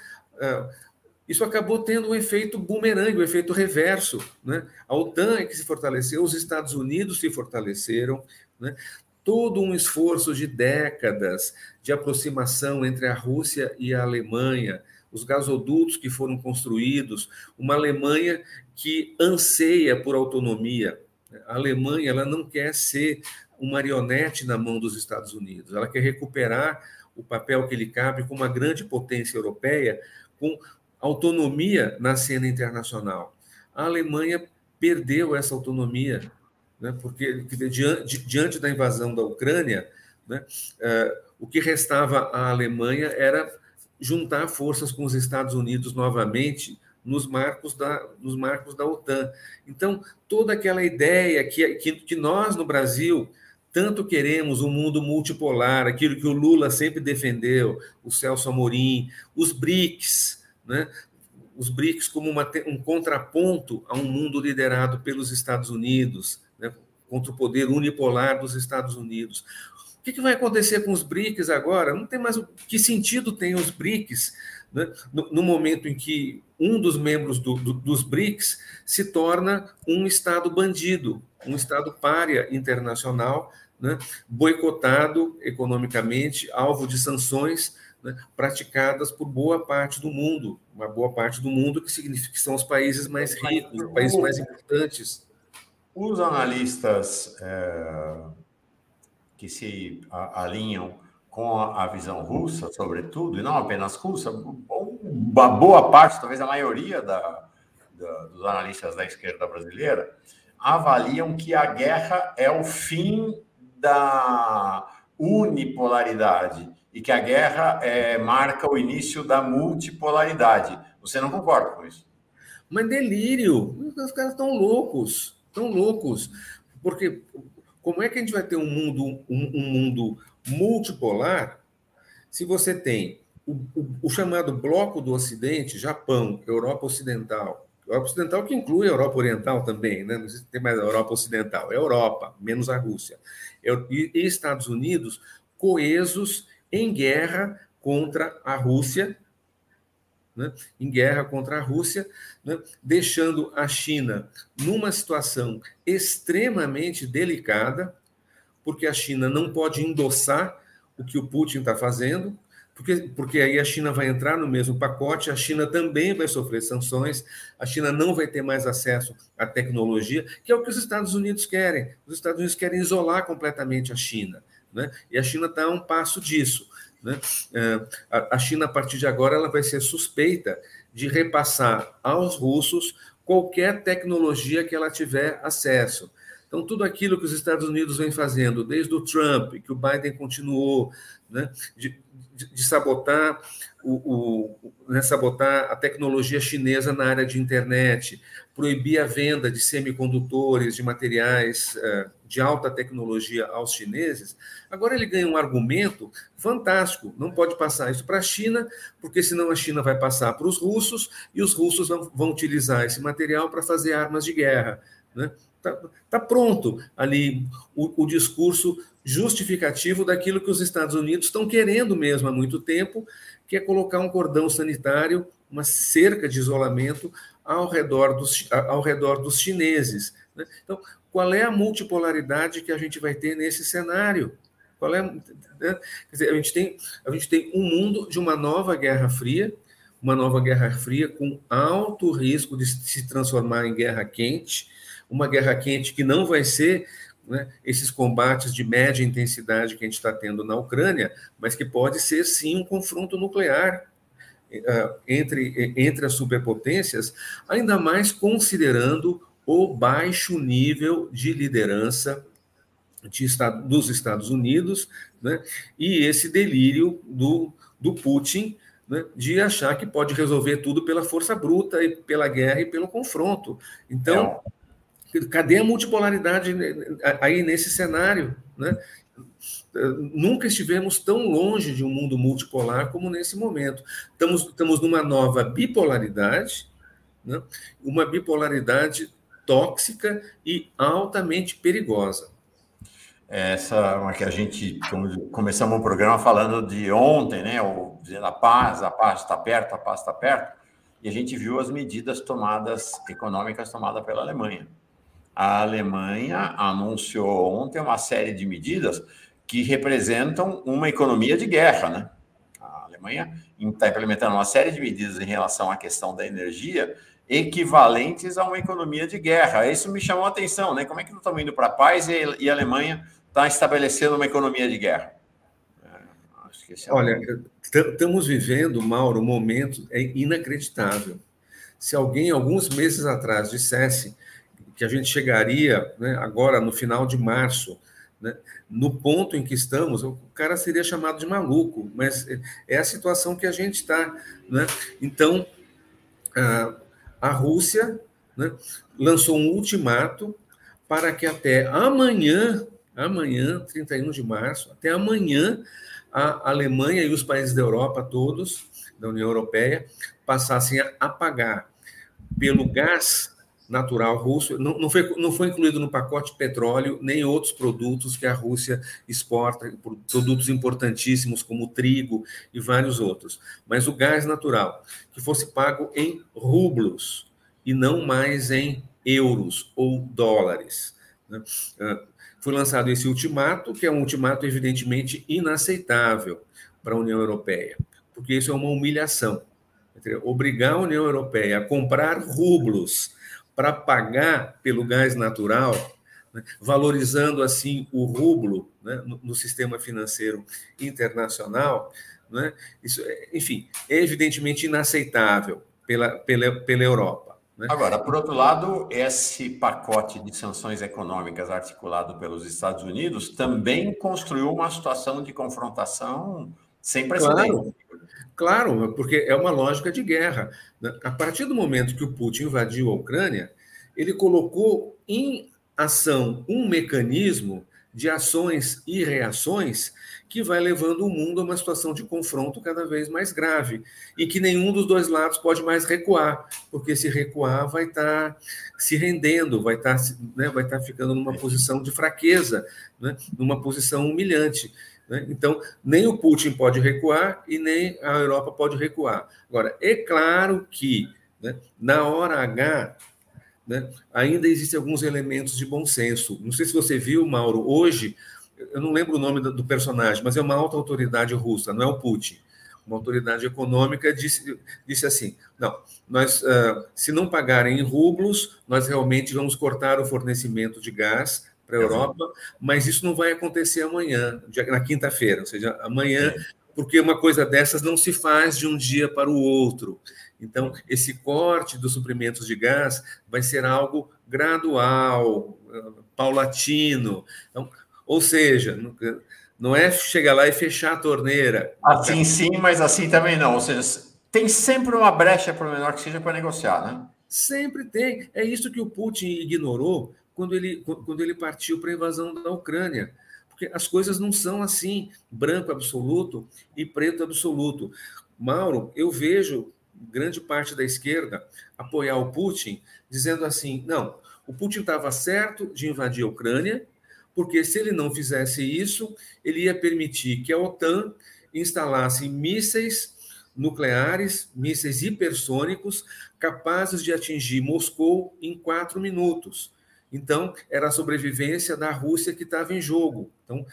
isso acabou tendo um efeito bumerangue, um efeito reverso. Né? A OTAN é que se fortaleceu, os Estados Unidos se fortaleceram, né? Todo um esforço de décadas de aproximação entre a Rússia e a Alemanha, os gasodutos que foram construídos, uma Alemanha que anseia por autonomia. A Alemanha ela não quer ser um marionete na mão dos Estados Unidos, ela quer recuperar o papel que lhe cabe como uma grande potência europeia, com autonomia na cena internacional. A Alemanha perdeu essa autonomia né, porque diante, diante da invasão da Ucrânia, né, é, o que restava à Alemanha era juntar forças com os Estados Unidos novamente nos marcos da, nos marcos da OTAN. Então, toda aquela ideia que, que, que nós, no Brasil, tanto queremos um mundo multipolar, aquilo que o Lula sempre defendeu, o Celso Amorim, os BRICS, né? os BRICS como uma, um contraponto a um mundo liderado pelos Estados Unidos, contra o poder unipolar dos Estados Unidos. O que, vai acontecer com os BRICS agora? Não tem mais que sentido tem os BRICS né? no, no, momento em que um dos membros do, do, dos BRICS se torna um Estado bandido, um Estado párea internacional, né? boicotado economicamente, alvo de sanções né? praticadas por boa parte do mundo, uma boa parte do mundo que significa que são os países mais ricos, os países mais importantes.
Os analistas é, que se alinham com a, visão russa, sobretudo, e não apenas russa, uma boa parte, talvez a maioria da, da, dos analistas da esquerda brasileira, avaliam que a guerra é o fim da unipolaridade e que a guerra é, marca o início da multipolaridade. Você não concorda com isso?
Mas delírio! Os caras estão loucos tão loucos, porque como é que a gente vai ter um mundo, um, um mundo multipolar se você tem o, o, o, chamado bloco do Ocidente, Japão, Europa Ocidental, Europa Ocidental que inclui a Europa Oriental também, né? não tem mais a Europa Ocidental, é Europa, menos a Rússia, e, e Estados Unidos coesos em guerra contra a Rússia né, em guerra contra a Rússia, né, deixando a China numa situação extremamente delicada, porque a China não pode endossar o que o Putin está fazendo, porque, porque aí a China vai entrar no mesmo pacote, a China também vai sofrer sanções, a China não vai ter mais acesso à tecnologia, que é o que os Estados Unidos querem. Os Estados Unidos querem isolar completamente a China, né? e a China está a um passo disso. Né? É, a China, a partir de agora, ela vai ser suspeita de repassar aos russos qualquer tecnologia que ela tiver acesso. Então, tudo aquilo que os Estados Unidos vem fazendo, desde o Trump, que o Biden continuou, né, de, de, sabotar o, o né, sabotar a tecnologia chinesa na área de internet, proibir a venda de semicondutores, de materiais uh, de alta tecnologia aos chineses, agora ele ganha um argumento fantástico. Não pode passar isso para a China, porque senão a China vai passar para os russos e os russos vão, vão utilizar esse material para fazer armas de guerra. Né? Está tá pronto ali o, o, discurso justificativo daquilo que os Estados Unidos estão querendo mesmo há muito tempo, que é colocar um cordão sanitário, uma cerca de isolamento ao redor dos, ao redor dos chineses. Né? Então, qual é a multipolaridade que a gente vai ter nesse cenário? Qual é, né? Dizer, a gente tem a gente tem um mundo de uma nova Guerra Fria, uma nova Guerra Fria com alto risco de se transformar em guerra quente, uma guerra quente que não vai ser né, esses combates de média intensidade que a gente está tendo na Ucrânia, mas que pode ser sim um confronto nuclear uh, entre, entre as superpotências, ainda mais considerando o baixo nível de liderança de estado, dos Estados Unidos né, e esse delírio do, do Putin né, de achar que pode resolver tudo pela força bruta e pela guerra e pelo confronto. Então, é. Cadê a multipolaridade aí nesse cenário? Né? Nunca estivemos tão longe de um mundo multipolar como nesse momento. Estamos, estamos numa nova bipolaridade, né? uma bipolaridade tóxica e altamente perigosa.
Essa é uma que a gente começamos o programa falando de ontem, né? Ou dizendo a paz, a paz está perto, a paz está perto, e a gente viu as medidas tomadas econômicas tomadas pela Alemanha. A Alemanha anunciou ontem uma série de medidas que representam uma economia de guerra, né? A Alemanha está implementando uma série de medidas em relação à questão da energia equivalentes a uma economia de guerra. Isso me chamou a atenção, né? Como é que nós estamos indo para a paz e, a Alemanha está estabelecendo uma economia de guerra?
É, Olha, estamos vivendo, Mauro, um momento é inacreditável. Se alguém, alguns meses atrás, dissesse que a gente chegaria né, agora no final de março, né, no ponto em que estamos, o cara seria chamado de maluco, mas é a situação que a gente está. Né? Então, ah, a Rússia né, lançou um ultimato para que até amanhã, amanhã, 31 de março, até amanhã, a Alemanha e os países da Europa todos, da União Europeia, passassem a pagar pelo gás natural russo, não, não, foi, não foi incluído no pacote petróleo nem outros produtos que a Rússia exporta, produtos importantíssimos como trigo e vários outros, mas o gás natural, que fosse pago em rublos e não mais em euros ou dólares. Né? Ah, foi lançado esse ultimato, que é um ultimato evidentemente inaceitável para a União Europeia, porque isso é uma humilhação. Obrigar a União Europeia a comprar rublos para pagar pelo gás natural, né, valorizando assim o rublo né, no, no, sistema financeiro internacional, né, isso, é, enfim, é evidentemente inaceitável pela, pela, pela Europa.
Né. Agora, por outro lado, esse pacote de sanções econômicas articulado pelos Estados Unidos também construiu uma situação de confrontação sem precedentes.
Claro. Claro, porque é uma lógica de guerra. Né? A partir do momento que o Putin invadiu a Ucrânia, ele colocou em ação um mecanismo de ações e reações que vai levando o mundo a uma situação de confronto cada vez mais grave e que nenhum dos dois lados pode mais recuar, porque se recuar vai estar se rendendo, vai estar, né, vai estar ficando numa posição de fraqueza, né, numa posição humilhante. Né? Então, nem o Putin pode recuar e nem a Europa pode recuar. Agora, é claro que né, na hora H né, ainda existem alguns elementos de bom senso. Não sei se você viu, Mauro, hoje, eu não lembro o nome do personagem, mas é uma alta autoridade russa, não é o Putin. uma autoridade econômica disse, disse assim: não, nós, uh, se não pagarem em rublos, nós realmente vamos cortar o fornecimento de gás para a Europa, mas isso não vai acontecer amanhã, na quinta-feira, ou seja, amanhã, porque uma coisa dessas não se faz de um dia para o outro. Então, esse corte dos suprimentos de gás vai ser algo gradual, paulatino. Então, ou seja, não é chegar lá e fechar a torneira.
Assim sim, mas assim também não. Ou seja, tem sempre uma brecha, por menor que seja, para negociar, né?
Sempre tem. É isso que o Putin ignorou quando ele, quando ele partiu para a invasão da Ucrânia. Porque as coisas não são assim, branco absoluto e preto absoluto. Mauro, eu vejo grande parte da esquerda apoiar o Putin, dizendo assim: não, o Putin estava certo de invadir a Ucrânia, porque se ele não fizesse isso, ele ia permitir que a OTAN instalasse mísseis nucleares, mísseis hipersônicos, capazes de atingir Moscou em quatro minutos. Então, era a sobrevivência da Rússia que estava em jogo. Então,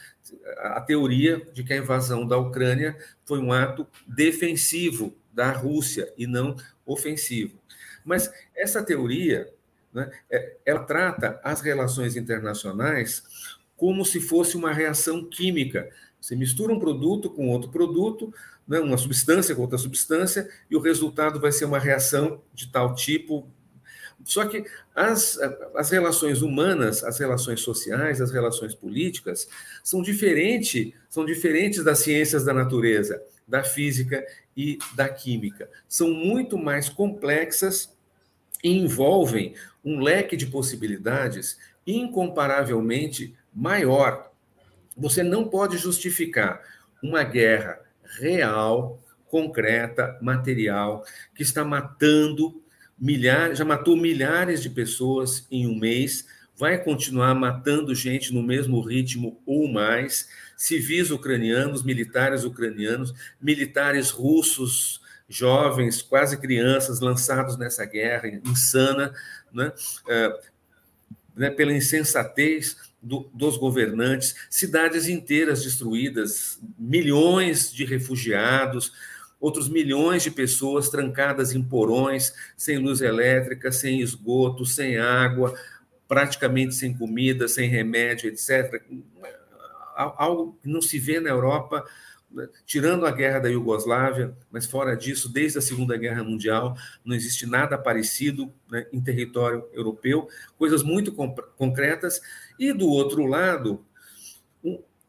a teoria de que a invasão da Ucrânia foi um ato defensivo da Rússia e não ofensivo. Mas essa teoria, né, é, ela trata as relações internacionais como se fosse uma reação química. Você mistura um produto com outro produto, né, uma substância com outra substância, e o resultado vai ser uma reação de tal tipo, só que as, as relações humanas, as relações sociais, as relações políticas são diferentes, são diferentes das ciências da natureza, da física e da química. São muito mais complexas e envolvem um leque de possibilidades incomparavelmente maior. Você não pode justificar uma guerra real, concreta, material, que está matando milhares, já matou milhares de pessoas em um mês, vai continuar matando gente no mesmo ritmo ou mais, civis ucranianos, militares ucranianos, militares russos, jovens, quase crianças, lançados nessa guerra insana, né? É, né, pela insensatez do, dos governantes, cidades inteiras destruídas, milhões de refugiados, outros milhões de pessoas trancadas em porões, sem luz elétrica, sem esgoto, sem água, praticamente sem comida, sem remédio, etc. Algo que não se vê na Europa, né, tirando a guerra da Iugoslávia, mas fora disso, desde a Segunda Guerra Mundial, não existe nada parecido né, em território europeu, coisas muito concretas. E do outro lado,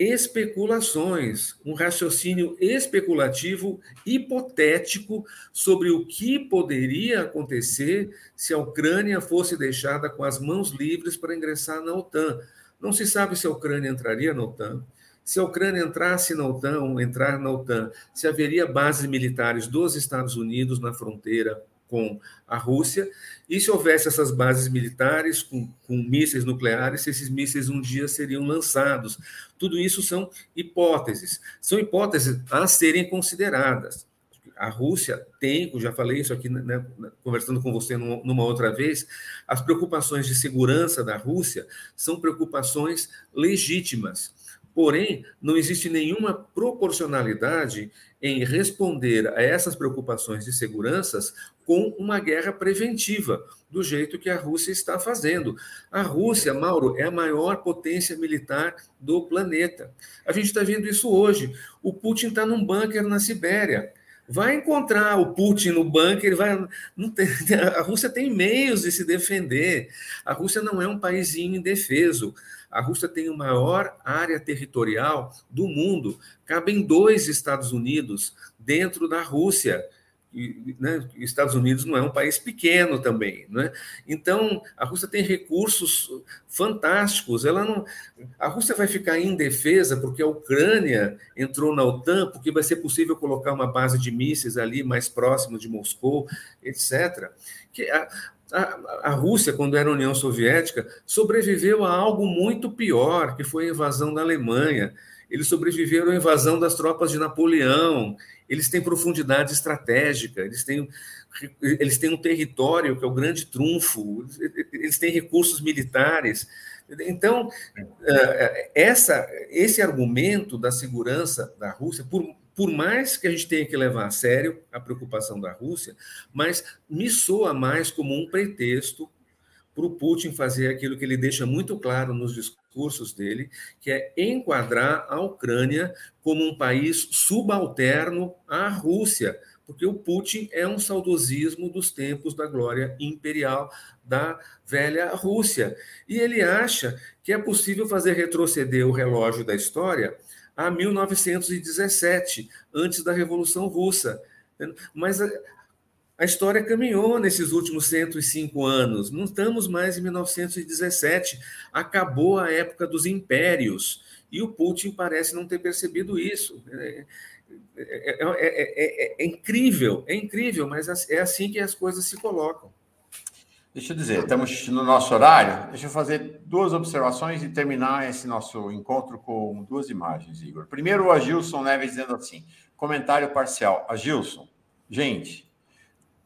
especulações, um raciocínio especulativo hipotético sobre o que poderia acontecer se a Ucrânia fosse deixada com as mãos livres para ingressar na OTAN. Não se sabe se a Ucrânia entraria na OTAN. Se a Ucrânia entrasse na OTAN entrar na OTAN, se haveria bases militares dos Estados Unidos na fronteira com a Rússia, e se houvesse essas bases militares com, com mísseis nucleares, se esses mísseis um dia seriam lançados. Tudo isso são hipóteses, são hipóteses a serem consideradas. A Rússia tem, eu já falei isso aqui, né, conversando com você numa outra vez, as preocupações de segurança da Rússia são preocupações legítimas. Porém, não existe nenhuma proporcionalidade em responder a essas preocupações de seguranças com uma guerra preventiva, do jeito que a Rússia está fazendo. A Rússia, Mauro, é a maior potência militar do planeta. A gente está vendo isso hoje. O Putin está num bunker na Sibéria. Vai encontrar o Putin no bunker, vai. Tem, a Rússia tem meios de se defender. A Rússia não é um país indefeso. A Rússia tem a maior área territorial do mundo. Cabem dois Estados Unidos dentro da Rússia. E, né, Estados Unidos não é um país pequeno também, né? Então a Rússia tem recursos fantásticos. Ela não, a Rússia vai ficar indefesa porque a Ucrânia entrou na OTAN, porque vai ser possível colocar uma base de mísseis ali mais próximo de Moscou, etc. Que a, a, a, Rússia, quando era União Soviética, sobreviveu a algo muito pior, que foi a invasão da Alemanha. Eles sobreviveram à invasão das tropas de Napoleão. Eles têm profundidade estratégica, eles têm, eles têm um território que é o grande trunfo, eles têm recursos militares. Então, é, essa, esse argumento da segurança da Rússia, por, por mais que a gente tenha que levar a sério a preocupação da Rússia, mas me soa mais como um pretexto para o Putin fazer aquilo que ele deixa muito claro nos discursos dele, que é enquadrar a Ucrânia como um país subalterno à Rússia, porque o Putin é um saudosismo dos tempos da glória imperial da velha Rússia. E ele acha que é possível fazer retroceder o relógio da história a 1917, antes da Revolução Russa. Mas a, a história caminhou nesses últimos 105 anos. Não estamos mais em 1917. Acabou a época dos impérios. E o Putin parece não ter percebido isso. É, é, é, é, incrível, é incrível, mas é assim que as coisas se colocam.
Deixa eu dizer, estamos no nosso horário. Deixa eu fazer duas observações e terminar esse nosso encontro com duas imagens, Igor. Primeiro, o Agilson Neves dizendo assim: comentário parcial. Agilson, gente,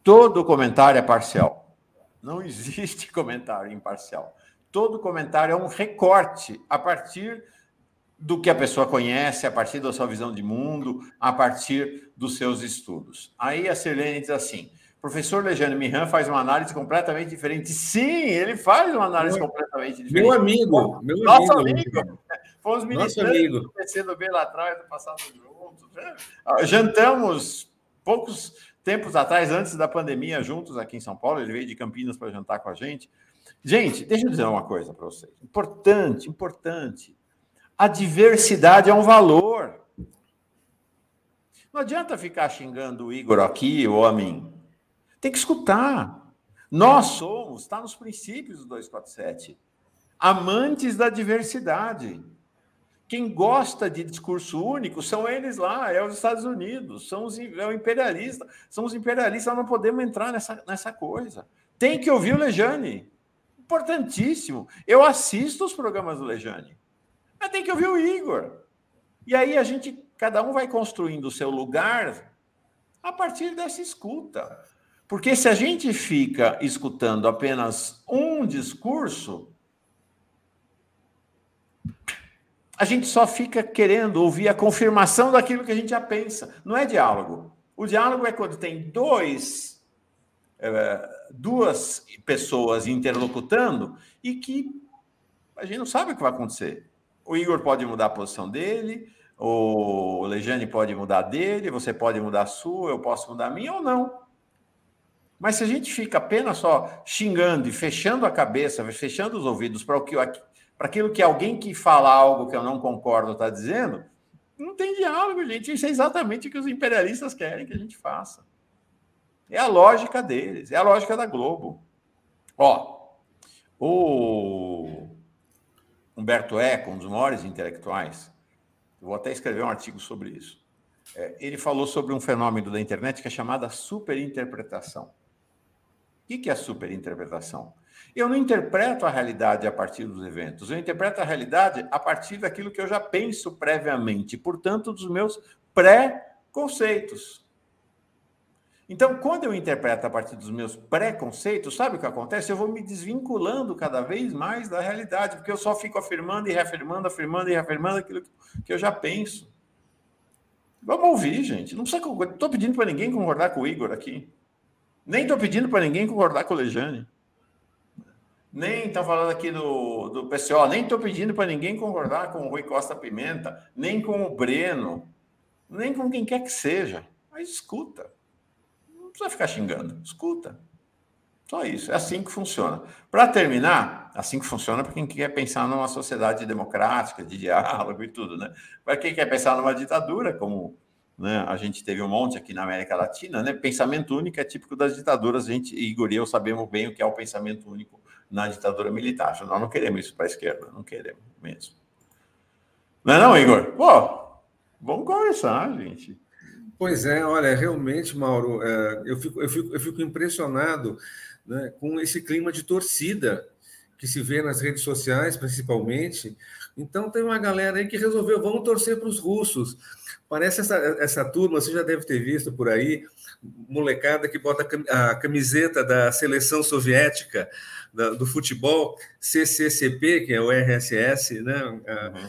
todo comentário é parcial. Não existe comentário imparcial. Todo comentário é um recorte a partir do que a pessoa conhece, a partir da sua visão de mundo, a partir dos seus estudos. Aí a Sirlene diz assim professor Lejane Mihan faz uma análise completamente diferente. Sim, ele faz uma análise meu, completamente diferente.
Meu amigo, meu
Nosso amigo. amigo. Fomos ministrantes do PCdoB lá atrás, do passado juntos. Né? Ah, jantamos poucos tempos atrás, antes da pandemia, juntos aqui em São Paulo. Ele veio de Campinas para jantar com a gente. Gente, deixa eu dizer uma coisa para vocês. Importante, importante. A diversidade é um valor. Não adianta ficar xingando o Igor aqui ou a mim. Tem que escutar. Nós somos, está nos princípios do 247, amantes da diversidade. Quem gosta de discurso único são eles lá, é os Estados Unidos, são os, é o imperialista, são os imperialistas, não podemos entrar nessa, nessa coisa. Tem que ouvir o Lejane. Importantíssimo. Eu assisto os programas do Lejane. Mas tem que ouvir o Igor. E aí a gente, cada um vai construindo o seu lugar a partir dessa escuta. Porque se a gente fica escutando apenas um discurso, a gente só fica querendo ouvir a confirmação daquilo que a gente já pensa. Não é diálogo. O diálogo é quando tem dois, é, duas pessoas interlocutando e que a gente não sabe o que vai acontecer. O Igor pode mudar a posição dele, o Lejane pode mudar dele, você pode mudar a sua, eu posso mudar a minha ou não. Mas se a gente fica apenas só xingando e fechando a cabeça, fechando os ouvidos para aquilo que alguém que fala algo que eu não concordo está dizendo, não tem diálogo, gente. Isso é exatamente o que os imperialistas querem que a gente faça. É a lógica deles, é a lógica da Globo. Ó, o Humberto Eco, um dos maiores intelectuais, vou até escrever um artigo sobre isso. É, ele falou sobre um fenômeno da internet que é chamada superinterpretação. O que é superinterpretação? Eu não interpreto a realidade a partir dos eventos, eu interpreto a realidade a partir daquilo que eu já penso previamente, portanto, dos meus pré-conceitos. Então, quando eu interpreto a partir dos meus pré-conceitos, sabe o que acontece? Eu vou me desvinculando cada vez mais da realidade, porque eu só fico afirmando e reafirmando, afirmando e reafirmando aquilo que eu já penso. Vamos ouvir, gente. Não precisa. Estou pedindo para ninguém concordar com o Igor aqui. Nem estou pedindo para ninguém concordar com o Lejane. Nem estão falando aqui do, do PCO, nem estou pedindo para ninguém concordar com o Rui Costa Pimenta, nem com o Breno, nem com quem quer que seja. Mas escuta. Não precisa ficar xingando, escuta. Só isso. É assim que funciona. Para terminar, assim que funciona para quem quer pensar numa sociedade democrática, de diálogo e tudo, né? Para quem quer pensar numa ditadura, como né? A gente teve um monte aqui na América Latina, né? Pensamento único é típico das ditaduras. A gente, Igor e eu sabemos bem o que é o pensamento único na ditadura militar. Nós não queremos isso para a esquerda, não queremos mesmo. Não é não, Igor? Pô, vamos conversar, gente.
Pois é, olha, realmente, Mauro, é, eu, fico, eu, fico, eu fico impressionado né, com esse clima de torcida que se vê nas redes sociais, principalmente, Então tem uma galera aí que resolveu, vamos torcer para os russos. Parece essa, essa turma, você já deve ter visto por aí, molecada que bota a camiseta da seleção soviética do futebol, CCCP, que é o RSS, né? Uhum.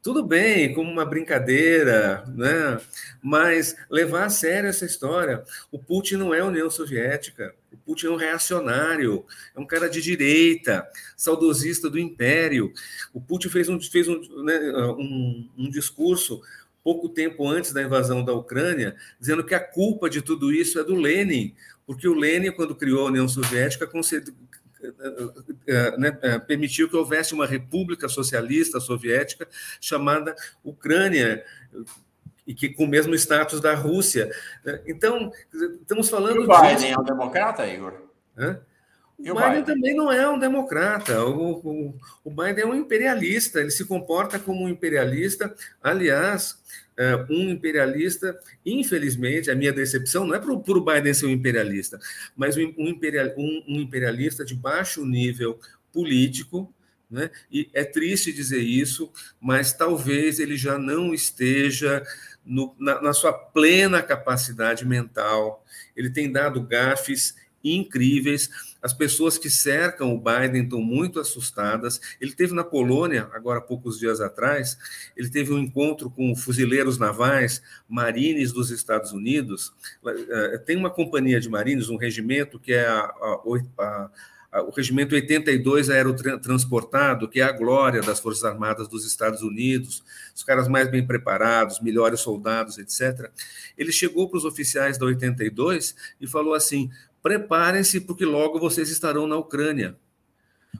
Tudo bem, como uma brincadeira, né? mas levar a sério essa história. O Putin não é União Soviética, o Putin é um reacionário, é um cara de direita, saudosista do império. O Putin fez um, fez um, né, um, um discurso pouco tempo antes da invasão da Ucrânia, dizendo que a culpa de tudo isso é do Lenin, porque o Lenin, quando criou a União Soviética, né, permitiu que houvesse uma república socialista soviética chamada Ucrânia, e que com o mesmo status da Rússia. Então, estamos falando. E
o Biden disso. é um democrata, Igor?
Hã? O Biden, também não é um democrata. O, o, o, Biden é um imperialista. Ele se comporta como um imperialista. Aliás, é, um imperialista, infelizmente, a minha decepção não é para o Biden ser um imperialista, mas um, imperial, um, um imperialista de baixo nível político, né? E é triste dizer isso, mas talvez ele já não esteja no, na, na, sua plena capacidade mental. Ele tem dado gafes incríveis. As pessoas que cercam o Biden estão muito assustadas. Ele teve na Polônia, agora poucos dias atrás, ele teve um encontro com fuzileiros navais, marines dos Estados Unidos. Eh, tem uma companhia de marines, um regimento que é a, a, a o regimento 82 aerotransportado, que é a glória das Forças Armadas dos Estados Unidos, os caras mais bem preparados, melhores soldados, etc. Ele chegou para os oficiais da 82 e falou assim: preparem-se, porque logo vocês estarão na Ucrânia.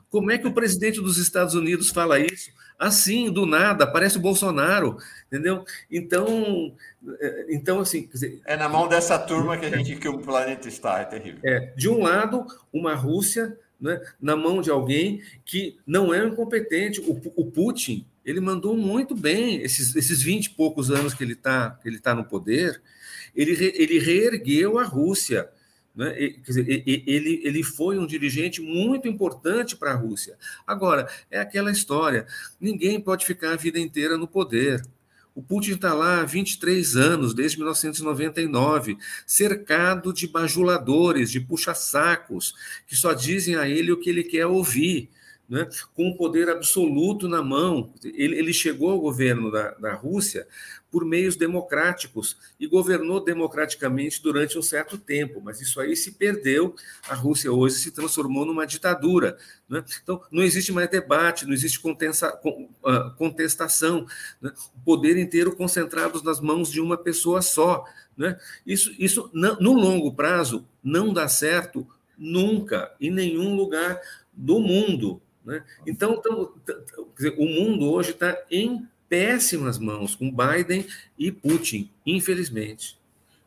Como é que o presidente dos Estados Unidos fala isso? Assim, do nada, parece o Bolsonaro, entendeu? Então, é, então assim. Dizer,
é na mão dessa turma que a gente que o planeta está, é terrível.
É, de um lado, uma Rússia né, na mão de alguém que não é incompetente. O, o Putin, ele mandou muito bem esses, esses 20 e poucos anos que ele está ele tá no poder, ele, ele reergueu a Rússia né? Ele, ele foi um dirigente muito importante para a Rússia. Agora, é aquela história: ninguém pode ficar a vida inteira no poder. O Putin está lá há 23 anos, desde 1999, cercado de bajuladores, de puxa-sacos, que só dizem a ele o que ele quer ouvir né, com o poder absoluto na mão. Ele, ele chegou ao governo da, da Rússia por meios democráticos e governou democraticamente durante um certo tempo, mas isso aí se perdeu. A Rússia hoje se transformou numa ditadura. Né? Então, não existe mais debate, não existe ah, contestação. Né? O poder inteiro concentrado nas mãos de uma pessoa só. Né? Isso, isso no longo prazo, não dá certo nunca, em nenhum lugar do mundo. Né? Então, então o mundo hoje está em péssimas mãos com Biden e Putin, infelizmente.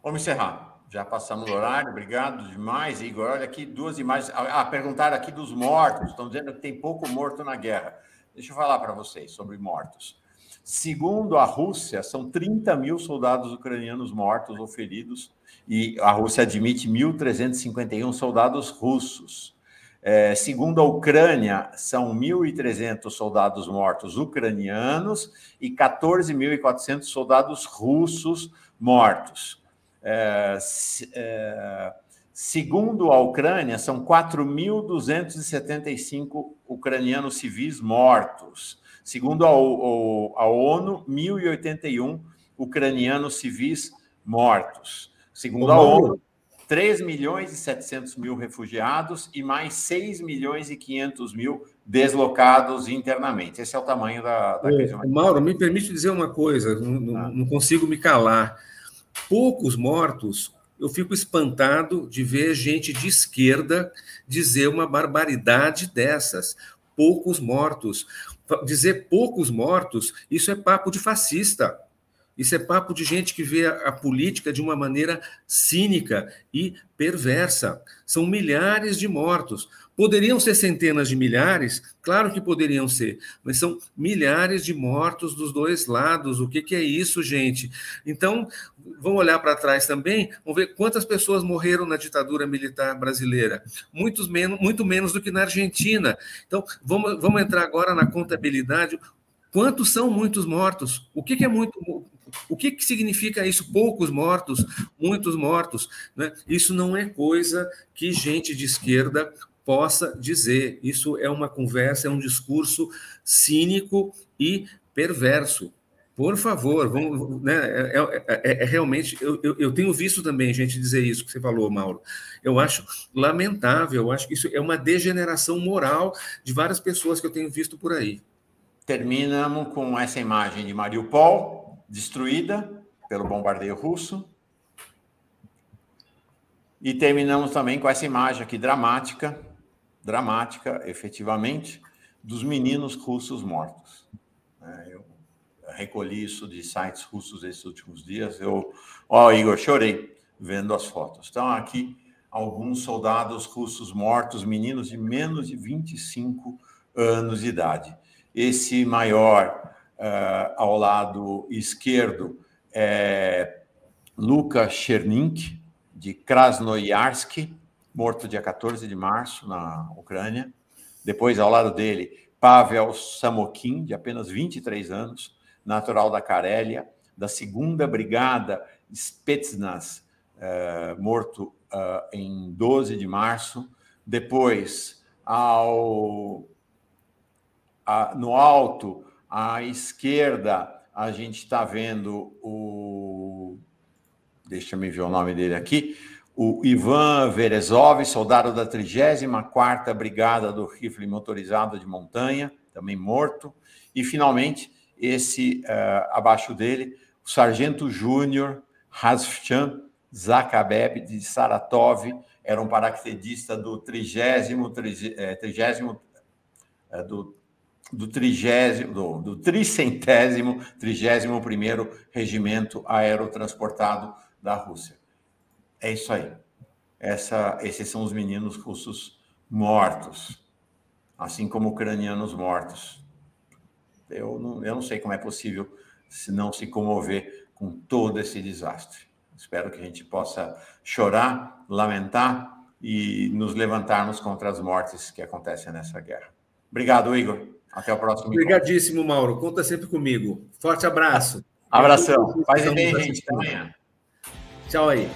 Vamos encerrar. Já passamos o horário, obrigado demais, Igor. Olha aqui duas imagens. Ah, perguntaram aqui dos mortos. Estão dizendo que tem pouco morto na guerra. Deixa eu falar para vocês sobre mortos. Segundo a Rússia, são 30 mil soldados ucranianos mortos ou feridos, e a Rússia admite 1.351 soldados russos. É, segundo a Ucrânia, são 1.300 soldados mortos ucranianos e 14.400 soldados russos mortos. É, é, segundo a Ucrânia, são 4.275 ucranianos civis mortos. Segundo a, a ONU, 1.081 ucranianos civis mortos. Segundo a ONU, 3 milhões e 700 mil refugiados e mais 6 milhões e 500 mil deslocados internamente. Esse é o tamanho da, da
crise. Mauro, me permite dizer uma coisa, não, ah. não consigo me calar. Poucos mortos, eu fico espantado de ver gente de esquerda dizer uma barbaridade dessas. Poucos mortos. Dizer poucos mortos, isso é papo de fascista. Isso é papo de gente que vê a, política de uma maneira cínica e perversa. São milhares de mortos. Poderiam ser centenas de milhares? Claro que poderiam ser, mas são milhares de mortos dos dois lados. O que, que é isso, gente? Então, vamos olhar para trás também, vamos ver quantas pessoas morreram na ditadura militar brasileira. Muitos menos, muito menos do que na Argentina. Então, vamos, vamos entrar agora na contabilidade Quantos são muitos mortos? O que, que é muito. O que, que significa isso? Poucos mortos, muitos mortos. Né? Isso não é coisa que gente de esquerda possa dizer. Isso é uma conversa, é um discurso cínico e perverso. Por favor, vamos, né, é, é, é, é realmente. Eu, eu, eu, tenho visto também gente dizer isso que você falou, Mauro. Eu acho lamentável, eu acho que isso é uma degeneração moral de várias pessoas que eu tenho visto por aí.
Terminamos com essa imagem de Mariupol, destruída pelo bombardeio russo. E terminamos também com essa imagem aqui dramática, dramática, efetivamente, dos meninos russos mortos. Eu recolhi isso de sites russos esses últimos dias. Eu, ó, oh, Igor, chorei vendo as fotos. Então, aqui, alguns soldados russos mortos, meninos de menos de 25 anos de idade. Esse maior, ao lado esquerdo, é Luka Chernink, de Krasnoyarsk, morto dia 14 de março na Ucrânia. Depois, ao lado dele, Pavel Samokin, de apenas 23 anos, natural da Carélia, da segunda Brigada Spetsnaz, eh, morto eh, em 12 de março. Depois, ao, a, no alto, à esquerda, a gente está vendo o. Deixa eu ver o nome dele aqui. O Ivan Verezov, soldado da 34ª Brigada do Rifle Motorizado de Montanha, também morto. E, finalmente, esse uh, abaixo dele, o sargento júnior Hazfchan Zakabeb de Saratov, era um paraquedista do trigésimo, trigésimo é, do, do trigésimo, do, do tricentésimo, trigésimo primeiro regimento aerotransportado da Rússia. É isso aí. Essa, esses são os meninos russos mortos, assim como ucranianos mortos eu não, eu não sei como é possível se não se comover com todo esse desastre. Espero que a gente possa chorar, lamentar e nos levantarmos contra as mortes que acontecem nessa guerra. Obrigado, Igor. Até o próximo.
Obrigadíssimo, encontro. Mauro. Conta sempre comigo. Forte abraço.
Abração. Faz bem, gente. Até amanhã.
Tchau aí.